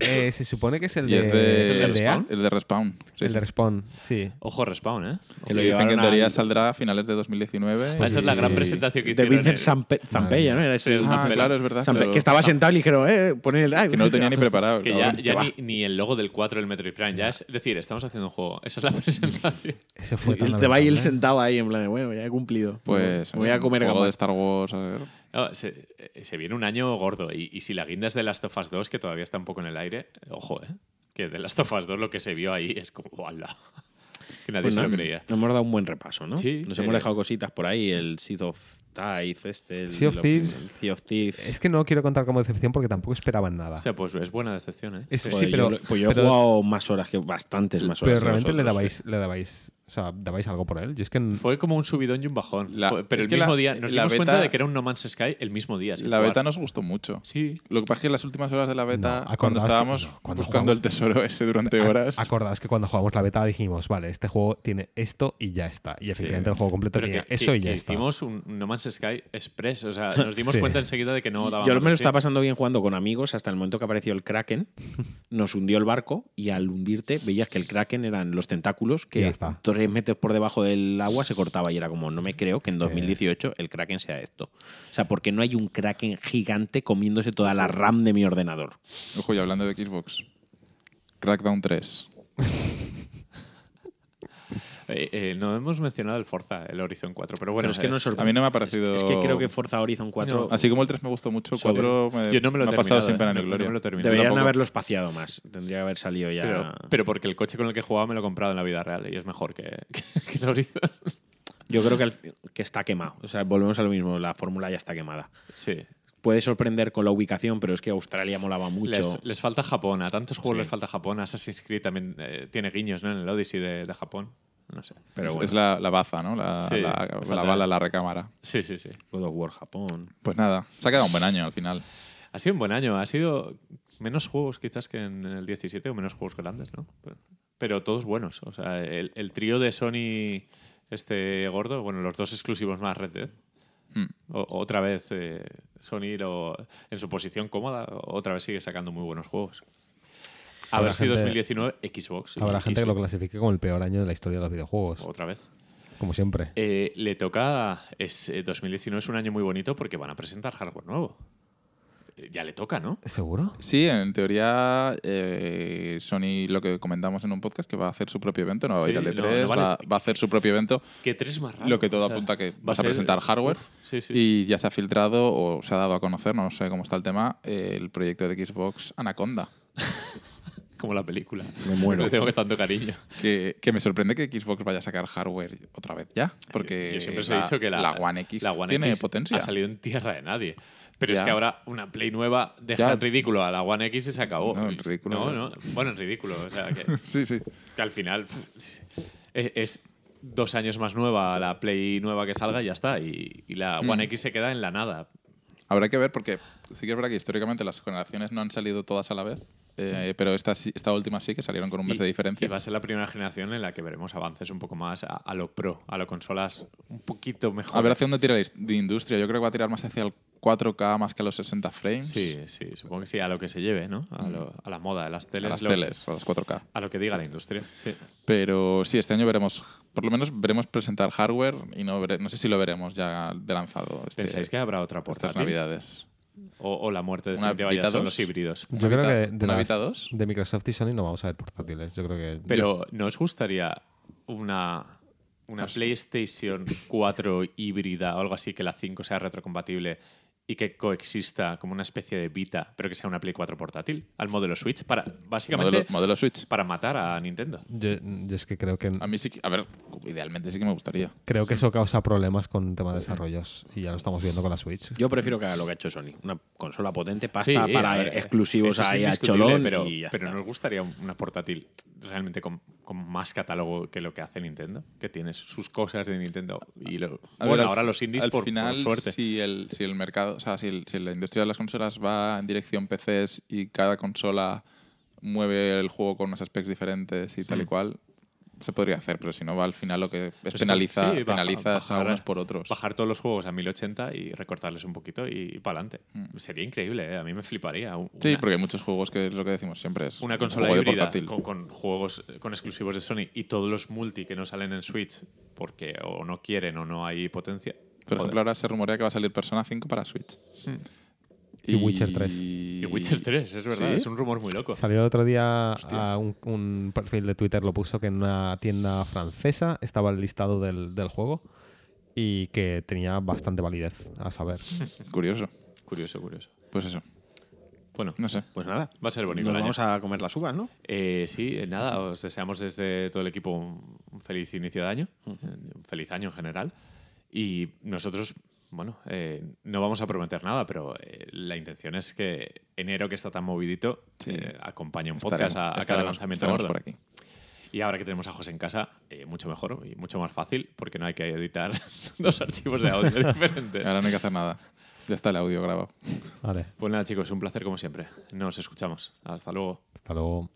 Eh, se supone que es el Y de, es de, ¿Es el de el de Respawn? el de Respawn. Sí, el sí. de Respawn, sí. Ojo, Respawn, ¿eh? Que Y lo dicen que en teoría al- saldrá a finales de 2019. Va a ser la gran presentación que De hicieron. Vincent en- Zampe- Zampella, ¿no? Era ese- Ah, claro, es verdad. Zampe- que estaba sentado y dijeron, eh, poner el. ay, que no lo tenía ni (laughs) preparado. Que ya, cabrón. ya ni, ni el logo del 4 del Metroid Prime. Ya es decir, estamos haciendo un juego. Esa es la (laughs) presentación. Eso fue te va y él lamentable. sentado ahí en plan de, bueno, ya he cumplido. Pues Me voy a un comer juego de. Star Wars. a ver. No, se, eh, se viene un año gordo. Y, y si la guinda es de Last of Us 2, que todavía está un poco en el aire, ojo, ¿eh? Que de Last of Us 2 lo que se vio ahí es como, ¡wala! (laughs) Que nadie Pues se no, lo creía. Nos hemos dado un buen repaso, ¿no? Sí, Nos eh, hemos dejado cositas por ahí, el Seed of Tithe, este, el, Sea of lo- Thieves. el Sea of Thieves. Es que no quiero contar como decepción porque tampoco esperaban nada. O sea, pues es buena decepción, ¿eh? Es- Sí. sí, Joder, pero- yo, lo- pues yo he jugado más horas que bastantes más horas. pero realmente le dabais, sí. le dabais o sea, dabais algo por él. Fue como un subidón y un bajón. Pero es el mismo día. Nos la dimos cuenta de que era un No Man's Sky el mismo día. La beta nos gustó mucho. Sí. Lo que pasa es que en las últimas horas de la beta, cuando estábamos buscando el tesoro (laughs) ese durante horas, Acordaos que cuando jugamos la beta dijimos, vale, este juego tiene esto y ya está. Y efectivamente el juego completo tenía eso y ya que está. Hicimos un No Man's Sky Express. O sea, (laughs) nos dimos cuenta enseguida de que no dábamos. Yo me lo de sí. estaba pasando bien jugando con amigos hasta el momento que apareció el Kraken, (laughs) nos hundió el barco y al hundirte veías que el Kraken eran los tentáculos que Ya está. 6 metros por debajo del agua se cortaba y era como, no me creo que en 2018 el Kraken sea esto. O sea, porque no hay un Kraken gigante comiéndose toda la RAM de mi ordenador. Ojo, y hablando de Xbox, Crackdown 3. (laughs) Eh, eh, no hemos mencionado el Forza, el Horizon 4. Pero bueno, Pero es que no es A mí no me ha parecido... Es que creo que Forza Horizon 4 No. Así como el 3 me gustó mucho, el 4 me, Yo no me lo he ha pasado sin pena eh, ni no- no gloria. deberían haberlo espaciado más. Tendría que haber salido ya. Pero, pero porque el coche con el que jugaba me lo he comprado en la vida real y es mejor que, (laughs) que, que el Horizon. Yo creo que, el- que está quemado. O sea, volvemos a lo mismo. La fórmula ya está quemada. Sí. Puede sorprender con la ubicación, pero es que Australia molaba mucho. Les, les falta Japón. A tantos juegos Sí. les falta Japón. Assassin's Creed también eh, tiene guiños ¿no? en el Odyssey de, de Japón. No sé. Pero es, bueno, es la, la baza, ¿no? La, Sí, la- bala, la recámara. Sí, sí, sí. God of War Japón. Pues nada, se ha quedado un buen año al final. Ha sido un buen año. Ha sido menos juegos quizás que en el 17 o menos juegos grandes, ¿no? Pero, pero todos buenos. O sea, el, el trío de Sony este gordo, bueno, los dos exclusivos más Red Dead. Hmm. O- otra vez eh, Sony lo- en su posición cómoda, otra vez sigue sacando muy buenos juegos. A Habrá ver si gente- 2019 Xbox. Habrá gente que lo clasifique como el peor año de la historia de los videojuegos, Otra vez. como siempre. Eh, le toca. Es, eh, 2019 es un año muy bonito porque van a presentar hardware nuevo. Eh, Ya le toca, ¿no? ¿Seguro? Sí, en teoría eh, Sony, lo que comentamos en un podcast, que va a hacer su propio evento, no va a Sí, ir al no, E3, no vale- va, va a hacer su propio evento. Que tres más raro. Lo que todo o sea, apunta que va vas a ser- presentar hardware Uf, sí, sí. y ya se ha filtrado o se ha dado a conocer, no sé cómo está el tema, eh, el proyecto de Xbox Anaconda. (laughs) Como la película. Me muero. Le tengo que tanto cariño. Que, que me sorprende que Xbox vaya a sacar hardware otra vez ya, porque Yo siempre os he dicho que la, One X la One tiene X potencia. ha salido en tierra de nadie. Pero es que ahora una Play nueva deja en ridículo a la One X y se acabó. No, en ridículo No, ya. no. Bueno, en ridículo. O sea, que, (laughs) Sí, sí. que al final es, es dos años más nueva la Play nueva que salga y ya está. Y, y la One Mm. X se queda en la nada. Habrá que ver porque sí que es verdad que históricamente las generaciones no han salido todas a la vez, eh, pero esta, esta última sí que salieron con un mes Y- de diferencia. Y va a ser la primera generación en la que veremos avances un poco más a, a lo pro, a lo consolas un poquito mejor. A ver hacia dónde tira de industria. Yo creo que va a tirar más hacia el 4K más que a los 60 frames. Sí, sí, supongo que sí, a lo que se lleve, ¿no? A, lo- a la moda de las a teles. las lo- teles, a las 4K. A lo que diga la industria, sí. Pero sí, este año veremos, por lo menos veremos presentar hardware y no, vere- no sé si lo veremos ya de lanzado este- ¿Pensáis que habrá otra estas portátil? navidades. O, o la muerte ¿Una definitiva ya son 2? los híbridos. Yo ¿Una creo que de, las- Vita 2? de Microsoft y Sony no vamos a ver portátiles. Yo creo que. Pero ¿no os gustaría una, una Pues- PlayStation 4 híbrida o algo así que la 5 sea retrocompatible y que coexista como una especie de Vita, pero que sea una Play 4 portátil al modelo Switch para básicamente Modelo, modelo Switch. para matar a Nintendo. yo, yo es que creo que A mí sí que, a ver, idealmente sí que me gustaría. creo que eso causa problemas con tema de desarrollos y ya lo estamos viendo con la Switch. Yo prefiero que haga lo que ha hecho Sony. Una consola potente, pasta Sí, a para ver, exclusivos ahí a cholón pero, y ya pero está. ¿no os gustaría una portátil realmente con, con más catálogo que lo que hace Nintendo? Que tiene sus cosas de Nintendo. Y lo- bueno, ver, ahora los indies al por, por final, suerte. Si el, si el mercado, o sea, si, si la industria de las consolas va en dirección PCs y cada consola mueve el juego con unos specs diferentes y tal y Mm. cual, se podría hacer, pero si no va al final lo que es Pues penaliza, sí, a unos por otros. Bajar todos los juegos a 1080 y recortarles un poquito y, para adelante. Sería increíble, ¿eh? a mí me fliparía. Sí, porque hay muchos juegos que es lo que decimos siempre es una un consola de híbrida portátil. con, con juegos con exclusivos de Sony y todos los multi que no salen en Switch porque o no quieren o no hay potencia. Por Joder. ejemplo, ahora se rumorea que va a salir Persona 5 para Switch. Hmm. Y Witcher 3. Y Witcher 3, es verdad, ¿Sí? es un rumor muy loco. Salió el otro día a un, un perfil de Twitter, lo puso que en una tienda francesa estaba el listado del, del juego y que tenía bastante validez, a saber. (laughs) Curioso. Curioso, curioso. Pues eso. Bueno, No sé. Pues nada, va a ser bonito nos el año. vamos a comer las uvas, ¿no? Eh, sí, eh, nada, os deseamos desde todo el equipo un, feliz inicio de año, un feliz año en general. Y nosotros, bueno, eh, no vamos a prometer nada, pero eh, la intención es que enero, que está tan movidito, Sí. eh, acompañe un Estaremos- podcast a, a cada lanzamiento gordo. por aquí. Y ahora que tenemos a José en casa, eh, mucho mejor y mucho más fácil, porque no hay que editar (laughs) dos archivos de audio (laughs) diferentes. Ahora no hay que hacer nada. Ya está el audio grabado. Vale, Pues nada, chicos, un placer como siempre. Nos escuchamos. Hasta luego. hasta luego.